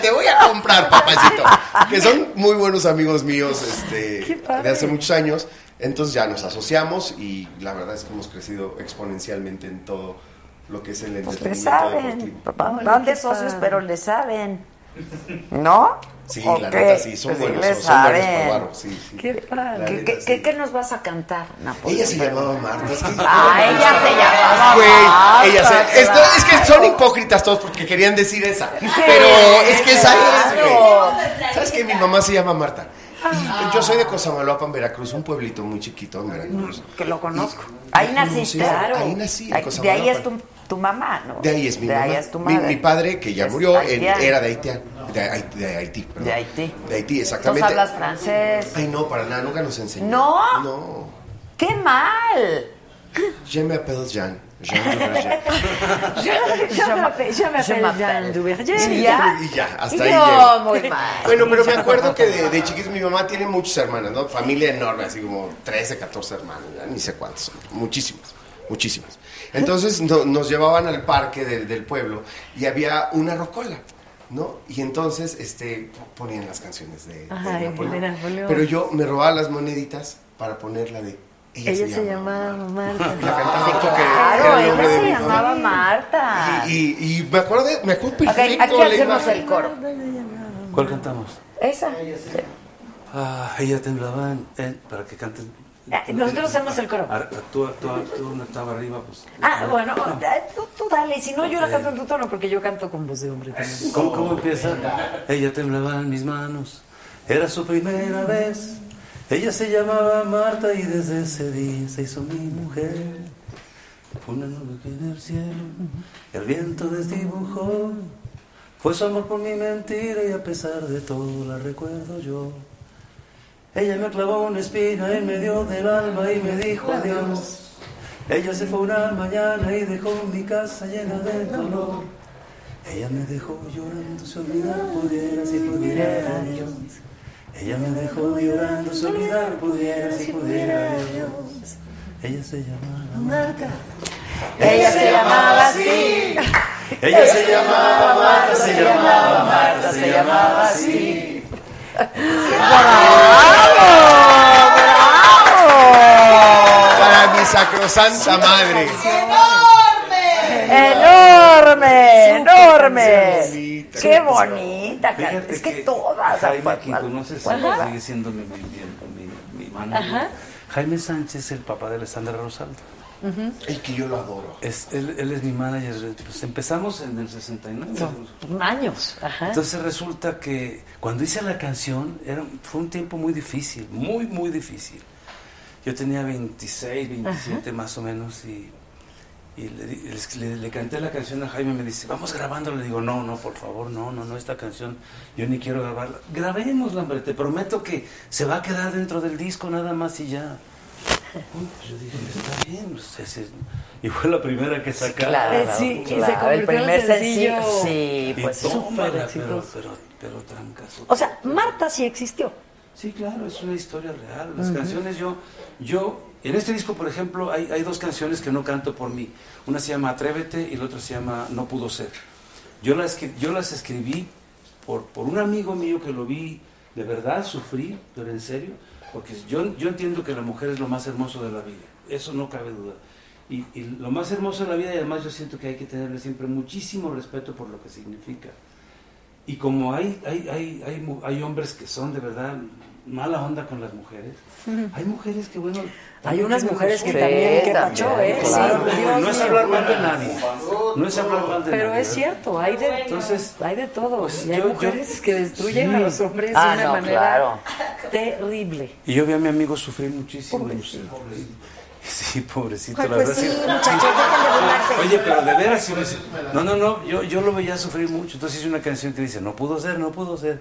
te voy a comprar, papacito. Que son muy buenos amigos míos este, de hace muchos años. Entonces ya nos asociamos y la verdad es que hemos crecido exponencialmente en todo lo que es el Pues le entretenimiento saben. deportivo. Van van de socios, pero le saben. ¿No? Sí, ¿O la qué? neta sí, son Pues buenos, le son, buenos saben. para barro, sí, sí. Qué La ¿Qué, neta, qué- sí. qué- qué nos vas a cantar, Napoleón? Ella se llamaba Marta. Es que Ah, ella se llamaba Güey, Marta, ella se- es, no, claro. es que son hipócritas todos porque querían decir esa. Pero es que esa es, güey. ¿Sabes que mi mamá se llama Marta? Yo soy de Cosamaloapan, Veracruz, un pueblito muy chiquito en Veracruz. Que lo conozco. Ahí naciste. sí, ahí nací, en De ahí es tu, tu mamá, ¿no? De ahí es mi de mamá. ahí es tu madre. mi padre, que ya murió, haitiano. era de Haití. De, Haití, de Haití, perdón. De Haití. De Haití, exactamente. hablas francés. Ay, no, para nada, nunca nos enseñó. ¿No? No. ¡Qué mal! Je m'appelle Jean. Jean Duverger. M'appelle- je m'appelle Jean Duverger. Sí, Ya. Y ya, hasta ahí Yo, llego. muy mal. Bueno, pero me acuerdo que de, de chiquito mi mamá tiene muchas hermanas, ¿no? Familia enorme, así como 13, 14 hermanos, ya ni sé cuántos son. Muchísimas, muchísimas. Entonces no- nos llevaban al parque del- del pueblo y había una rocola, ¿no? Y entonces este, ponían las canciones de, de Ay, Napoleón. de Napoleón. Pero yo me robaba las moneditas para poner la de... Ella, Ella se, se llama. llamaba Marta. La cantaba porque Claro, ella se llamaba Marta. Y, y- y me acuerdo, de- me acuerdo perfecto. aquí la hacemos imagen. el coro. ¿Cuál cantamos? Esa. Ah, ella temblaba en, en- para que canten. Ah, nosotros hacemos el coro. Ar- Tú, tú, tú una octava arriba, pues. Ah, bueno, eh, tú, tú dale, si no yo la canto en tu tono porque yo canto con voz de hombre también. ¿Cómo, cómo empieza? Ella temblaba en mis manos, era su primera vez. Ella se llamaba Marta y desde ese día se hizo mi mujer. Fue una nube que en el cielo el viento desdibujó. Fue su amor por mi mentira y a pesar de todo la recuerdo yo. Ella me clavó una espina en medio del alma y me dijo adiós. Ella se fue una mañana y dejó mi casa llena de dolor. Ella me dejó llorando, si olvidar pudiera, si pudiera Dios. Ella me dejó llorando, si olvidar pudiera, si pudiera Dios. Ella se llamaba Marta. Ella se llamaba así. Ella se llamaba Marta, se llamaba Marta, se llamaba así. Para mi sacrosanta madre. ¡Enorme! ¡Enorme! Qué ¡Qué bonita. Fíjate Es que que todas. Jaime, ¿cuál- quien cuál- conoces, sigue siendo mi, mi, mi, mi, mi mano. Ajá. Jaime Sánchez, el papá de Alessandra Rosaldo. El que yo lo adoro. Es, él, él es mi manager. Pues empezamos en el 69. Son años. Ajá. Entonces resulta que cuando hice la canción era, fue un tiempo muy difícil, muy, muy difícil. Yo tenía 26, 27 más o menos y, y le, le- le canté la canción a Jaime y me dice, vamos grabando. Le digo, no, no, por favor, no, no, no, esta canción yo ni quiero grabarla. Grabémosla, hombre, te prometo que se va a quedar dentro del disco nada más y ya. Pues yo dije, está bien. pues, ese- y fue la primera que sacaron. Claro, sí, y se claro, convirtió el primer en sencillo. sencillo. Sí, pues tómala, súper pero, pero, pero trancazo. O sea, Marta sí existió. Sí, claro, es una historia real. Las canciones yo, yo, en este disco, por ejemplo, hay, hay dos canciones que no canto por mí. Una se llama Atrévete y la otra se llama No pudo ser. Yo las, escribí por, un amigo mío que lo vi de verdad sufrir, pero en serio, porque yo, entiendo que la mujer es lo más hermoso de la vida, eso no cabe duda. Y, lo más hermoso de la vida, y además yo siento que hay que tenerle siempre muchísimo respeto por lo que significa. Y como hay hombres que son de verdad mala onda con las mujeres, hay mujeres que, bueno... Hay unas mujeres que también, que pacho, ¿eh? Sí, Dios no es hablar mal de nadie. No es hablar mal de Pero nadie. es cierto, hay de, Entonces, hay de todo. pues y hay yo- mujeres yo- que destruyen Sí. a los hombres Ah, de una no, manera claro. terrible. Y yo vi a mi amigo sufrir muchísimo. Sí, pobrecito, Ay, la pues verdad. sí, sí. muchachos, burlarse. Oye, pero de veras, sí, sí. no, no, no, yo, yo lo veía sufrir mucho. Entonces hice una canción que dice, no pudo ser, no pudo ser.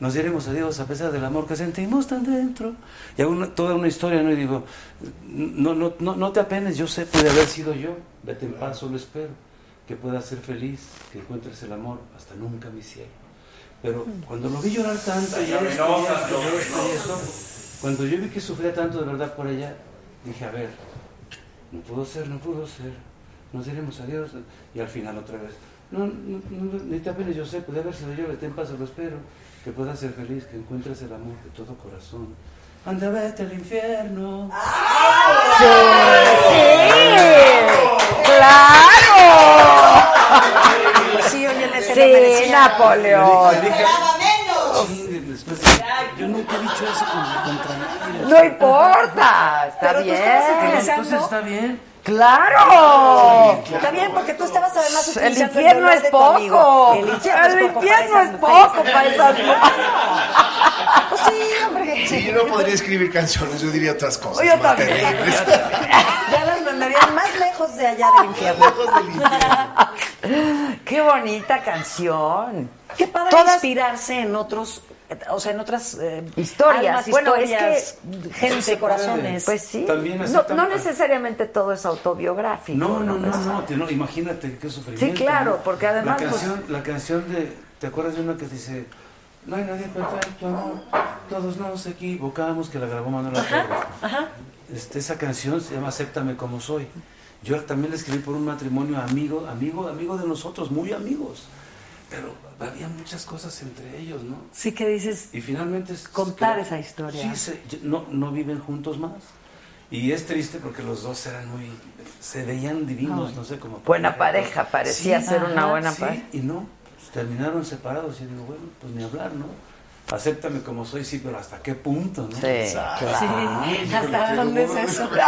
Nos diremos adiós a pesar del amor que sentimos tan dentro. Y hago una- toda una historia, ¿no? Y digo, no, no, no, no te apenes, yo sé, puede haber sido yo. Vete en paz, solo espero. Que puedas ser feliz, que encuentres el amor, hasta nunca mi cielo. Pero cuando lo vi llorar tanto, y esto, y esto, cuando yo vi que sufría tanto de verdad por ella, dije, a ver, no pudo ser, no pudo ser, nos diremos adiós. Y al final otra vez, no, no, no, ni te apenes, yo sé, puede haber sido yo, vete en paz, lo espero, que puedas ser feliz, que encuentres el amor de todo corazón. Anda, vete al infierno. ¡Claro! Sí, oye, Sí, merecía. Napoleón. Le dije, sí, después de- yo nunca he dicho eso con- contra nadie. No importa, está Pero tú bien. estabas utilizando- Entonces está bien. ¡Claro! Está bien, porque tú estabas además El infierno es poco. El infierno es El poco infierno para es esas Pues sí, hombre. Sí, yo no podría escribir canciones, yo diría otras cosas Yo más también. terribles. Ya las mandarían más lejos de allá del infierno. Qué bonita canción. Qué padre Todas- inspirarse en otros, o sea, en otras eh, Historias. almas, bueno, historias, es que gente, corazones. Pues sí. También así no, no necesariamente todo es autobiográfico. No, no, no, no, te- no, imagínate qué sufrimiento. Sí, claro, ¿no? porque además, La pues- canción, la canción de. ¿Te acuerdas de una que dice. No hay nadie perfecto, amor. Todos nos equivocamos, que la grabó Manuel Torres. Ajá. Este, esa canción se llama Acéptame como soy. Yo también la escribí por un matrimonio amigo, amigo, amigo de nosotros, muy amigos. Pero había muchas cosas entre ellos, ¿no? Sí que dices Y finalmente es contar creo- esa historia. Sí, se- no, no viven juntos más. Y es triste porque los dos eran muy, se veían divinos, Ay. no sé cómo. Buena pareja, parecía ser una buena sí, pareja. Y no, terminaron separados y digo, bueno, pues ni hablar, ¿no? Acéptame como soy, sí, pero ¿hasta qué punto, no? Sí, Exacto. claro. Ay, ¿Hasta dónde es eso? Basta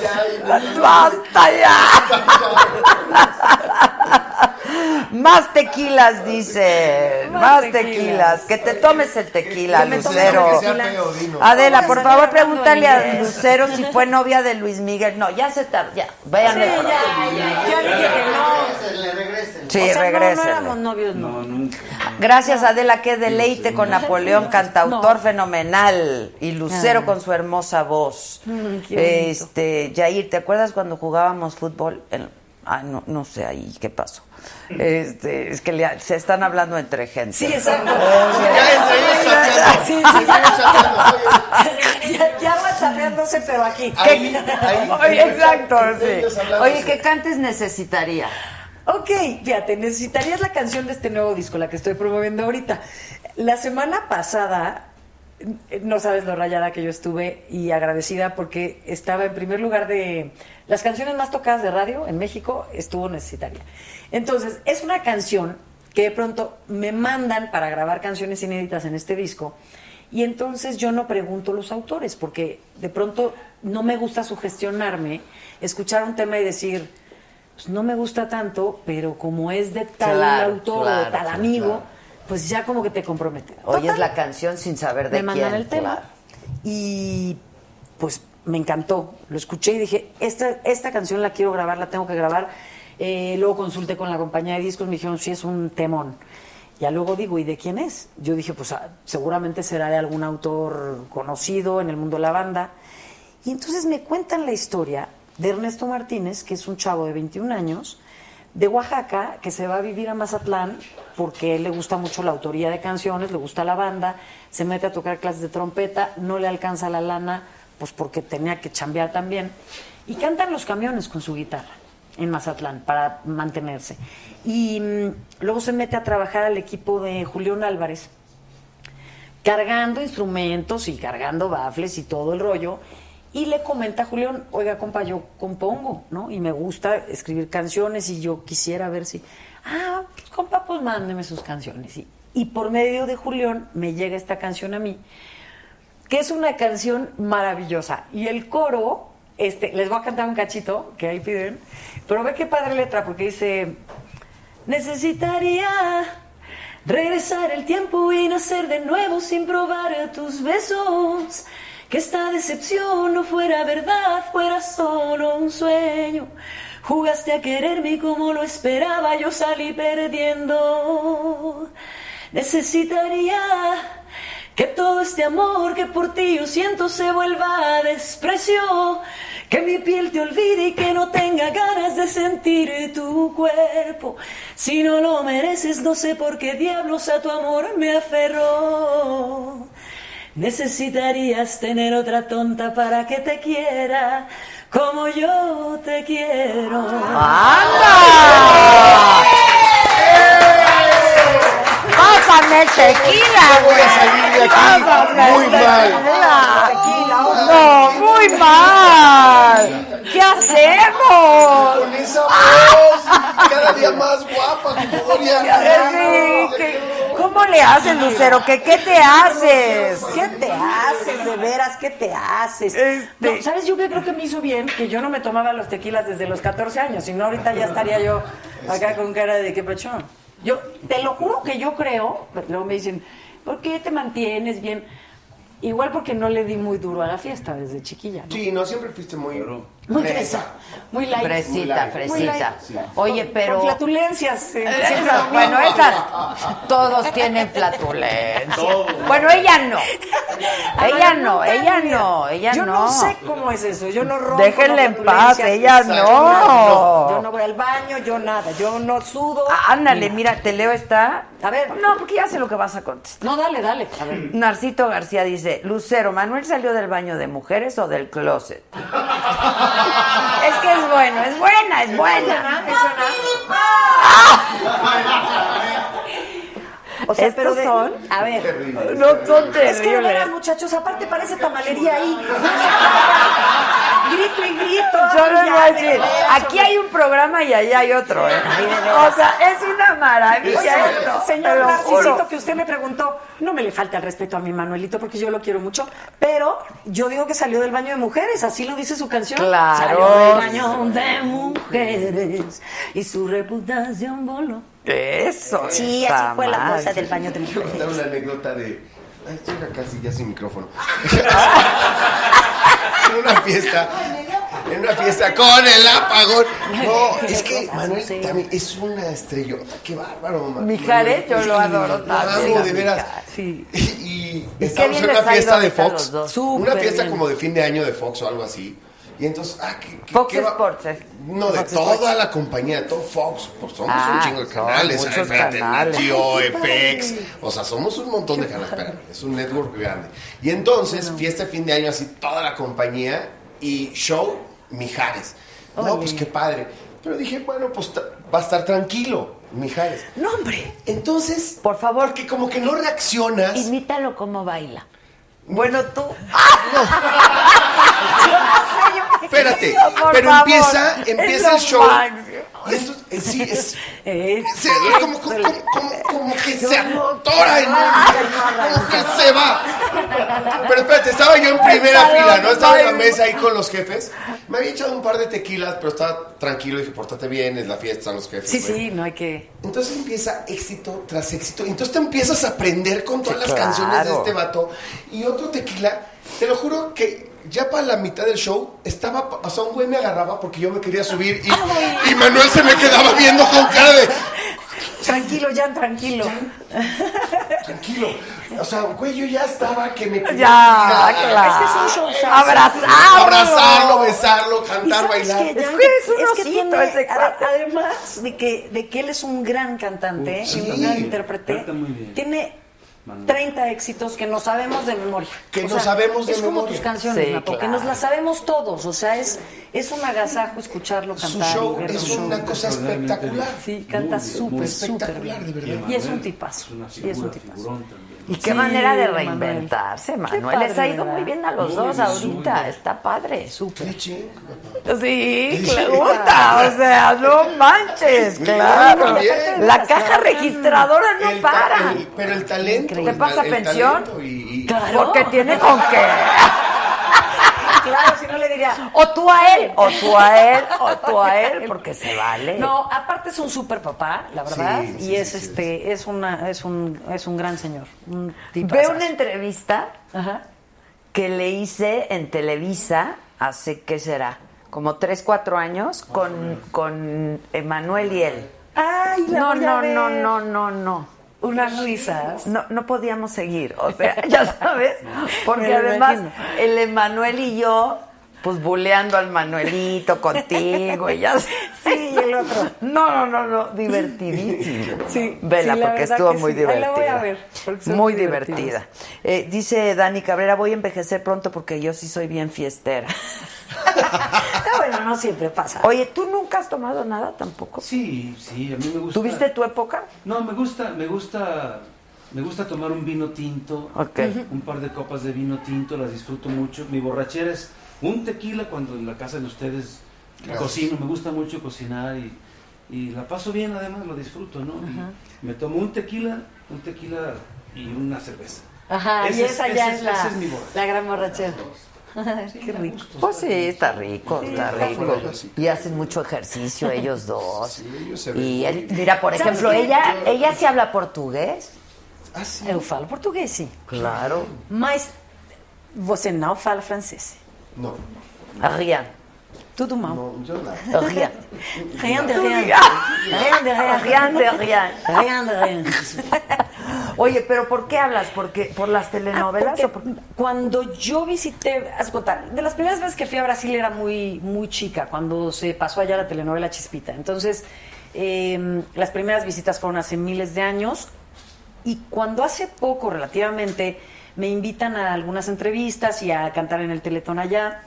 ya. ¡Basta ya! Más tequilas, dice. Más, Más tequilas. tequilas. Que te tomes el tequila, Lucero. Adela, por favor, pregúntale a. Lucero si fue novia de Luis Miguel. No, ya se tardó. Ya, vean Sí, ya, ya, dije que no. Regresen, regresen. Sí, o sea, no, éramos novios, no. No, nunca. Gracias, Adela, qué deleite con Napoleón, cantautor fenomenal. Y Lucero Ah. con su hermosa voz. Mm, este, Yair, ¿te acuerdas cuando jugábamos fútbol? Ah, no, no sé ahí qué pasó. Este, es que le- se están hablando entre gente. Sí, exacto. Ya entre ellos chateando. Sí, sí. Seguimos chateando. ya, ya whatsappeándose, pero aquí. Ahí, ahí. Oye, exacto, sí. Oye, ¿qué cantes necesitaría? Ok, fíjate, necesitarías la canción de este nuevo disco, la que estoy promoviendo ahorita. La semana pasada, eh, no sabes lo rayada que yo estuve y agradecida porque estaba en primer lugar de las canciones más tocadas de radio en México, estuvo Necesitaría. Entonces, es una canción que de pronto me mandan para grabar canciones inéditas en este disco. Y entonces yo no pregunto los autores, porque de pronto no me gusta sugestionarme, escuchar un tema y decir, pues no me gusta tanto, pero como es de tal Claro, autor claro, o tal amigo, claro. pues ya como que te compromete. Oyes la canción sin saber de me quién. mandan el tema y pues me encantó. Lo escuché y dije, esta, esta canción la quiero grabar, la tengo que grabar. Eh, luego consulté con la compañía de discos, me dijeron, sí, es un temón. Ya luego digo, ¿y de quién es? Yo dije, pues ah, seguramente será de algún autor conocido en el mundo de la banda. Y entonces me cuentan la historia de Ernesto Martínez, que es un chavo de 21 años, de Oaxaca, que se va a vivir a Mazatlán porque él le gusta mucho la autoría de canciones, le gusta la banda, se mete a tocar clases de trompeta, no le alcanza la lana, pues porque tenía que chambear también. Y cantan los camiones con su guitarra en Mazatlán para mantenerse. Y mm, luego se mete a trabajar al equipo de Julián Álvarez, cargando instrumentos y cargando bafles y todo el rollo. Y le comenta a Julián, oiga, compa, yo compongo, ¿no? Y me gusta escribir canciones y yo quisiera ver si... Ah, pues, compa, pues mándeme sus canciones. Y, y por medio de Julián me llega esta canción a mí, que es una canción maravillosa. Y el coro, este, les voy a cantar un cachito, que ahí piden, pero ve qué padre letra, porque dice, necesitaría regresar el tiempo y nacer de nuevo sin probar tus besos. Que esta decepción no fuera verdad, fuera solo un sueño. Jugaste a quererme y como lo esperaba, yo salí perdiendo. Necesitaría que todo este amor que por ti yo siento se vuelva desprecio. Que mi piel te olvide y que no tenga ganas de sentir tu cuerpo. Si no lo mereces, no sé por qué diablos a tu amor me aferró. Necesitarías tener otra tonta para que te quiera como yo te quiero. ¡Anda! Pásame tequila, Voy a salir de aquí Pásame muy mal. tequila. No, muy mal. ¿Qué hacemos? Con esa voz, cada día más guapa, como Gloria. Sí, ¿qué- ¿Cómo le haces, Lucero? ¿Qué, ¿Qué te haces? ¿Qué te haces, de veras? ¿Qué te haces? No, ¿Sabes? Yo que creo que me hizo bien que yo no me tomaba los tequilas desde los 14 años, si no ahorita ya estaría yo acá con cara de qué pachón. Yo, te lo juro que yo creo, luego me dicen, ¿por qué te mantienes bien? Igual porque no le di muy duro a la fiesta desde chiquilla. ¿no? Sí, no, siempre fuiste muy... Muy fresa. fresa, muy light. Fresita, Muy light. fresita. Muy light. Oye, pero... Con flatulencias. eh, Esas, bueno, esas todos tienen flatulencia. Todos. Bueno, ella no. Ella no, ella mira, no, ella yo no. no sé cómo es eso, yo no rompo Déjenla en paz, flatulencias. ella no. Yo no voy al baño, yo nada, yo no sudo. Ah, Ándale, mira, te leo esta. A ver. No, porque ya sé lo que vas a contestar. No, dale, dale. A ver. Narcito García dice, Lucero, ¿Manuel salió del baño de mujeres o del closet? es que es bueno, es buena, es buena. O sea, ¿Estos pero de- son? A ver. No son Es que de terribles. veras, muchachos, aparte parece tamalería ahí. grito y grito. Yo les voy a de decir, aquí hay un programa y allá hay otro, ¿eh? O sea, es una maravilla Oye, esto. te Señor Narcisito, que usted me preguntó, no me le falta el respeto a mi Manuelito porque yo lo quiero mucho, pero yo digo que salió del baño de mujeres, así lo dice su canción. Claro. Salió del baño de mujeres y su reputación voló. Eso. Sí, está así fue la cosa del baño de Quiero mujeres. contar una anécdota de. Ay, estoy casi ya sin micrófono. en una fiesta. En una fiesta con el apagón. No, es que Manuel también es una estrellota. Qué bárbaro, Manuel. Mijares, yo lo adoro Lo amo, de veras. Sí. Y qué estamos en una fiesta de Fox. Una fiesta como de fin de año de Fox o algo así. Y entonces, ah, ¿qué, qué- Fox qué va- Sports. eh. No, de Fox toda Sports. la compañía, de todo Fox. Pues somos Ah, un chingo de canales. muchos espérate, canales. FX. O sea, somos un montón de canales. Espérame, es un network grande. Y entonces, fiesta de fin de año, así toda la compañía. Y show Mijares. No, pues qué padre. Pero dije, bueno, pues va a estar tranquilo, Mijares. No, hombre. Entonces, Por favor, porque como que no reaccionas. imítalo como baila. Bueno, tú. Espérate, Por pero favor, empieza, es empieza el show. Y esto, eh, sí, es, se- como, como, como, como- como que se atora en un, como que se va. Pero espérate, estaba yo en primera fila, ¿no? Estaba en la mesa ahí con los jefes. Me había echado un par de tequilas, pero estaba tranquilo. Dije, pórtate bien, es la fiesta, están los jefes. Sí, güey". sí, no hay que. Entonces empieza éxito tras éxito. Entonces te empiezas a aprender con todas Sí, las canciones de este vato. Y otro tequila, te lo juro que ya para la mitad del show estaba, o sea, un güey me agarraba porque yo me quería subir y, y Manuel se me quedaba viendo con cara de, Tranquilo, Jan, tranquilo. tranquilo. O sea, güey, yo ya estaba que me Ya, claro. Es que es un showzazo. Abrazarlo. Abrazarlo, besarlo, ¿Y cantar, bailar. Es que es un que osito tiene, ese ade- cuate. además de que, de que él es un gran cantante Sí. y un gran intérprete, Canta muy bien. tiene 30 éxitos que no sabemos de memoria. Que no sabemos de es como memoria. tus canciones, Sí, Napo, que claro. nos las sabemos todos. O sea, es, es un agasajo escucharlo Su cantar. show y ver es su show. una cosa espectacular. Sí, canta súper, súper espectacular, bien. de verdad. Y es un tipazo. Es una Y es un tipazo. Y qué Sí, manera de reinventarse, Manuel. Les ha ido muy bien a los Muy dos ahorita. Está padre. Súper. Sí, Sí. le gusta. O sea, no manches, claro. La caja registradora no El para. el- pero el talento. ¿Te pasa el pensión? y- y- Porque tiene con qué. Claro, si no le diría. O tú a él, o tú a él, o tú a él, porque se vale. No, aparte es un super papá, la verdad, Sí, y es sí, este, es una, es un, es un gran señor. Un Veo una entrevista que le hice en Televisa hace, ¿qué será? Como 3, 4 años con, con Emanuel y él. Ay, la no, voy a no, ver. no, no, no, no. Unas risas. No, no podíamos seguir, o sea, ya sabes, porque además el Emanuel y yo, pues buleando al Manuelito contigo y ya. Sí, y el otro. No, no, no, no, divertidísimo. Sí, Vela, sí, porque estuvo muy sí. Ahí divertida. la voy a ver, muy divertida. Eh, dice Dani Cabrera, voy a envejecer pronto porque yo sí soy bien fiestera. No, bueno, no siempre pasa. Oye, ¿tú nunca has tomado nada tampoco? Sí, sí, a mí me gusta. ¿Tuviste tu época? No, me gusta, me gusta, me gusta tomar un vino tinto, Ok. un par de copas de vino tinto, las disfruto mucho. Mi borrachera es un tequila cuando en la casa de ustedes Gracias. cocino, me gusta mucho cocinar y, y la paso bien además, lo disfruto, ¿no? Y me tomo un tequila, un tequila y una cerveza. Ajá, y esa ese ya es la, es mi la gran borrachera. Qué rico. Pues sí, está rico, Sí, está rico. Y hacen mucho ejercicio ellos dos. Sí, ellos se y ven él- muy bien. mira, por ¿Sabes ejemplo, qué? ella, ella sí habla portugués. Ah, sí. Eu falo português, sim. Claro. Mas você não fala francês. No, Rien. Tudo mal. no, yo nada. Rien. Rien de rien. Rien de rien. Rien de rien. Rien de rien. Oye, pero ¿por qué hablas? ¿Porque, ¿Por las telenovelas? Ah, o por- porque cuando yo visité, haz de las primeras veces que fui a Brasil era muy, muy chica, cuando se pasó allá la telenovela Chispita. Entonces, eh, las primeras visitas fueron hace miles de años y cuando hace poco, relativamente, me invitan a algunas entrevistas y a cantar en el Teletón allá,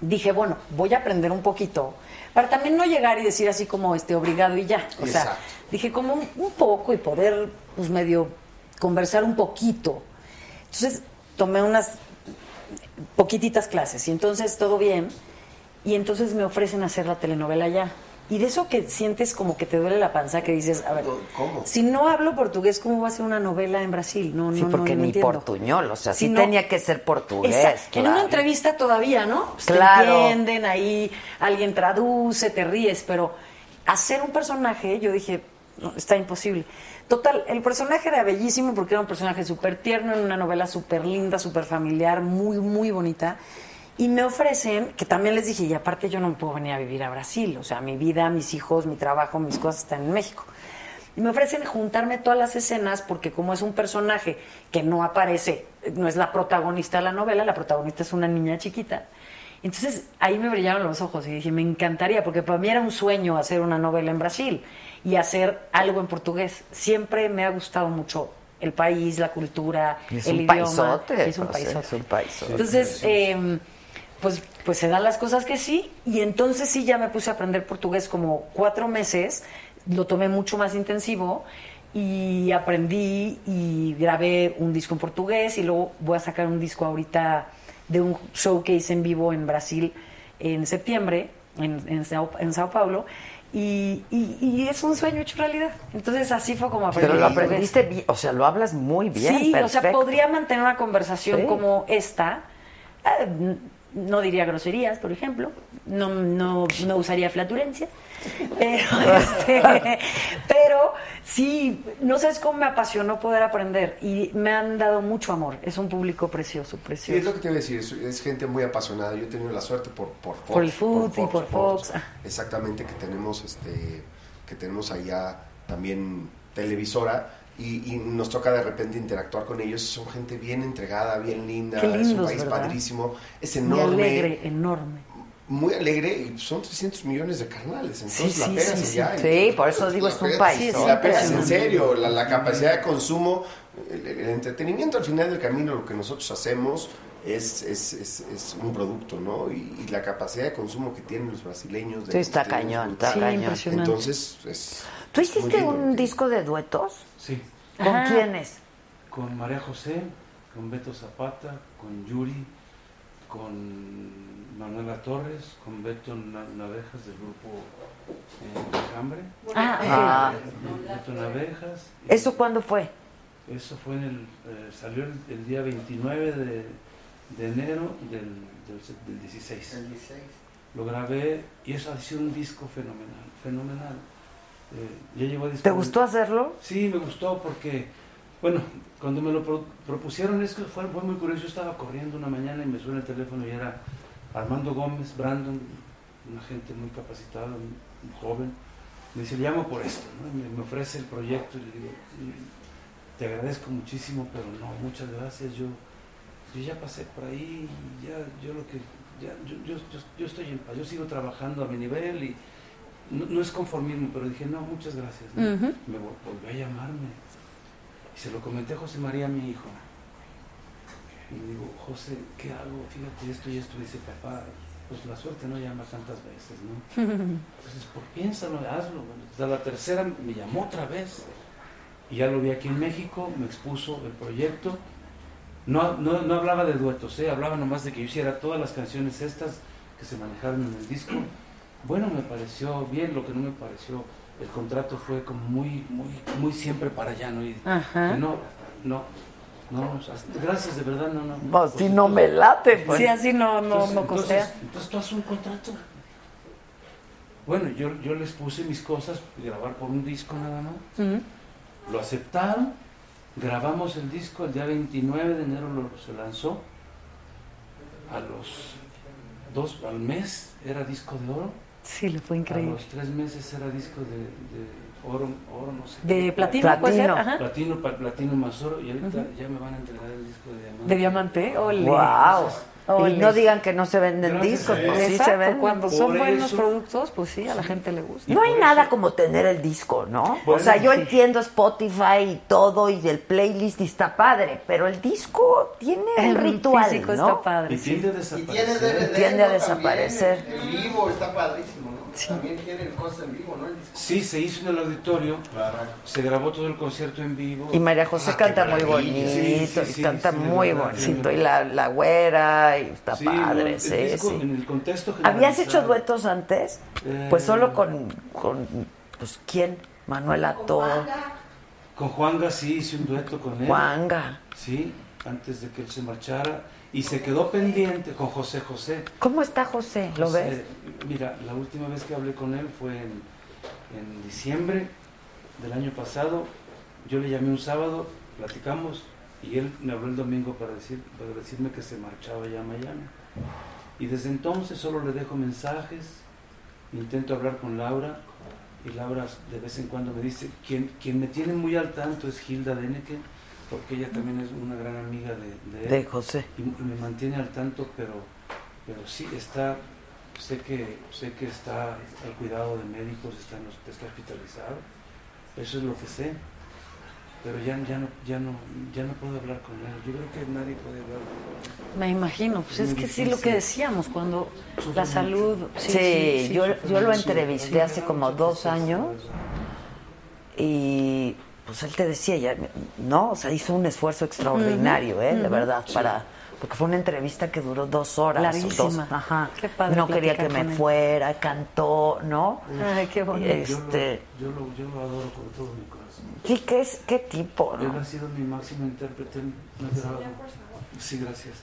dije, bueno, voy a aprender un poquito para también no llegar y decir así como este obligado y ya. O sea, Exacto. dije como un, un poco y poder pues medio conversar un poquito. Entonces tomé unas poquititas clases y entonces todo bien y entonces me ofrecen hacer la telenovela ya. Y de eso que sientes como que te duele la panza, que dices, a ver, ¿Cómo? si no hablo portugués, ¿cómo va a ser una novela en Brasil? No, Sí, no, porque no, ni entiendo. portuñol, o sea, sí Si no- tenía que ser portugués. Exacto. En una entrevista todavía, ¿no? Pues te Claro. entienden, ahí alguien traduce, te ríes, pero hacer un personaje, yo dije, no, está imposible. Total, el personaje era bellísimo porque era un personaje súper tierno, en una novela súper linda, súper familiar, muy, muy bonita. Y me ofrecen, que también les dije, y aparte yo no me puedo venir a vivir a Brasil, o sea, mi vida, mis hijos, mi trabajo, mis cosas están en México. Y me ofrecen juntarme todas las escenas porque como es un personaje que no aparece, no es la protagonista de la novela, la protagonista es una niña chiquita. Entonces ahí me brillaron los ojos y dije, me encantaría, porque para mí era un sueño hacer una novela en Brasil y hacer algo en portugués. Siempre me ha gustado mucho el país, la cultura, el un idioma. paisote, Es un paisote. es un paisote. Entonces, eh, pues, pues se dan las cosas que sí, y entonces sí ya me puse a aprender portugués como cuatro meses, lo tomé mucho más intensivo y aprendí y grabé un disco en portugués y luego voy a sacar un disco ahorita de un showcase en vivo en Brasil en septiembre, en, en, Sao, en Sao Paulo. Y, y- y es un sueño hecho realidad. Entonces así fue como aprendí. Pero lo aprendiste bien, o sea, lo hablas muy bien, Sí, o sea, podría mantener una conversación Sí. como esta. No diría groserías, por ejemplo. No, no, no usaría flatulencias. Pero, este, pero sí, no sabes cómo me apasionó poder aprender. Y me han dado mucho amor. Es un público precioso, Sí, precioso. es lo que te iba a decir, es, es gente muy apasionada. Yo he tenido la suerte por, por Fox. Por el food y por Fox. Ah. Exactamente, que tenemos, este, que tenemos allá también televisora y, y nos toca de repente interactuar con ellos. Son gente bien entregada, bien linda. Es un país ¿verdad? padrísimo. Es enorme. alegre, enorme. Muy alegre y son 300 millones de carnales. Entonces Sí, la sí, pegas sí, allá. sí. por eso digo, es un pegas- país, la pegas en serio. La, la capacidad de consumo, el, el entretenimiento al final del camino, lo que nosotros hacemos es, es, es, es un producto, ¿no? Y, y la capacidad de consumo que tienen los brasileños. de Sí, está cañón, está cañón. Entonces, es. ¿Tú muy hiciste un disco de duetos? Sí. ¿Con Ajá. quiénes? con María José, con Beto Zapata, con Yuri, con Manuela Torres, con Beto Na- Navejas del grupo eh, Enjambre. Ah, Beto Navejas. ¿Eso cuándo fue? Eso fue en el, eh, salió el, el día 29 de, de enero del, del, del 16. El 16. Lo grabé y eso ha sido un disco fenomenal, fenomenal. Eh, ya llegó a disco- ¿Te gustó hacerlo? Sí, me gustó porque, bueno, cuando me lo pro- propusieron es que fue, fue muy curioso. Yo estaba corriendo una mañana y me suena el teléfono y era Armando Gómez, Brandon, una gente muy capacitada, muy joven. Me dice, llamo por esto, ¿no? Me, me ofrece el proyecto y le digo, "Y te agradezco muchísimo, pero no, muchas gracias. Yo, yo ya pasé por ahí, y ya, yo lo que, ya, yo, yo, yo, yo estoy en paz, yo sigo trabajando a mi nivel y no, no es conformismo, pero dije, no, muchas gracias. Me vol- volvió a llamarme y se lo comenté a José María, mi hijo. Y le digo, José, ¿qué hago? Fíjate esto y esto. Dice, papá, pues la suerte no llama tantas veces, ¿no? Entonces, pues piénsalo, hazlo. Hasta la tercera me llamó otra vez. Y ya lo vi aquí en México, me expuso el proyecto. No, no, no hablaba de duetos, ¿eh? hablaba nomás de que yo hiciera todas las canciones estas que se manejaron en el disco. Bueno, me pareció bien, lo que no me pareció, el contrato fue como muy, muy, muy siempre para allá, ¿no? Y Ajá. no, no, no, gracias, de verdad, no, no. Pues si no me late, pues. Sí, así no, no, Entonces- no costea. Entonces, entonces tú haces un contrato. Bueno, yo, yo les puse mis cosas, grabar por un disco nada más. Lo aceptaron, grabamos el disco, el día 29 de enero lo, se lanzó. A los dos, al mes era disco de oro. Sí, le fue A increíble. los tres meses era disco de, de oro, oro, no sé. De qué. platino, puede ser, ajá. Platino, platino más oro. Y ahorita ya me van a entregar el disco de diamante. De diamante, ole. Wow. Ole. Y no digan que no se venden Gracias discos, Dios. sí se venden. cuando son Por buenos eso- productos, pues sí, a la gente le gusta. No hay nada como tener el disco, ¿no? o Bueno, sea, yo sí. entiendo Spotify y todo y el playlist y está padre, pero el disco tiene el, El ritual, físico ¿no? está padre. Y tiende a Y desaparecer. DVD, Tiende a desaparecer. En vivo está padrísimo, ¿no? También tiene cosas en vivo, ¿no? El disco. Sí, se hizo en el auditorio, Claro. se grabó todo el concierto en vivo. Y María José Ah, canta muy bonito, Sí, sí, y sí, canta sí, muy verdad, bonito, sí. y la, la güera, y está Sí, padre, el sí, disco, sí. En el contexto ¿Habías hecho duetos antes? Eh, Pues solo con, con pues, ¿quién? Manuela Todo, Con Juanga sí hice un dueto con él. Juanga. Sí, antes de que él se marchara. Y se quedó pendiente con José José. ¿Cómo está José? ¿Lo José, ves? Mira, la última vez que hablé con él fue en, en diciembre del año pasado. Yo le llamé un sábado, platicamos y él me habló el domingo para, decir, para decirme que se marchaba ya a Miami. Y desde entonces solo le dejo mensajes, intento hablar con Laura y Laura de vez en cuando me dice, quien, quien me tiene muy al tanto es Hilda Deneke, porque ella también es una gran amiga de, de él. De José. Y, y me mantiene al tanto, pero, pero sí está, sé que, sé que está al cuidado de médicos, está, en los- está hospitalizado, eso es lo que sé. Pero ya, ya, no, ya, no, ya no puedo hablar con él. Yo creo que nadie puede hablar con él. Me imagino, pues es que sí lo que decíamos, cuando Sufre la salud... Sí, sí, yo, yo lo entrevisté hace como dos años y pues él te decía, ya, no, o sea, hizo un esfuerzo extraordinario, ¿eh? De verdad, Sí. para... Porque fue una entrevista que duró dos horas. Larguísima. dos- ajá. Qué padre no quería que me él. fuera, cantó, ¿no? Ay, qué bonito. Este, Yo lo, yo lo adoro con todo mi corazón. sí, ¿qué, es, qué tipo, Él no? ha sido mi máximo intérprete. Me ha grabado, sí, gracias.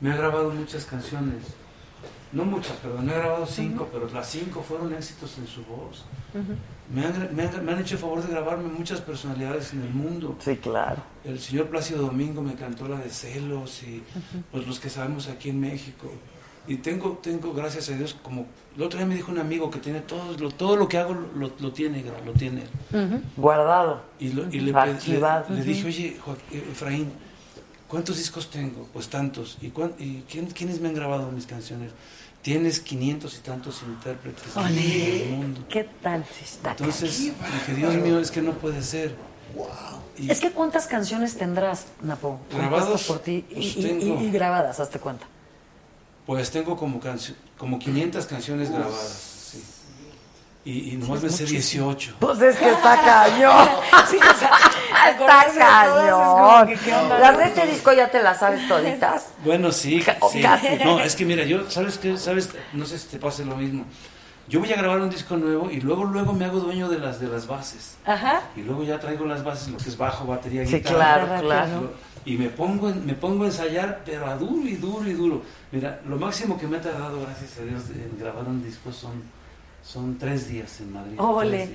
Me ha grabado muchas canciones. No muchas, perdón, me ha grabado cinco, pero las cinco fueron éxitos en su voz. Me han, gra- me, han, me han hecho el favor de grabarme muchas personalidades en el mundo. Sí, claro. El señor Plácido Domingo me cantó la de Celos y pues, los que sabemos aquí en México. Y tengo, tengo, gracias a Dios, como el otro día me dijo un amigo que tiene todo lo, todo lo que hago lo, lo tiene, lo tiene. Guardado. Y, lo- y le, Archivado. le- le dije, oye, Joaquín- Efraín, ¿cuántos discos tengo? Pues tantos. ¿Y, cuán- y quién- quiénes me han grabado mis canciones? Tienes 500 y tantos intérpretes en el mundo. ¿Qué tal? Entonces, dije, Dios mío, es que no puede ser. Y- Es que ¿cuántas canciones tendrás, Napo? Compuestas por ti y, pues, y- tengo- y- y grabadas, hazte cuenta. Pues tengo como, como 500 canciones grabadas. Sí. Y, y nomás Sí, me es sé muchísimo. 18. Pues es que está cañón. Sí, o sea, acordarse de todas, es como cañón. Las de este disco ya te las sabes toditas. Bueno, sí, sí. casi. No, es que mira, yo, ¿sabes qué? ¿Sabes? No sé si te pase lo mismo. Yo voy a grabar un disco nuevo y luego, luego me hago dueño de las, de las bases. Ajá. Y luego ya traigo las bases, lo que es bajo, batería, Sí, guitarra. claro, claro. Y me pongo, en- me pongo a ensayar, pero a duro y duro y duro. Mira, lo máximo que me ha tardado, gracias a Dios, en grabar un disco son, son tres días en Madrid. Ole.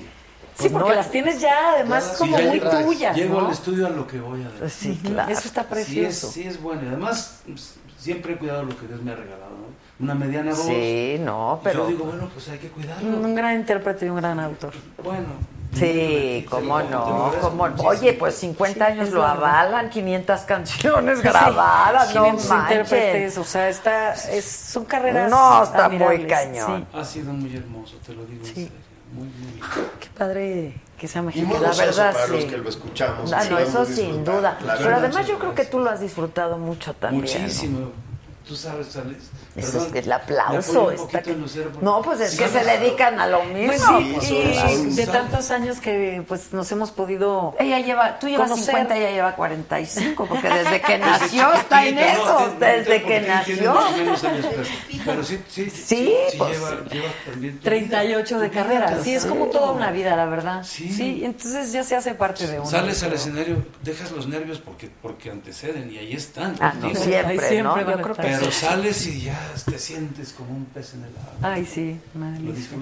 Sí, porque las tienes ya, además, como muy llego- tuyas, Llego ¿no? al estudio a lo que voy a ver. Sí, claro. eso está precioso. Sí es, sí es bueno. Y además, pues, siempre he cuidado lo que Dios me ha regalado, ¿no? Una mediana voz. Sí, no, Y pero- Yo digo, bueno, pues hay que cuidarlo. Un gran intérprete y un gran autor. Bueno. Sí, cómo no, cómo no. muchísimo. Oye, pues 50 Sí, años lo avalan, 500 canciones grabadas, no 500 manches. intérpretes, o sea, está, es, son carreras No, está muy admirables, cañón. Ha sido muy hermoso, te lo digo en serio. Muy, muy lindo. sí. Qué padre que sea mexicano. muy La verdad, para los sí. que lo escuchamos. Ah, no, eso sin duda. La Pero verdad, además yo creo que tú lo has disfrutado mucho también. ¿no? Tú sabes, Alex. Eso Perdón, es el aplauso está que- No, pues es Sí, que se claro. dedican a lo mismo. Pues sí, pues, y de tantos años que pues nos hemos podido Ella lleva, tú llevas conocer. 50, ella lleva 45, porque desde que nació está en eso, desde que nació. pero, pero sí, sí, sí, Sí, pues, lleva, lleva también tu 38 de carrera. vida, Sí, es como toda una vida, la verdad. Sí. Sí, entonces ya se hace parte de uno. Sales al escenario, dejas los nervios porque, porque anteceden y ahí están. Ah, no, siempre, Ahí siempre ¿no? Yo creo que. Pero sales y ya te sientes como un pez en el agua. Ay, sí,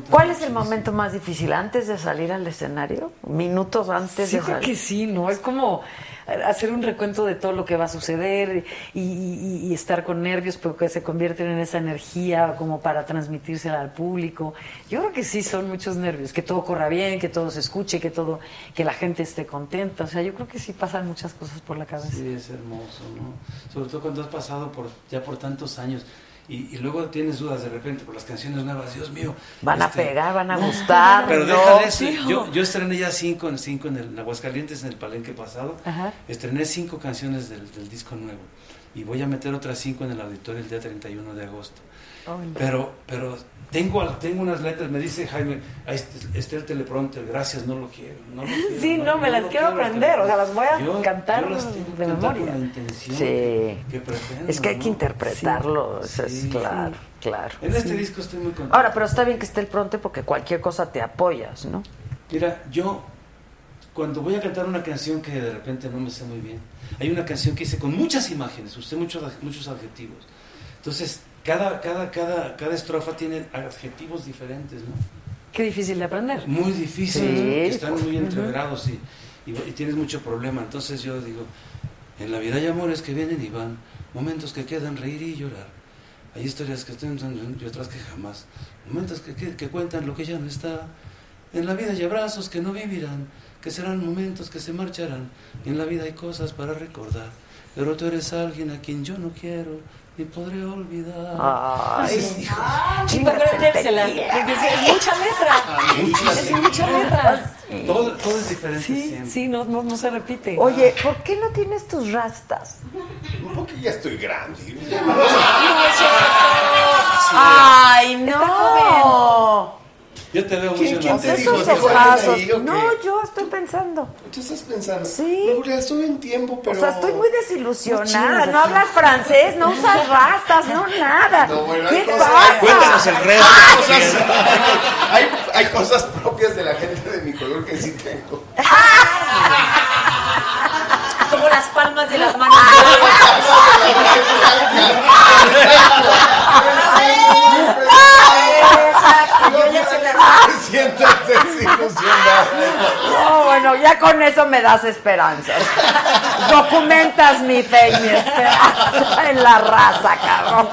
¿Cuál es el momento más difícil? ¿Antes de salir al escenario? ¿Minutos antes Sí, de salir? que sí, ¿no? Es como hacer un recuento de todo lo que va a suceder y, y- estar con nervios, pero que se convierten en esa energía como para transmitírsela al público. Yo creo que sí son muchos nervios, que todo corra bien, que todo se escuche, que todo, que la gente esté contenta. O sea, yo creo que sí pasan muchas cosas por la cabeza. Sí, es hermoso, ¿no? Sobre todo cuando has pasado por ya por tantos años y, y luego tienes dudas de repente por las canciones nuevas. Dios mío. Van a este, pegar, van a no, gustar, Pero ¿no? deja de eso. Yo, yo estrené ya cinco en cinco en el en Aguascalientes en el Palenque pasado. Ajá. Estrené cinco canciones del, del disco nuevo y voy a meter otras cinco en el auditorio el día 31 de agosto. Pero, pero tengo, tengo unas letras, me dice Jaime, ahí está- el teleprompter, gracias, no lo quiero. No lo quiero, Sí, no, me las quiero aprender, o sea, las voy a Yo- cantar yo las tengo de cantar memoria. Con la intención Sí. que, que pretendo, Es que hay que interpretarlo, Sí, es sí. claro, claro. En este disco estoy muy contento. Ahora, pero está bien que esté el pronto porque cualquier cosa te apoyas, ¿no? Mira, yo cuando voy a cantar una canción que de repente no me sé muy bien, hay una canción que hice con muchas imágenes, usé muchos, muchos adjetivos. Entonces, cada, cada, cada, cada estrofa tiene adjetivos diferentes, ¿no? Qué difícil de aprender. Muy difícil, Sí, están pues, muy entreverados y, y, y tienes mucho problema. Entonces yo digo, en la vida hay amores que vienen y van, momentos que quedan reír y llorar. Hay historias que están y otras que jamás, momentos que, que, que cuentan lo que ya no está. En la vida hay abrazos que no vivirán, que serán momentos que se marcharán. Y en la vida hay cosas para recordar. Pero tú eres alguien a quien yo no quiero ni podré olvidar. Ay. Sí, para aprendérsela, porque es mucha letra. Es mucha letra. todo, todo es diferente Sí, siempre. sí, no, no, no se repite. Oye, ¿por qué no tienes tus rastas? Porque ya estoy grande. ¡Ay, no! Yo te veo ¿Quién- quién te dijo? Esos. No, yo estoy pensando. ¿Tú estás pensando? Sí. No, ya estoy en tiempo, pero... O sea, estoy muy desilusionada. No hablas francés, no usas rastas, no nada. No, bueno, hay ¿Qué cosas- pasa? Cuéntanos el resto. Hay cosas, hay, hay cosas propias de la gente de mi color que sí tengo. Como las palmas de las manos. Desilusionado. No, bueno, ya con eso me das esperanzas. Documentas mi fe y mi esperanza en la raza, cabrón.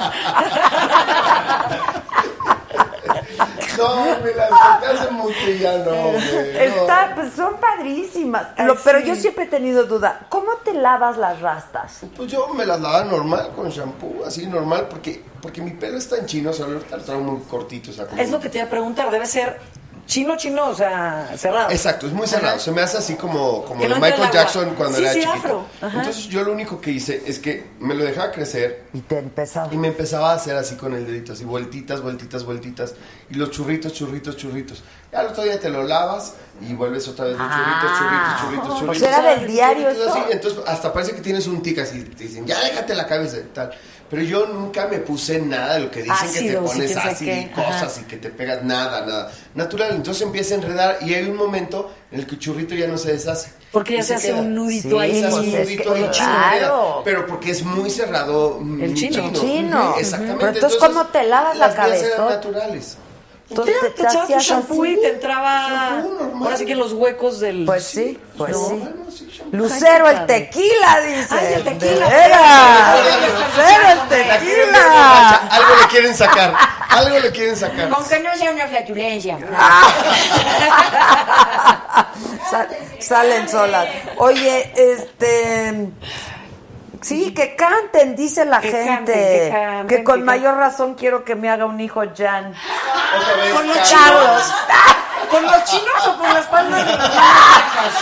No, me las hace mucho y ya no, güey. no. Está, pues son padrísimas. Lo- pero yo siempre he tenido duda. ¿Cómo te lavas las rastas? Pues yo me las lavaba normal, con shampoo, así normal, porque, porque mi pelo es tan chino, o sea, ahorita lo traigo muy cortito, o sea, como- Es lo que te iba a preguntar, debe ser chino, chino, o sea, cerrado. Exacto, es muy cerrado. Se me hace así como, como de Michael. Jackson cuando Sí, era sí, chiquito. Entonces yo lo único que hice es que me lo dejaba crecer. Y te empezaba. Y me empezaba a hacer así con el dedito, así vueltitas, vueltitas, vueltitas. Y los churritos, churritos, churritos. Ya al otro día te lo lavas y vuelves otra vez los churritos, churritos, churritos, Ah. O churritos. sea, era del diario Churritos esto. así. Entonces hasta parece que tienes un tic así. Te dicen, ya déjate la cabeza y tal. Pero yo nunca me puse nada de lo que dicen que te pones ácido y cosas Ajá. y que te pegas nada, nada. Natural. Entonces empieza a enredar y hay un momento en el que el churrito ya no se deshace. Porque ya se hace queda. un nudito Sí, ahí. se hace un es nudito que- ahí, claro. Pero porque es muy cerrado. mm, El chino. Chino. Exactamente. Pero entonces, ¿cómo te lavas la cabeza? naturales. Entonces te, te, echabas tu hacías shampoo así. y te entraba. Ahora sí que los huecos del. Pues sí, pues No. sí. Lucero el tequila, dice. Ay, el tequila. Veras. Lucero el tequila. Algo le quieren sacar. Algo le quieren sacar. Con que no sea una flatulencia. Sal- salen solas. Oye, este. Sí, que canten, dice la Que gente. canten, que canten, que con que mayor razón quiero que me haga un hijo Jan. Con los Carlos. ¿Con los chinos o con las palmas de las manos?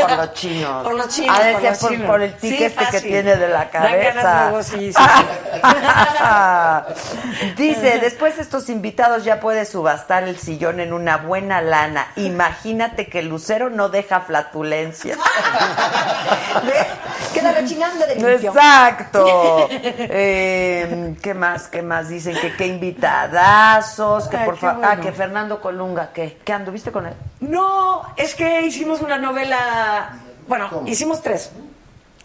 Por los chinos. Por los chinos. De por por, por el Sí, este que tiene de la cabeza. luego, sí, sí, Dice, después estos invitados ya puede subastar el sillón en una buena lana. Imagínate que Lucero no deja flatulencia. Queda rechinando de limpio. Exacto. Eh, ¿Qué más? ¿Qué más? Dicen que qué invitadazos, que Ay, por favor, bueno. ah, que Fernando Colunga, ¿qué? ¿Qué anduviste con él? No, es que hicimos una novela. Bueno, hicimos tres.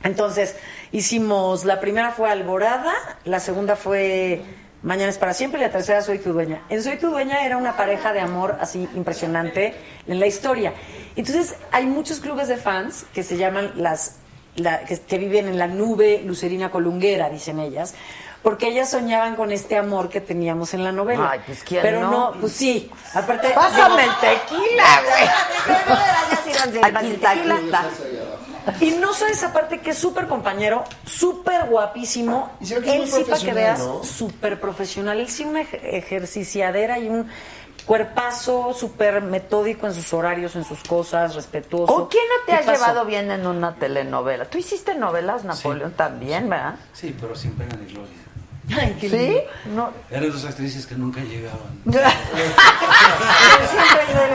Entonces, hicimos. La primera fue Alborada, la segunda fue Mañana es para siempre y la tercera Soy tu dueña. En Soy tu dueña era una pareja de amor así impresionante en la historia. Entonces, hay muchos clubes de fans que se llaman las. la- que, que viven en la nube lucerina colunguera, dicen ellas. Porque ellas soñaban con este amor que teníamos en la novela. Ay, pues, ¿quién Pero no? no, pues sí. Aparte. Pásame el tequila, güey. Aquí está, aquí está. Y no sabes aparte que es súper compañero, súper guapísimo. Él sí, para que veas, ¿no? súper profesional. Él sí una ej- ejerciciadera y un cuerpazo súper metódico en sus horarios, en sus cosas, respetuoso. ¿Con quién no te ¿Qué has pasó? llevado bien en una telenovela? Tú hiciste novelas, Napoleón, también, ¿verdad? Sí, pero sin pena ni gloria. Ay, qué ¿Sí? No. Eran dos actrices que nunca llegaban.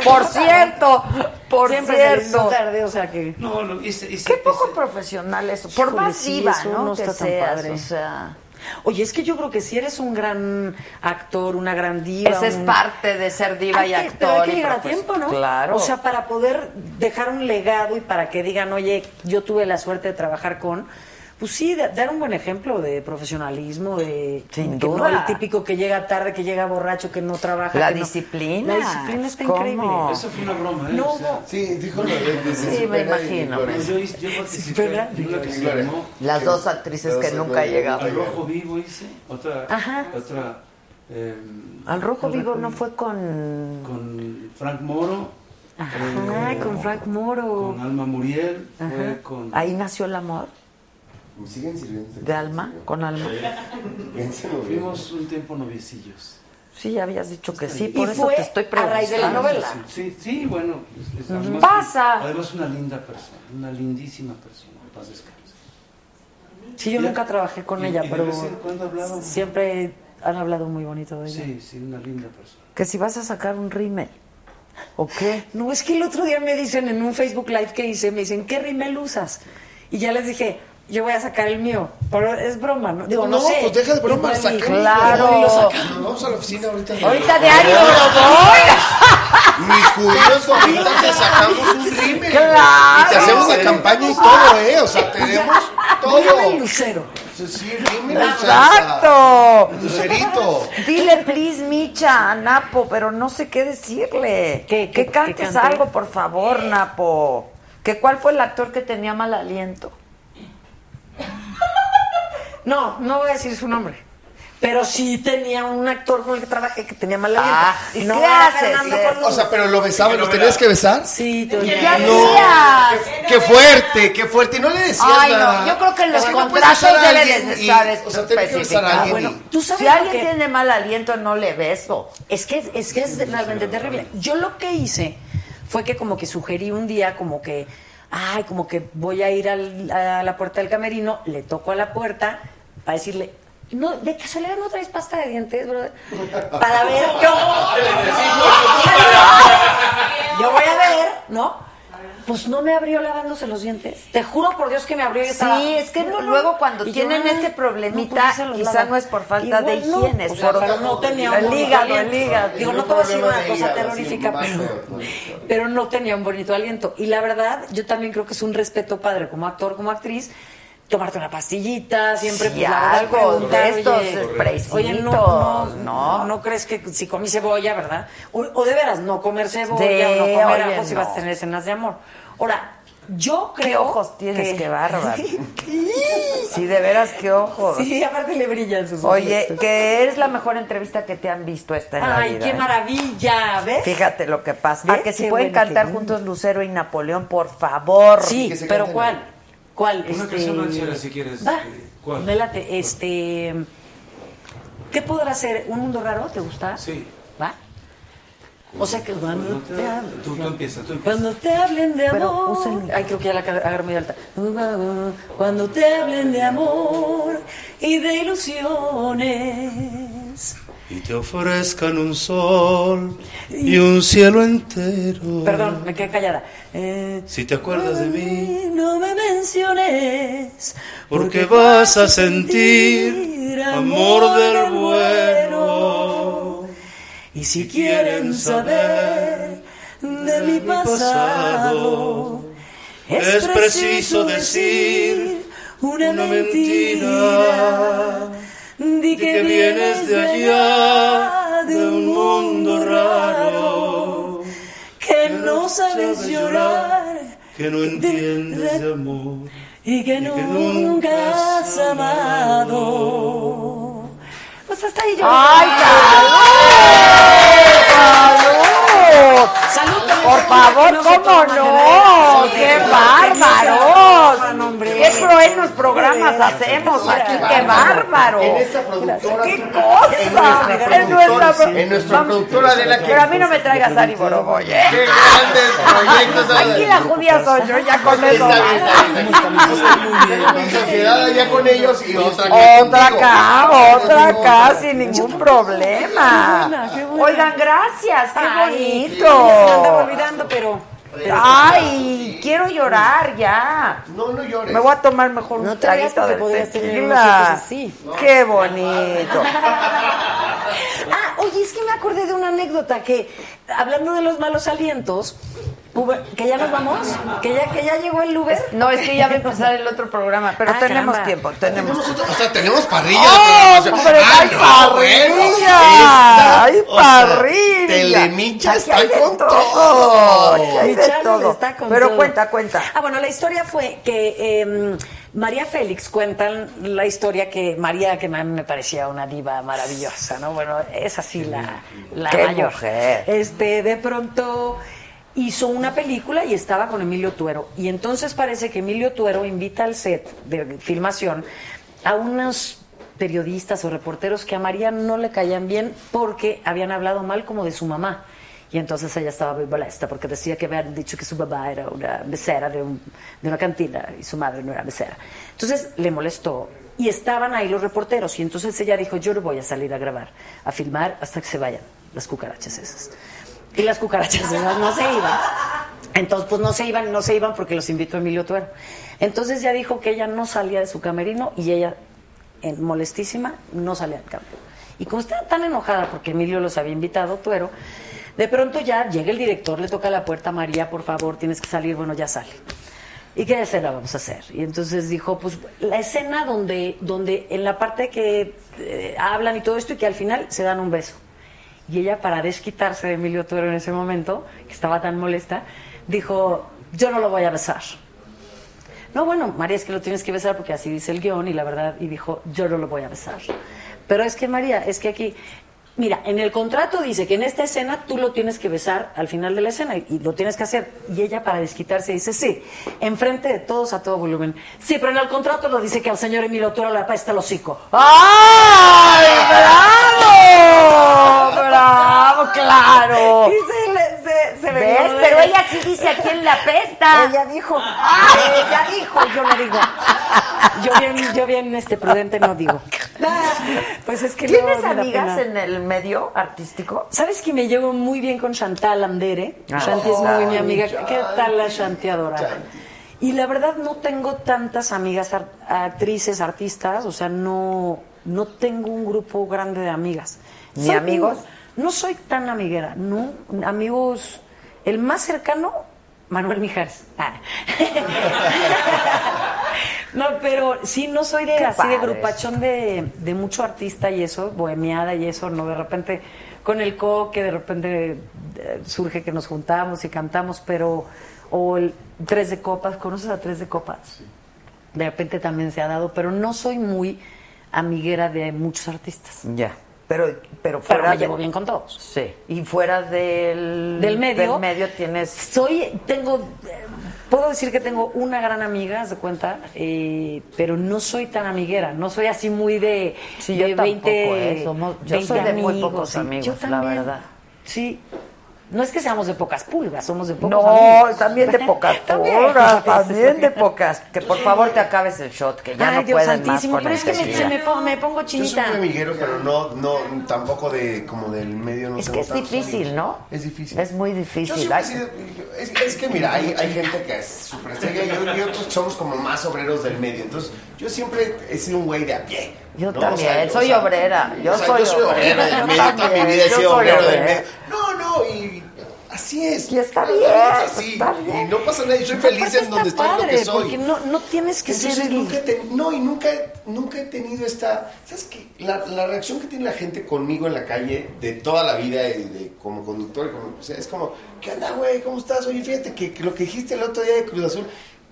Por cierto, por Siempre cierto. tarde, o sea que... No, no, hice, hice, Qué poco profesional eso. Por más sí, diva, ¿no? no que está tan seas, padre. o sea... Oye, es que yo creo que si eres un gran actor, una gran diva... Esa es un- parte de ser diva Hay y que- actor. Pero hay que llegar a tiempo, ¿no? Claro. O sea, para poder dejar un legado y para que digan, oye, yo tuve la suerte de trabajar con. Pues sí, de- dar un buen ejemplo de profesionalismo, de. Sin que no el típico que llega tarde, que llega borracho, que no trabaja. La que no- disciplina. La disciplina está ¿Cómo? increíble. Eso fue una broma, ¿eh? No, O sea. Sí, dijo lo de, Sí, me imagino, me- yo, participé en una que se llamó Las dos actrices que nunca llegaban. Al Rojo Vivo hice, otra, Ajá. otra eh, Al Rojo ¿cuál Vivo no fue con... con Frank Moro, Ajá, eh, con Frank Moro. con Alma Muriel, fue Ajá. con Ahí nació el amor Me siguen sirviendo. de Alma, con Alma. Fuimos un tiempo noviecillos. Sí, ya habías dicho que sí, Y por eso fue te estoy a preguntando. raíz de la novela. Sí, sí, bueno. es- es- además- Pasa. Además una linda persona, una lindísima persona. Paz descanse. Sí, yo nunca trabajé con Y- ella, de pero siempre han hablado muy bonito de ella. Sí, sí, una linda persona. Que si vas a sacar un rímel. ¿O qué? No, es que el otro día me dicen en un Facebook Live que hice, me dicen, ¿qué rimel usas? Y ya les dije, yo voy a sacar el mío. Pero es broma, ¿no? Digo, no, No, sé. pues deja de broma, saquemos. Claro. Lo sacamos. Vamos a la oficina ahorita. Ahorita diario lo voy. Mis judíos ahorita te sacamos un rímel. Claro. Y te hacemos la campaña y todo, ¿eh? O sea, tenemos todo. Dígame Lucero. Sí, rímel. Exacto. Lucerito. Dile, please, Micha, a Napo, pero no sé qué decirle. ¿Qué, que cantes qué algo, por favor, Napo. ¿Que cuál fue el actor que tenía mal aliento? No, no voy a decir su nombre. Pero sí tenía un actor con el que trabajé que tenía mal aliento. Ah, y ¿y no qué haces. O sea, pero lo besabas, ¿los tenías que besar? Sí, te ¿Qué hacías? Qué fuerte, qué fuerte. Y no le decías Ay, nada. no, yo creo que en los Es que no contratos a deben de estar O sea, que a alguien. Bueno, y- tú sabes Si alguien que- tiene mal aliento, no le beso. Es que, es que es realmente terrible. Yo lo que hice fue que como que sugerí un día como que, ay, como que voy a ir al- a la puerta del camerino, le toco a la puerta para decirle, no, de casualidad no traes pasta de dientes, brother. Para ver, yo, yo voy a ver, ¿no? Pues no me abrió lavándose los dientes. Te juro por Dios que me abrió y estaba- Sí, es que No, no. luego cuando yo, tienen ese no, problemita, pues, quizá lava. no es por falta de Igual no, higiene, es o sea, por pero no tenía un el hígado, el hígado. Digo, no te voy a decir una cosa terrorífica, pero, pero no tenía un bonito aliento. Y la verdad, yo también creo que es un respeto padre como actor, como actriz, tomarte una pastillita, siempre Sí, pues, la verdad, algo de estos oye, oye, no, no, ¿no? no, crees que si comí cebolla, ¿verdad? O, o de veras, no comer cebolla, Sí, o no comer oye, ajo si no. vas a tener escenas de amor. Ahora, yo creo ¿Qué ojos tienes? que- Qué bárbaro. Sí, de veras, qué ojos. Sí, aparte le brillan sus Oye, ojos. que es la mejor entrevista que te han visto esta en la Ay, vida. qué ¿eh? maravilla, ¿ves? Fíjate lo que pasa. ¿Ves? Ah, que si Qué pueden cantar juntos Lucero y Napoleón, por favor. Sí, pero ¿cuál? ¿Cuál? Una Este, canción ranchera, si quieres. Va, ¿Cuál? me late. Este, ¿Qué podrá ser? ¿Un mundo raro? ¿Te gusta? Sí. ¿Va? O sea que cuando te hablen, Tú, tú empieza, tú empieza. cuando te hablen de Pero amor. usen- Ay, creo que ya la agarro muy alta. Cuando te hablen de amor y de ilusiones. Y te ofrezcan un sol y un cielo entero. Perdón, me quedé callada. Eh, Si te acuerdas de mí, no me menciones. porque vas a sentir amor del bueno. Y si quieren saber de mi pasado, es preciso decir una mentira. Di que vienes de allá, de un mundo raro, que no sabes llorar que no entiendes de amor. y que nunca has amado. Pues hasta ahí yo. ¡Ay, salud! Por favor, ¿cómo no? ¡Qué bárbaros! ¡Qué crueles programas hacemos aquí! ¡Qué bárbaro! En esta productora. ¡Qué cosa! En nuestra productora. En nuestra productora de la que. Pero a mí no me traigas Ari Boroboy, ¿eh? Qué grandes proyectos. Aquí la judía soy yo, ya con eso. Mi sociedad allá con ellos y otra acá Otra acá, otra acá, sin ningún problema. Oigan, gracias, qué bonito. Pero. pero- Ay, quiero llorar ya. No, no llores. Me voy a tomar mejor No un traguito de tequila. así. Qué bonito. Ah, oye, es que me acordé de una anécdota que, hablando de los malos alientos, Uber- que ya nos vamos, que ya, que ya llegó el Uber. No, es que ya va a empezar el otro programa, pero Ah, tenemos caramba. tiempo, tenemos tiempo. O sea, tenemos parrilla ¡Oh, de programación. hombre, Ah, hay no, parrilla! bueno, esta- ¡Hay o sea, parrilla! Telemicha está con todo. todo. Hay de todo. está con Pero todo. cuenta, cuenta. Ah, bueno, la historia fue que eh, María Félix cuentan la historia que María, que a mí me parecía una diva maravillosa, ¿no? Bueno, es así la, la Qué mayor. mujer. Este, de pronto hizo una película y estaba con Emilio Tuero. Y entonces parece que Emilio Tuero invita al set de filmación a unos periodistas o reporteros que a María no le caían bien porque habían hablado mal como de su mamá. Y entonces ella estaba muy molesta porque decía que habían dicho que su mamá era una mesera de, de una cantina y su madre no era mesera. Entonces le molestó y estaban ahí los reporteros y entonces ella dijo yo no voy a salir a grabar, a filmar hasta que se vayan las cucarachas esas. Y las cucarachas esas no se iban. Entonces, pues no se iban, no se iban porque los invitó Emilio Tuero. Entonces ya dijo que ella no salía de su camerino y ella, molestísima, no salía del camerino. Y como estaba tan enojada porque Emilio los había invitado, Tuero, de pronto ya llega el director, le toca la puerta, María, por favor, tienes que salir, bueno, ya sale. ¿Y qué escena vamos a hacer? Y entonces dijo, pues la escena donde, donde en la parte que eh, hablan y todo esto y que al final se dan un beso. Y ella, para desquitarse de Emilio Tuero en ese momento, que estaba tan molesta, dijo, yo no lo voy a besar. no, bueno, María, es que lo tienes que besar porque así dice el guion y la verdad, y dijo, yo no lo voy a besar. Pero es que María, es que aquí, mira, en el contrato dice que en esta escena tú lo tienes que besar al final de la escena y, lo tienes que hacer. Y ella para desquitarse dice, sí, enfrente de todos a todo volumen. Sí, pero en el contrato lo dice que al señor Emilio Toro le apesta el hocico. ¡Ay! ¡Bravo, claro! Y se le, se, se Pero ella sí dice a quién le apesta. Ella dijo, ella dijo, yo no digo. Yo bien, yo bien este prudente no digo. Pues es que ¿Tienes amigas en el medio artístico? ¿Sabes que me llevo muy bien con Chantal Andere? Ah, Shanti es muy mi amiga. ¿Qué tal la Shanti adorada? Y la verdad no tengo tantas amigas actrices, artistas, o sea, no, no tengo un grupo grande de amigas. ¿Ni amigos? No soy tan amiguera, no. Amigos, el más cercano, Manuel Mijares. Ah. No, pero sí, no soy de Qué así de grupachón de, de mucho artista y eso, bohemiada y eso, no, de repente con el coque, de repente eh, surge que nos juntamos y cantamos, pero, o el Tres de Copas, ¿conoces a Tres de Copas? De repente también se ha dado, pero no soy muy amiguera de muchos artistas. Ya. Pero, pero Pero fuera me de- llevo bien con todos. Sí. Y fuera del, Del medio. del medio tienes. Soy, tengo, eh, puedo decir que tengo una gran amiga, de cuenta, eh, pero no soy tan amiguera, no soy así muy de, Sí, de yo tampoco, 20, eh, somos- yo 20 soy de muy amigos, pocos sí. amigos, Yo la verdad. Sí. No es que seamos de pocas pulgas, somos de pocos No, amigos. también de pocas También. pulgas, también de pocas. Que por favor te acabes el shot, que ya Ay, no Dios pueden santísimo, más con pero es que este me, se me, pongo, me pongo Yo soy chinita. amiguero, pero no, no, tampoco de, como del medio. No Es que es difícil, amigos. ¿no? Es difícil. Es muy Yo difícil. sido- es, es que mira, hay, hay gente que es súper yo- y otros somos como más obreros del medio. Entonces, yo siempre he sido un güey de a pie. Yo ¿no? también, O sea, soy o sea, obrera. Yo o sea, soy yo soy obrera. del Yo. Toda mi vida he sido obrera. medio. No, no, y así es. Y está bien, es así. está bien. Y no pasa nada. Y soy feliz en donde estoy, lo padre, que soy. Porque no, no tienes que Entonces, ser nunca no, y nunca, nunca he tenido esta... ¿Sabes qué? La, la reacción que tiene la gente conmigo en la calle de toda la vida, de, como conductor, y como, o sea, es como, ¿qué onda, güey? ¿Cómo estás? Oye, fíjate que, que lo que dijiste el otro día de Cruz Azul,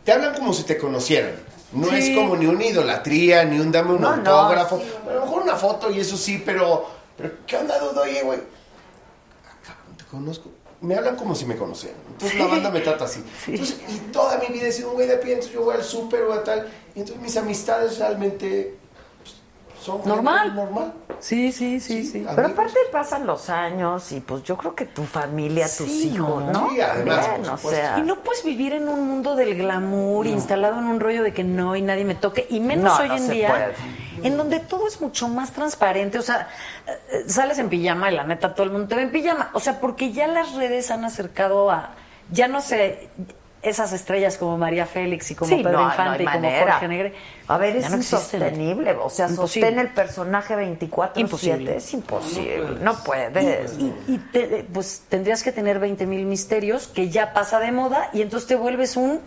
te hablan como si te conocieran. No Sí. es como ni una idolatría, ni un dame un No, no, autógrafo. A lo mejor una foto y eso sí, pero, pero ¿qué onda, Dudo? Oye, güey, te conozco. Me hablan como si me conocieran. Entonces la banda me trata así. Entonces, y toda mi vida he sido un güey de pie, entonces yo voy al súper o a tal. Y entonces mis amistades realmente son Normal. normal. Sí, sí, sí, sí. Pero aparte pasan los años y pues yo creo que tu familia, tus Sí, hijos, ¿no? Sí, además, por o sea, Y no puedes vivir en un mundo del glamour, instalado en un rollo de que no y nadie me toque, y menos No, hoy no en día, puede. en donde todo es mucho más transparente. O sea, eh, sales en pijama y la neta todo el mundo te ve en pijama. O sea, porque ya las redes han acercado a, ya no sé, esas estrellas como María Félix y como Sí, Pedro no, Infante y como manera. Jorge Negre. A ver, es no existen. insostenible. O sea, Imposible. sostén el personaje 24 Imposible. Es imposible. No puedes. Y, y te- pues tendrías que tener 20 mil misterios que ya pasa de moda y entonces te vuelves un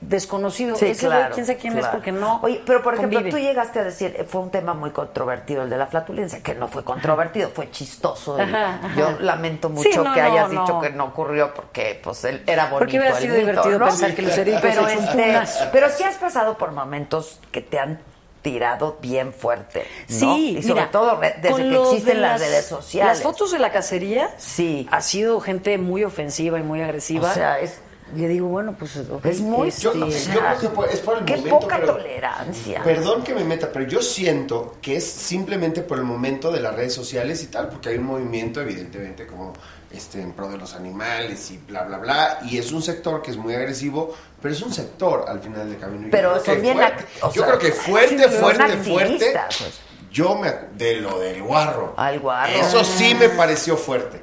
desconocido. Sí, Ese claro, quién sabe quién es porque no. Oye, pero por ejemplo, convive. tú llegaste a decir, eh, fue un tema muy controvertido el de la flatulencia, que no fue controvertido, fue chistoso. y Ajá, ajá. Yo lamento Sí, mucho no, que no, hayas no. dicho que no ocurrió porque pues él era bonito. Porque hubiera sido mito, divertido pensar que Lucerito pero, este, pero sí has pasado por momentos que te han tirado bien fuerte. ¿no? Sí, y sobre mira, todo desde que existen de las, redes sociales. Las fotos de la cacería Sí. ha sido gente muy ofensiva y muy agresiva. O sea, es- Yo digo, bueno, pues Es muy- este, Yo, yo creo que por- es por el Qué momento. poca pero- tolerancia. Perdón que me meta, pero yo siento que es simplemente por el momento de las redes sociales y tal, porque hay un movimiento, evidentemente, como este en pro de los animales y bla, bla, bla, y es un sector que es muy agresivo, pero es un sector al final del camino. Y Pero yo creo son que fuerte, Yo creo que fuerte, fuerte, fuerte. pues. Yo me de lo del guarro. Al guarro. Eso sí me pareció fuerte.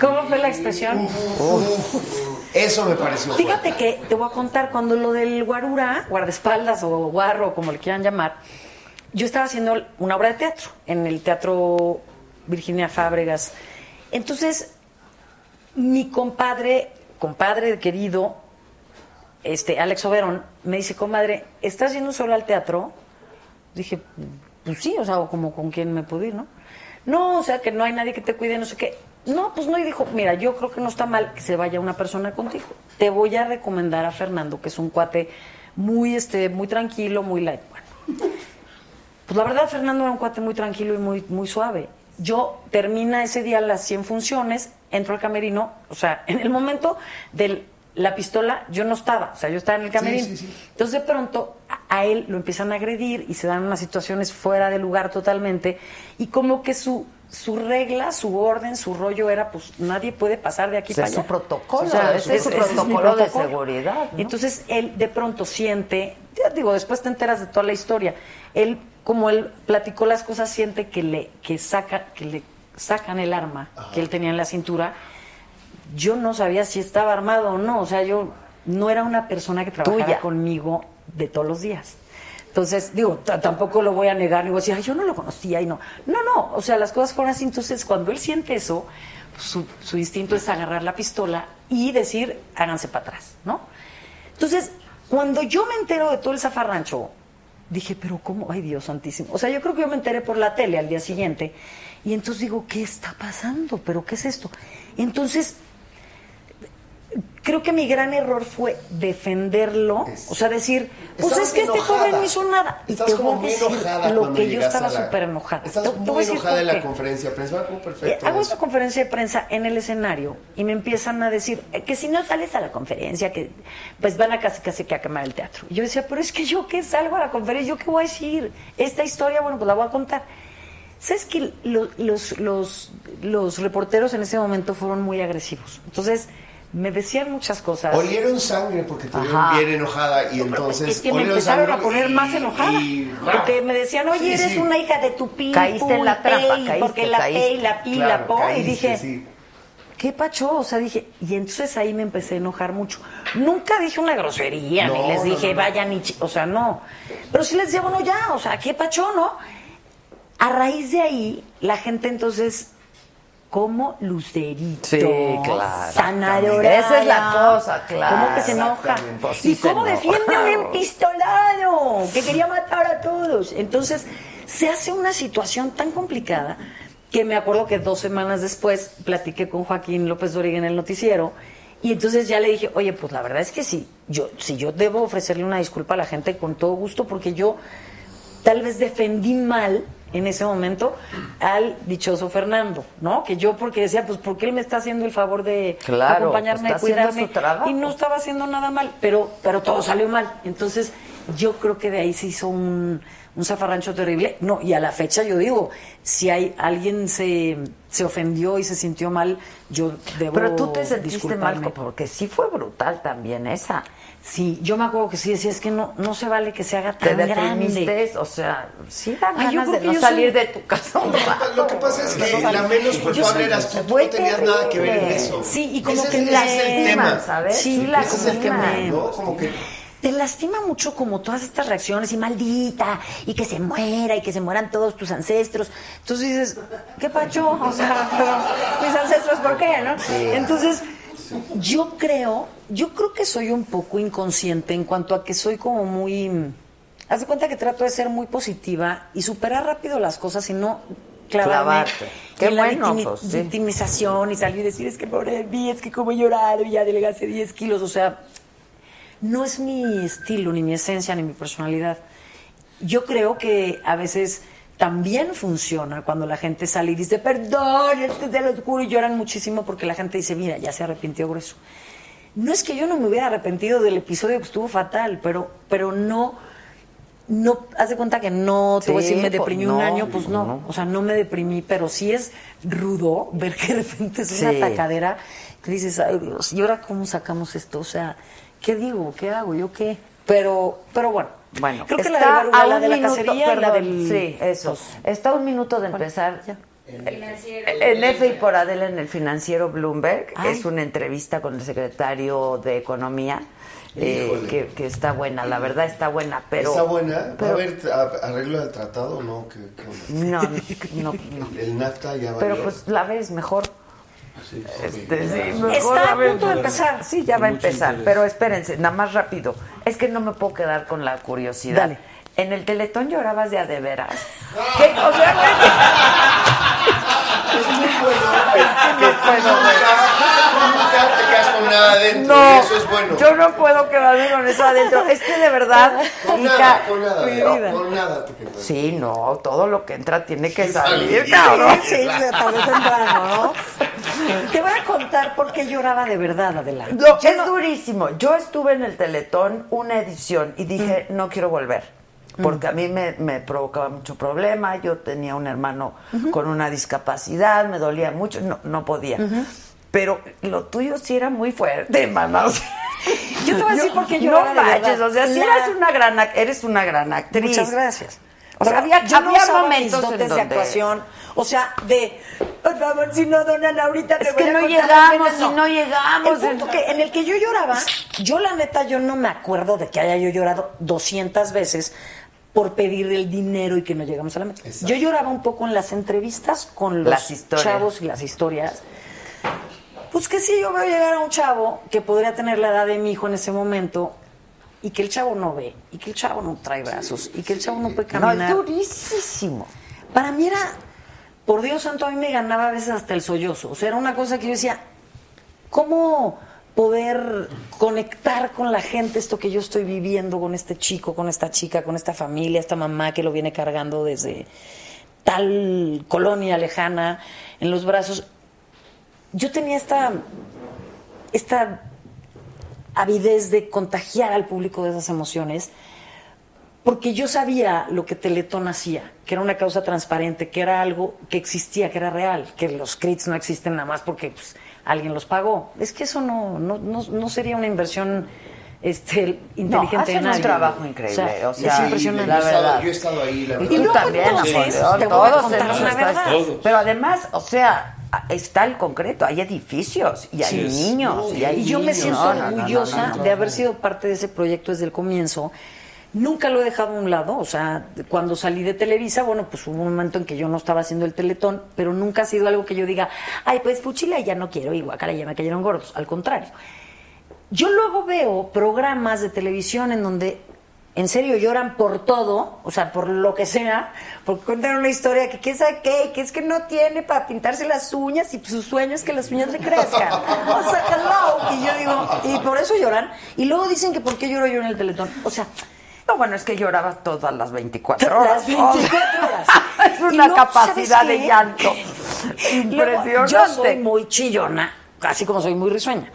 ¿Cómo fue la expresión? Eso me pareció fuerte. Fíjate que te voy a contar, cuando lo del guarura, guardaespaldas o guarro, como le quieran llamar, yo estaba haciendo una obra de teatro en el Teatro Virginia Fábregas. Entonces, mi compadre, compadre querido, este, Alex Oberón, me dice, comadre, ¿estás yendo solo al teatro? Dije, pues sí, o sea, como con quién me puedo ir, ¿no? No, o sea, que no hay nadie que te cuide, no sé qué. No, pues no, y dijo, mira, yo creo que no está mal que se vaya una persona contigo. Te voy a recomendar a Fernando, que es un cuate muy, este, muy tranquilo, muy light. Bueno, pues la verdad, Fernando era un cuate muy tranquilo y muy, muy suave. Yo termina ese día las 100 funciones, entro al camerino, o sea, en el momento de la pistola yo no estaba, o sea, yo estaba en el camerino. sí, sí. Entonces de pronto a él lo empiezan a agredir y se dan unas situaciones fuera de lugar totalmente y como que su su regla, su orden, su rollo era pues nadie puede pasar de aquí O sea, para es allá. su protocolo, ese es su protocolo de seguridad, ¿no? Entonces él de pronto siente, ya digo, después te enteras de toda la historia. Él como él platicó las cosas siente que le que saca que le sacan el arma que él tenía en la cintura yo no sabía si estaba armado o no. O sea, yo no era una persona que trabajara Tuya. conmigo de todos los días. Entonces, digo, tampoco lo voy a negar, ni voy a decir, yo no lo conocía y no. No, no, o sea, las cosas fueron así. Entonces, cuando él siente eso, su, su instinto es agarrar la pistola y decir, háganse para atrás, ¿no? Entonces, cuando yo me entero de todo el zafarrancho, dije, pero ¿cómo? Ay, Dios santísimo. O sea, yo creo que yo me enteré por la tele al día siguiente. Y entonces digo, ¿qué está pasando? ¿Pero qué es esto? Entonces, creo que mi gran error fue defenderlo, o sea, decir, pues es que este pobre no hizo nada. Y Estabas te como voy muy decir enojada lo que yo estaba la- súper enojada. Estabas Te- te voy a muy decir enojada en la conferencia de prensa. Eh, hago esta conferencia de prensa en el escenario y me empiezan a decir eh, que si no sales a la conferencia, que pues van a casi casi que a quemar el teatro. Y yo decía, pero es que yo que salgo a la conferencia, ¿yo qué voy a decir? Esta historia, bueno, pues la voy a contar. ¿Sabes que lo- los, los, los reporteros en ese momento fueron muy agresivos? Entonces, me decían muchas cosas. Olieron sangre porque te vieron bien enojada y entonces. es que me empezaron a poner y- más enojada. y- porque me decían, oye, Sí, eres sí. una hija de tu pi, Caíste en la trampa, caíste, porque la caíste. La pi, Claro, la po. caíste, y dije, sí. ¿qué pacho? O sea, dije, y entonces ahí me empecé a enojar mucho. Nunca dije una grosería, No, ni les no, dije, no, no. vayan y chi-", o sea, no. Pero sí les decía, bueno, ya, o sea, ¿qué pacho, no? A raíz de ahí, la gente entonces, como lucerito. Sí, claro. Tan adorada. Esa es la cosa, claro. ¿Cómo que se enoja? Sí ¿Y cómo enoja. defiende a un empistolado que quería matar a todos? Entonces, se hace una situación tan complicada que me acuerdo que dos semanas después platiqué con Joaquín López Dóriga en el noticiero y entonces ya le dije, oye, pues la verdad es que sí, yo, si yo debo ofrecerle una disculpa a la gente con todo gusto porque yo tal vez defendí mal en ese momento al dichoso Fernando, ¿no? Que yo porque decía, pues porque él me está haciendo el favor de Claro, acompañarme, de cuidarme y no estaba haciendo nada mal, pero pero todo salió mal. Entonces, yo creo que de ahí se hizo un, un zafarrancho terrible. No, y a la fecha yo digo, si hay alguien se, se ofendió y se sintió mal, yo debo Pero tú te sentiste mal porque sí fue brutal también esa. Sí, yo me acuerdo que sí decía, es que no, no se vale que se haga Te tan grande. o sea, sí dan Ay, ganas de no salir soy- de tu casa. un Lo que pa- rato. Lo que pasa es que No, la no, menos culpable eras tú. No tenías nada que ver en eso. Sí, y como Ese que es- ese es el tema. ¿sabes? Sí, Sí, la Ese es el tema, lastiman. ¿no? Como que. Te lastima mucho como todas estas reacciones y maldita y que se muera y que se mueran todos tus ancestros. Entonces dices, ¿qué pacho? O sea, mis ancestros, ¿por qué? ¿no? Entonces, yo creo, yo creo que soy un poco inconsciente en cuanto a que soy como muy... Haz de cuenta que trato de ser muy positiva y superar rápido las cosas y no clavarme Clavarte. Qué en la victimi- pues, sí. victimización y salir y decir, es que pobre de mí, es que como he llorado y ya adelgacé 10 kilos. O sea, no es mi estilo, ni mi esencia, ni mi personalidad. Yo creo que a veces también funciona cuando la gente sale y dice, perdón, es que te lo juro, y lloran muchísimo porque la gente dice, mira, ya se arrepintió grueso. No es que yo no me hubiera arrepentido del episodio que estuvo fatal, pero, pero no, no, haz de cuenta que no, te voy a decir, me pues deprimí un año, pues no. no. O sea, no me deprimí, pero sí es rudo ver que de repente es Sí. una atacadera que dices, ay Dios, ¿y ahora cómo sacamos esto? O sea, ¿qué digo? ¿Qué hago? ¿Yo qué? Pero, pero bueno. Bueno, creo que la, está de la, a la un de la minuto, cacería y la perdón, del... Sí, eso. Está a un minuto de empezar. El financiero. En F y por Adela en el financiero Bloomberg Ay. es una entrevista con el secretario de Economía eh, que, que está buena, la verdad está buena, pero ¿Está buena? ¿Va a pero- haber arreglo del tratado o no? ¿Qué, qué onda? no, no, no. El, el NAFTA ya va Pero pues la ves mejor. Sí, Este, sí, ok. mejor Está a punto de empezar. Sí, ya va a empezar, interés. pero espérense, nada más rápido. Es que no me puedo quedar con la curiosidad. Dale. En el Teletón llorabas de a de veras. ¿Qué? O sea, güey, que tú nunca, nunca te quedas con nada adentro. No, y eso es bueno. yo no puedo quedarme con eso adentro. Es que de verdad, Con nada, con nada, mi no, con nada te quedas. Sí, no, todo lo que entra tiene que Sí, salir, salir. cabrón. Sí, sí, tarde o temprano, ¿no? Te voy a contar por qué lloraba de verdad, adelante. No, es durísimo. Yo estuve en el Teletón una edición y dije, no quiero volver. Porque a mí me, me provocaba mucho problema. Yo tenía un hermano con una discapacidad, me dolía mucho, no, no podía. Pero lo tuyo sí era muy fuerte, mamá. O sea, Yo te voy a decir por qué no lloraba de manches, o sea, sí La- eres una gran, eres una gran actriz. Muchas gracias. O sea, había, yo no momentos en de actuación. O sea, de, por favor, si no donan ahorita me Es voy que a no llegamos, las venas". y no llegamos. El punto que en el que yo lloraba, yo la neta, yo no me acuerdo de que haya yo llorado 200 veces por pedir el dinero y que no llegamos a la meta. Yo lloraba un poco en las entrevistas con los Las chavos y las historias. Pues que sí, yo veo llegar a un chavo que podría tener la edad de mi hijo en ese momento y que el chavo no ve, y que el chavo no trae brazos, y que el chavo no puede No, caminar. es durísimo. Para mí era, por Dios santo, a mí me ganaba a veces hasta el sollozo. O sea, era una cosa que yo decía, ¿cómo poder conectar con la gente esto que yo estoy viviendo con este chico, con esta chica, con esta familia, esta mamá que lo viene cargando desde tal colonia lejana en los brazos? Yo tenía esta, esta avidez de contagiar al público de esas emociones porque yo sabía lo que Teletón hacía, que era una causa transparente, que era algo que existía, que era real, que los crits no existen nada más porque pues, alguien los pagó. Es que eso no, no, no, no sería una inversión este, inteligente hacen de un trabajo increíble, o sea, es impresionante. la verdad. Yo he estado ahí, la Y verdad. tú también, entonces, te voy a contar una verdad. Todos. Pero además, o sea, está el concreto, hay edificios y hay Sí, niños y hay y yo me niños. siento No, no, no, no, orgullosa no, no. de haber sido parte de ese proyecto desde el comienzo. Nunca lo he dejado a un lado, o sea, cuando salí de Televisa, bueno, pues hubo un momento en que yo no estaba haciendo el teletón, pero nunca ha sido algo que yo diga, ay, pues fuchila ya no quiero, y guacala ya me cayeron gordos, al contrario. Yo luego veo programas de televisión en donde en serio lloran por todo, o sea, por lo que sea, porque cuentan una historia que qué sabe qué, que es que no tiene para pintarse las uñas y su sueño es que las uñas le crezcan. O sea, hello. Y yo digo, y por eso lloran. Y luego dicen que por qué lloro yo en el teletón. O sea, No, bueno, es que llorabas todas las 24 horas. Las 24 horas. es una luego, capacidad ¿sabes de llanto. Luego, Impresionante. yo soy muy chillona, así como soy muy risueña.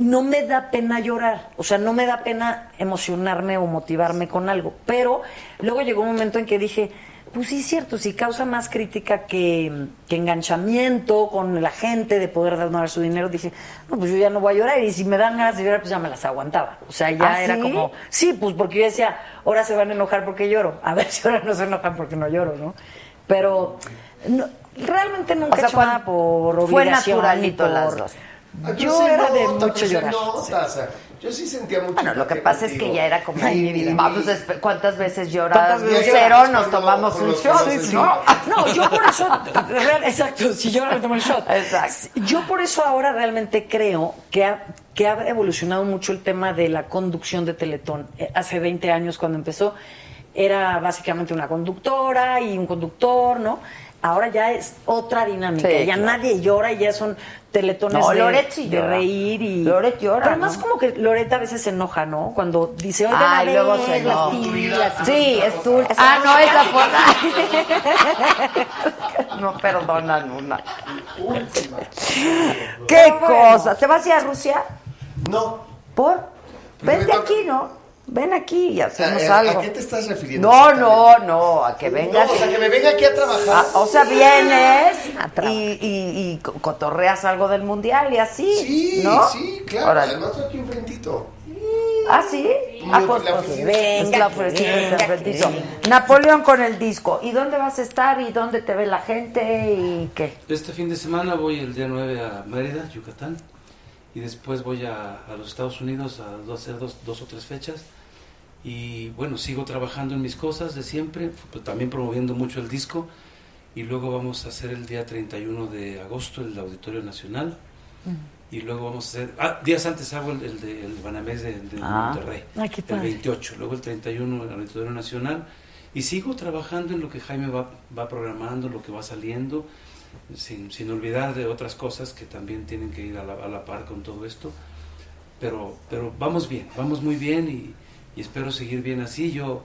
No me da pena llorar, o sea, no me da pena emocionarme o motivarme con algo. Pero luego llegó un momento en que dije, pues sí, es cierto, si causa más crítica que, que enganchamiento con la gente de poder donar su dinero, dije, no, pues yo ya no voy a llorar. Y si me dan ganas de llorar, pues ya me las aguantaba. O sea, ya ¿Ah, era sí? como, sí, pues porque yo decía, ahora se van a enojar porque lloro. A ver si ahora no se enojan porque no lloro, ¿no? Pero no, realmente nunca O sea, he hecho nada por fue obligación. naturalito ni las por- dos. Yo era de mucho llorar. nota, o sea, yo sí sentía mucho. Bueno, lo que pasa es que ya era como, Ay, mi vida. vamos, ¿cuántas veces lloras? ¿Cuántas veces Cero, lloras? nos tomamos con un shot, ¿no? No, yo por eso, exacto, si yo ahora me tomo el shot. Exacto. Yo por eso ahora realmente creo que ha, que ha evolucionado mucho el tema de la conducción de Teletón. Eh, Hace 20 años cuando empezó era básicamente una conductora y un conductor, ¿no? Ahora ya es otra dinámica, Sí, ya claro. nadie llora y ya son teletones No, de, Loret sí de llora. reír y... Loret llora, Pero más ¿no? como que Loret a veces se enoja, ¿no? Cuando dice, oigan, Ah, luego se enoja. Sí, es tu... Esa Ah, no, música. esa por... No perdonan una. ¿Qué bueno. cosa? ¿Te vas a ir a Rusia? No. ¿Por? Vente aquí, ¿no? Ven aquí y hacemos ¿A- a- algo. ¿A qué te estás refiriendo? No, no, no, a que vengas. No, o sea, que me venga aquí a trabajar. Ah, o sea, vienes y, y, y co- cotorreas algo del mundial y así. Sí, ¿no? sí, claro. Órale. Además, aquí enfrentito. Ah, sí. Ah, pues, la pues, oficina. venga, venga, venga. Napoleón con el disco. ¿Y dónde vas a estar y dónde te ve la gente y qué? Este fin de semana voy el día 9 a Mérida, Yucatán, y después voy a, a los Estados Unidos a hacer dos, dos o tres fechas. Y bueno, sigo trabajando en mis cosas de siempre, pero también promoviendo mucho el disco. Y luego vamos a hacer el día 31 de agosto el Auditorio Nacional. Y luego vamos a hacer. Ah, días antes hago el, el de el Banamés de, de Ah. Monterrey. Ay, qué el padre. 28. Luego el 31 el Auditorio Nacional. Y sigo trabajando en lo que Jaime va, va programando, lo que va saliendo. sin, sin olvidar de otras cosas que también tienen que ir a la, a la par con todo esto. Pero, pero vamos bien, vamos muy bien y, y espero seguir bien así. Yo,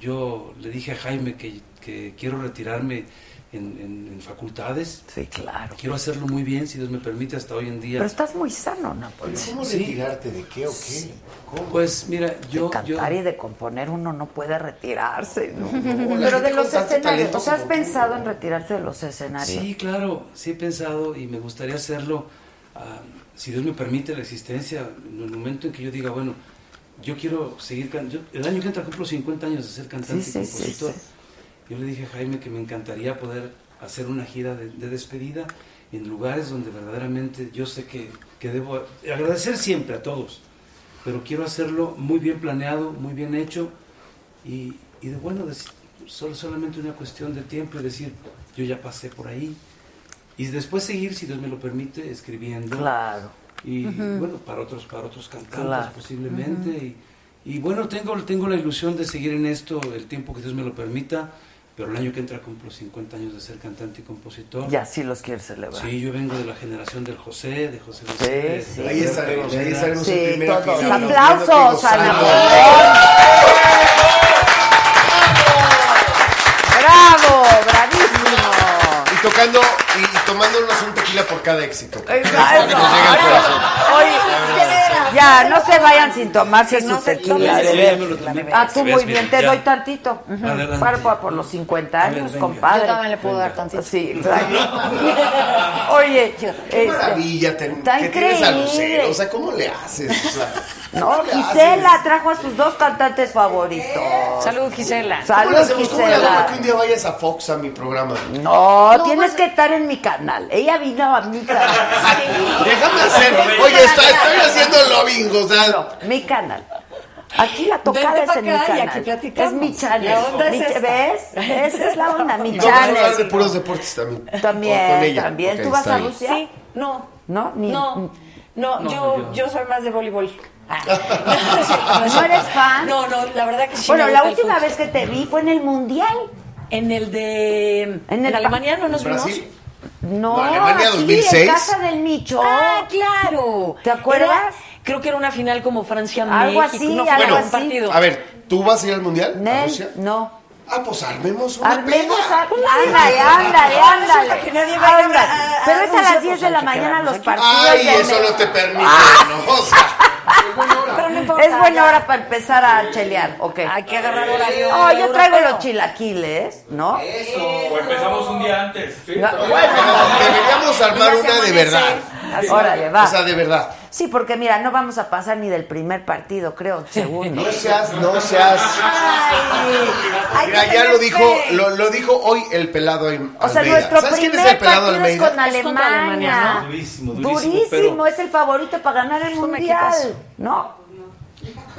yo le dije a Jaime que, que quiero retirarme en, en- en facultades. Sí, claro. Quiero hacerlo muy bien, si Dios me permite, hasta hoy en día. Pero estás muy sano, Napoleón. ¿Cómo Sí. retirarte de qué o qué? ¿Cómo? Pues mira, yo... de yo cantar y de componer uno no puede retirarse, ¿no? No, la Pero de los escenarios, o sea, ¿has pensado en retirarse de los escenarios? Sí, claro, sí he pensado y me gustaría hacerlo, ah, si Dios me permite la existencia, en el momento en que yo diga, bueno, yo quiero seguir cantando, el año que entra cumplo 50 años de ser cantante Sí, y sí, compositor. sí. Yo le dije a Jaime que me encantaría poder hacer una gira de, de despedida en lugares donde verdaderamente yo sé que, que debo agradecer siempre a todos, pero quiero hacerlo muy bien planeado, muy bien hecho y, y de bueno, solo, solamente una cuestión de tiempo y decir, yo ya pasé por ahí. Y después seguir, si Dios me lo permite, escribiendo. Claro. Y Ujú. bueno, para otros, para otros cantantes Claro. posiblemente. y, y bueno, tengo, tengo la ilusión de seguir en esto el tiempo que Dios me lo permita, pero el año que entra cumplo 50 años de ser cantante y compositor. Ya sí los quieres celebrar. Sí, yo vengo de la generación del José, de José José. de- sí. de Ahí estaremos, ahí estaremos en Sí, primera todos. Aplausos a tomándonos un tequila por cada éxito. Exacto. Para que nos llegue al corazón. Oye, ya, no se vayan sin tomarse su tequila. Sí, sí. Ah, tú muy bien, te Ya. doy tantito. Para, por los 50 A ver, años, compadre. Yo también le puedo dar tantito. Sí, exacto. Oye, Qué este, maravilla ten- está que tienes a increíble. Lucero. O sea, ¿cómo le haces? O sea, no, ¿cómo le Gisela haces? trajo a sus dos cantantes favoritos. Salud, Gisela. ¿Cómo Salud, le hacemos? ¿Cómo le hago que Gisela. un día vayas a Fox a mi programa? No, tienes que estar en mi canal. Ella vino a mi canal. Déjame hacer. Oye, estoy haciendo lobbying, o sea. No, mi canal. Aquí la tocada Vente es en mi acá y canal. aquí platicamos. es mi channel. La onda Mi-. ¿Ves? Esa es la onda, mi Y vamos a hablar de channel. puros deportes también. También, Con ella. también. ¿Tú vas a. Rusia? Sí, no. ¿No? Ni- No, no, No, yo, soy más de voleibol. Ah. ¿No eres fan? No, no, la verdad que sí. bueno, la última vez que te vi fue en el Mundial. En el de. En el Alemania no nos vimos. No, No, Alemania aquí 2006. en casa del Micho. Ah, claro. ¿Te acuerdas? Era- creo que era una final como Francia-México. Algo así, no fue algo un así. partido. A ver, ¿tú vas a ir al mundial? ¿A Nel, Rusia? no. Ah, pues armemos una Armemos, peda. a- ándale, ándale, ándale. que nadie ándale. a- a- Pero es a las 10 de pues, la aquí mañana los partidos. Ay, del eso no te permite, ¿no? O sea, Pero no importa, Es buena hora para empezar a chelear, ok. Hay que agarrar horario. Oh, yo traigo los chilaquiles, ¿no? O empezamos un día antes. ¿sí? No, deberíamos armar una de amanece. Verdad. Órale, va. O sea, de verdad. Sí, porque mira, no vamos a pasar ni del primer partido, creo, segundo. No seas, no seas. Ay, Mira, ya lo dijo, lo, lo dijo hoy el pelado Almeida. O sea, nuestro ¿Sabes quién es primer el pelado partido es Almeida? con Es contra Alemania. Alemania, ¿no? Durísimo, durísimo, Durísimo, pero- es el favorito para ganar el un mundial. ¿no?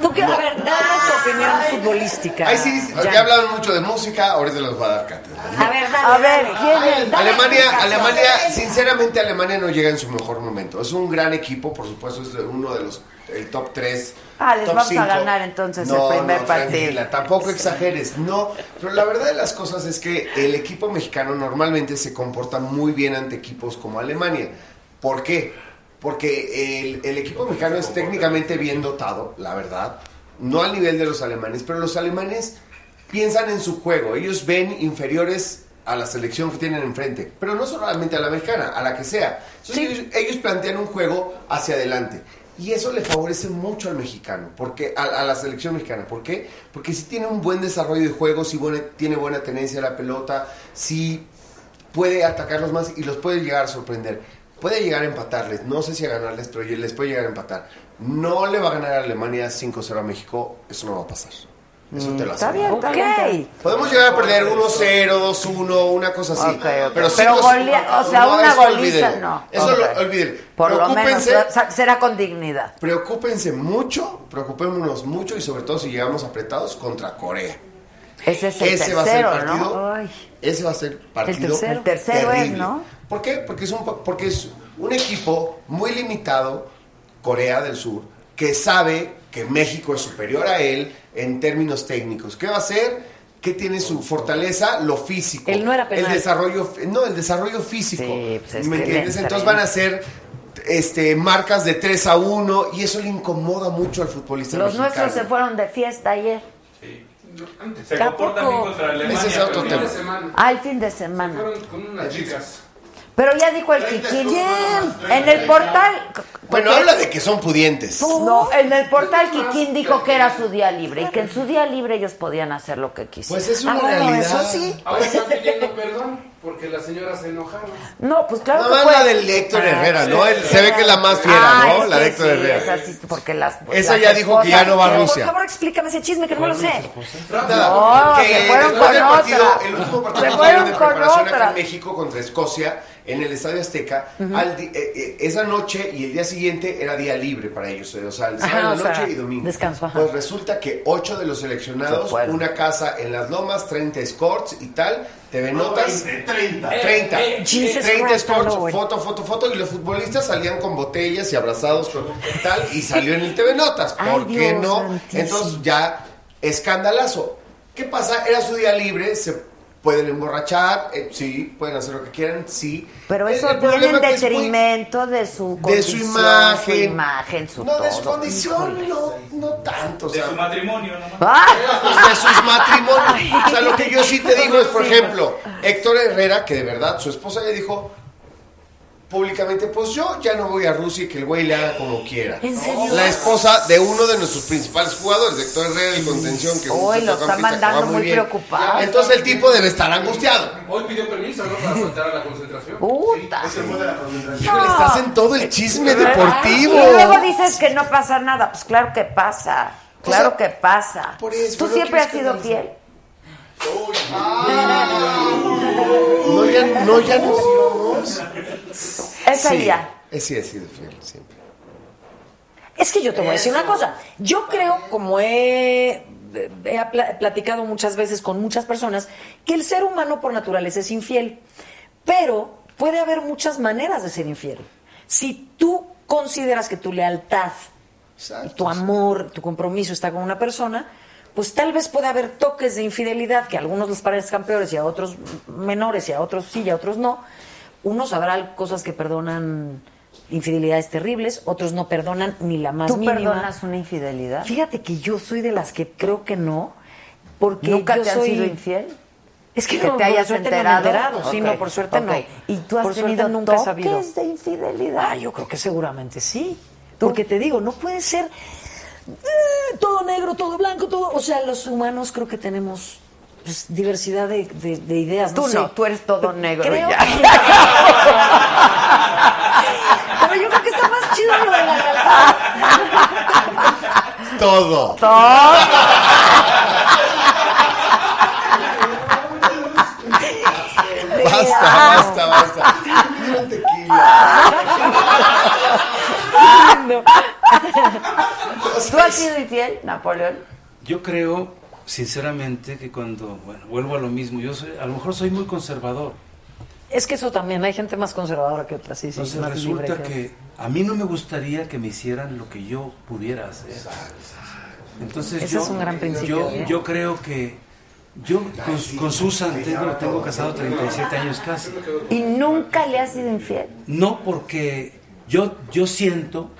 Tú que, a ver, danos tu opinión futbolística. Ay, sí, Ya. hablaron mucho de música, ahorita les voy a dar cátedra. A ver, dale, A ver, dale. ¿quién es? Dale Alemania, explicación. Alemania, sinceramente Alemania no llega en su mejor momento. Es un gran equipo, por supuesto, es uno de los el top 3. Ah, les top vamos a ganar entonces el No, primer no, partido. tampoco exageres, no. Pero la verdad de las cosas es que el equipo mexicano normalmente se comporta muy bien ante equipos como Alemania. ¿Por qué? Porque el, el equipo mexicano es técnicamente bien dotado, la verdad. No al nivel de los alemanes, pero los alemanes piensan en su juego. Ellos ven inferiores a la selección que tienen enfrente. Pero no solamente a la mexicana, a la que sea. Entonces ellos, ellos plantean un juego hacia adelante. Y eso le favorece mucho al mexicano, porque a, a la selección mexicana. ¿Por qué? Porque si tiene un buen desarrollo de juego, si buena- tiene buena tenencia a la pelota, si puede atacarlos más y los puede llegar a sorprender. Puede llegar a empatarles, no sé si a ganarles, pero les puede llegar a empatar. No le va a ganar a Alemania 5-0 a México, eso no va a pasar. Eso te lo Está aseguro. bien, está bien, está bien. Podemos llegar a perder 1-0, 2-1, una cosa así. Ok, ok. Pero, sí Pero nos- golea- o sea, una eso goliza, olvídenlo. no. Eso Ok. lo olviden. Por lo menos Preocúpense, será con dignidad. preocúpense mucho, preocupémonos mucho y sobre todo si llegamos apretados contra Corea. Ese es el Ese va a ser el tercero, partido. ¿no? Ay. Ese va a ser el partido. tercero. El tercero es, terrible. ¿no? ¿Por qué? Porque es, un, porque es un equipo muy limitado, Corea del Sur, que sabe que México es superior a él en términos técnicos. ¿Qué va a hacer? ¿Qué tiene su fortaleza? Lo físico. Él no era penal. El desarrollo, no, el desarrollo físico. pues es ¿Me entiendes? Entonces van a ser este, marcas de 3 a 1 y eso le incomoda mucho al futbolista Los mexicano. nuestros se fueron de fiesta ayer. Se ¿A comportan bien contra Alemania. Ese es otro tema. semana. Ah, el fin de semana. Con unas chicas. Pero ya dijo el Kikín. En el portal. Bueno, habla de que son pudientes. No, en el portal Kikín dijo que era su día libre y que en su día libre ellos podían hacer lo que quisieran. Pues es una Ah, bueno, realidad. eso sí. Ahora están pidiendo perdón porque la señora se enojaron. No, pues claro Nada que la del Héctor Ah, Herrera, sí. ¿no? Él- se ve que es la más fiera, Ah, ¿no? La de Héctor sí, Herrera. esa sí, porque las, Esa las ya dijo que ya no va a Rusia. Por favor, explícame ese chisme que no lo sé. No, que se fueron después con partido, otra. el último partido fueron de con preparación otra. acá en México contra Escocia en el Estadio Azteca, al di- eh, eh, esa noche y el día siguiente era día libre para ellos, eh, o sea, el Ajá, sábado la noche sea, y domingo. descanso, ajá. Pues resulta que ocho de los Se seleccionados, una casa en las lomas, 30 escorts y tal, TV Notas, 30. 30, eh, Jesus 30 Christ, escorts, Lord. foto, foto, foto, y los futbolistas salían con botellas y abrazados con tal, y salió en el TV Notas, ¿por Ay, qué Dios no? santísimo. Entonces ya, escandalazo. ¿Qué pasa? Era su día libre, se pueden emborrachar, eh, sí, pueden hacer lo que quieran, sí. Pero eso el viene en muy- detrimento de su de condición, su imagen. su imagen, su No, todo. de su condición, no, no tanto. o De sea, su matrimonio, nomás. ¡Ah! pues de sus matrimonios. O sea, lo que yo sí te digo es, por ejemplo, Héctor Herrera, que de verdad su esposa le dijo públicamente, pues yo ya no voy a Rusia y que el güey le haga como quiera. ¿En serio? La esposa de uno de nuestros principales jugadores, Héctor Herrera, el contención, que Hoy lo está mandando muy bien. preocupado. Entonces el tipo debe estar angustiado. Hoy pidió permiso, ¿no? Para faltar a la concentración. Puta. Ese fue de la concentración. Híjole, estás en todo el chisme deportivo. Y luego dices que no pasa nada. Pues claro que pasa. Claro sea, que pasa. por eso, ¿Tú siempre has sido fiel? No, ya no, ya no. Esa Sí, ya. eh, sí, he sido fiel siempre. Es que yo te voy a decir una cosa. Yo creo, como he, he pla- platicado muchas veces con muchas personas, que el ser humano por naturaleza es infiel. Pero puede haber muchas maneras de ser infiel. Si tú consideras que tu lealtad, tu amor, tu compromiso está con una persona, pues tal vez puede haber toques de infidelidad que a algunos les parezcan peores y a otros menores y a otros sí y a otros no. Unos habrá cosas que perdonan infidelidades terribles, otros no perdonan ni la más ¿Tú mínima. perdonas una infidelidad? Fíjate que yo soy de las que creo que no, porque ¿Nunca yo te han soy- sido infiel? Es que, que no, te hayas por suerte no enterado. enterado. Sí, no, por suerte no. ¿Y tú has por tenido nunca toques sabido. de infidelidad? Ah, yo creo que seguramente sí. Porque te digo, no puede ser eh, todo negro, todo blanco, todo. O sea, los humanos creo que tenemos pues, diversidad de, de- de ideas. Tú no, sé. no, tú eres todo negro Creo ya. que- Pero yo creo que está más chido lo de la lealtad. Todo. Basta, basta, basta. Un tequila. ¿Tú has sido infiel, Napoleón? Yo creo, sinceramente, que cuando, bueno, vuelvo a lo mismo, yo soy, a lo mejor soy muy conservador. Es que eso también, hay gente más conservadora que otra, sí, sí. Entonces resulta que que a mí no me gustaría que me hicieran lo que yo pudiera hacer. Entonces Ese yo, es un gran principio, yo, ¿eh? yo creo que yo con, con Susan tengo, tengo casado 37 años casi. ¿Y nunca le has sido infiel? No porque yo, yo siento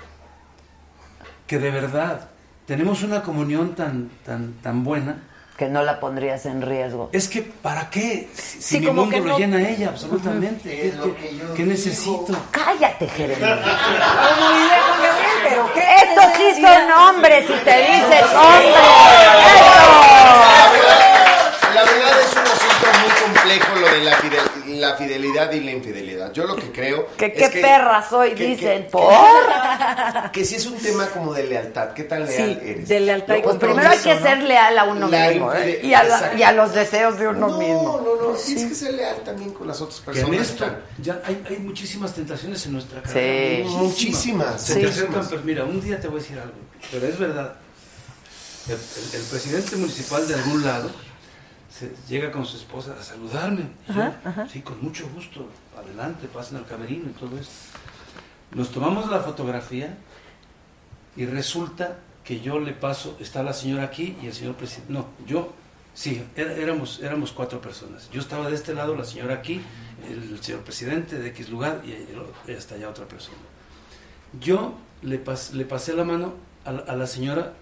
que de verdad tenemos una comunión tan, tan, tan buena. Que no la pondrías en riesgo. Es que, ¿para qué? Si, si Sí, mi como mundo que lo no- llena ella, absolutamente. ¿Qué, qué- qué necesito? Cállate, Jeremías. pero ¿qué Estos sí son hombres y te dicen hombre. La verdad es un asunto muy complejo lo de la, fidel- la fidelidad y la infidelidad. Yo lo que creo Que es qué que, perra soy, que- dicen. que- ¿Por? que si es un tema como de lealtad, ¿qué tan leal Sí, eres? de lealtad y Pues Primero hay que ser ¿no? leal a uno La mismo ¿eh? y, a la- y a los deseos de uno No, mismo. no, no, tienes que ser leal también con las otras Que personas. en esto ya hay, hay muchísimas tentaciones en nuestra Sí. carrera. Muchísimas. Se Sí. te acercan, pero mira, un día te voy a decir algo, pero es verdad. El, el- el presidente municipal de algún lado se llega con su esposa a saludarme. Ajá, Sí, ajá. sí, con mucho gusto. Adelante, pasen al camerino y todo eso. Nos tomamos la fotografía y resulta que yo le paso, está la señora aquí y el señor presidente. No, yo Sí, era- éramos, éramos cuatro personas. Yo estaba de este lado, la señora aquí, el señor presidente de X lugar y hasta allá otra persona. Yo le, pas- le pasé la mano a la, a la señora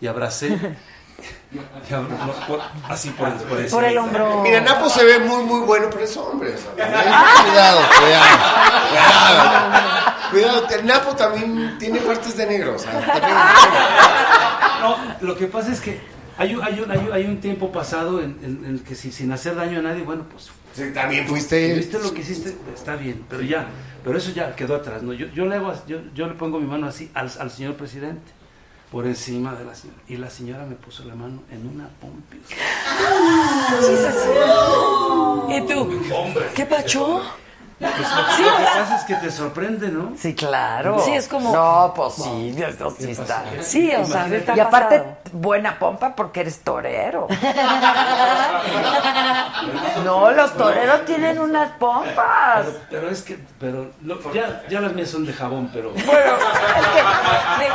y, y abracé. no, por- así por, por Por el hombro. Mira, Napo se ve muy, muy bueno, pero es hombre. ¿sabes? Cuidado, cuidado. Cuidado. Cuidado, el Napo también tiene partes de negro. o sea, también- No, lo que pasa es que hay, un- hay, un, hay, un- hay un tiempo pasado en, en- en el que si- sin hacer daño a nadie, bueno, pues... también fuiste- Viste lo que hiciste, está bien, pero ya, pero eso ya quedó atrás, ¿no? Yo, yo, le, hago, yo, yo le pongo mi mano así al, al señor presidente, por encima de la señora, y la señora me puso la mano en una pompis. ¿Y tú? ¿Qué pacho? Pues lo, Sí, lo que ¿verdad? pasa es que te sorprende, ¿no? Sí, claro. Sí, es como- No, pues sí, eso sí está. Sí, o sea, está Y aparte, pasado. buena pompa porque eres torero. No, los toreros tienen unas pompas. Pero, pero es que, pero lo- ya, ya las mías son de jabón, pero...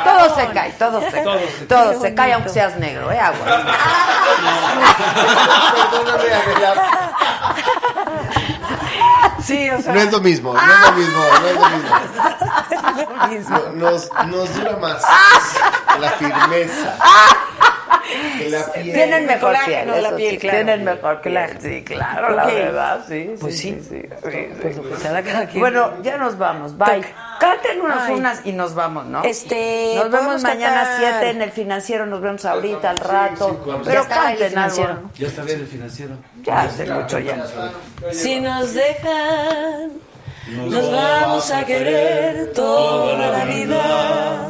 Todo se cae, todo se cae. Todo se Todo se cae, aunque seas negro, ¿eh? Agua. Perdóname. Sí, o sea. No es lo mismo, no es lo mismo, no es lo mismo. No- Nos, nos dura más la firmeza. Que la piel. Tienen mejor colágeno piel. de la piel, sí, claro. Tienen mejor piel. Sí, claro, la verdad, sí. Pues sí. sí, sí, Pues lo que sea cada quien. Bueno, ya nos vamos. Bye. Cántenos Ay. unas y nos vamos, ¿no? Este, Nos vemos mañana a cantar. 7 en el financiero. Nos vemos ahorita al rato. Pero Ya está el canten algo. financiero. Ya está bien el financiero. Ya hace mucho ya. Si nos dejan, nos vamos a querer toda la vida.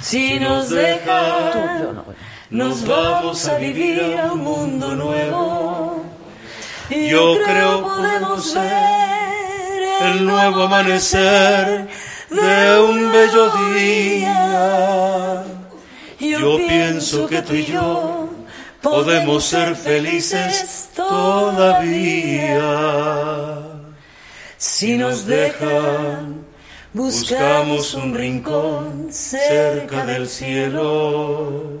Si nos dejan, nos vamos a vivir a un mundo nuevo. Y Yo creo podemos ver el nuevo amanecer de un bello día. Yo pienso que tú y yo podemos ser felices todavía. Si nos dejan, buscamos un rincón cerca del cielo.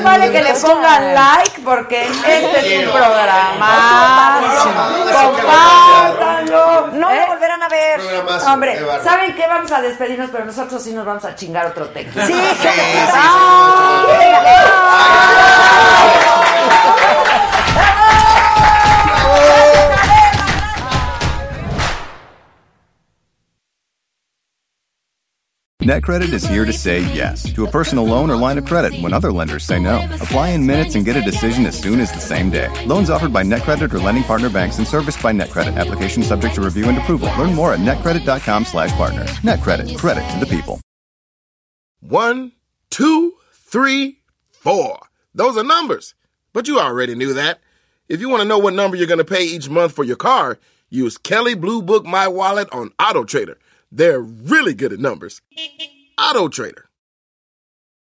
vale que le pongan like porque este es un programa. Compártanlo. No lo volverán a ver. Hombre. ¿saben qué? Vamos a despedirnos, pero nosotros sí nos vamos a chingar otro tequila. Sí, Sí, sí, sí, NetCredit is here to say yes to a personal loan or line of credit when other lenders say no. Apply in minutes and get a decision as soon as the same day. Loans offered by NetCredit or lending partner banks and serviced by NetCredit. Application subject to review and approval. Learn more at netcredit.com slash partner. NetCredit. Credit to the people. One, two, three, four. Those are numbers. But you already knew that. If you want to know what number you're going to pay each month for your car, use Kelly Blue Book My Wallet on Auto Trader. They're really good at numbers. Auto Trader.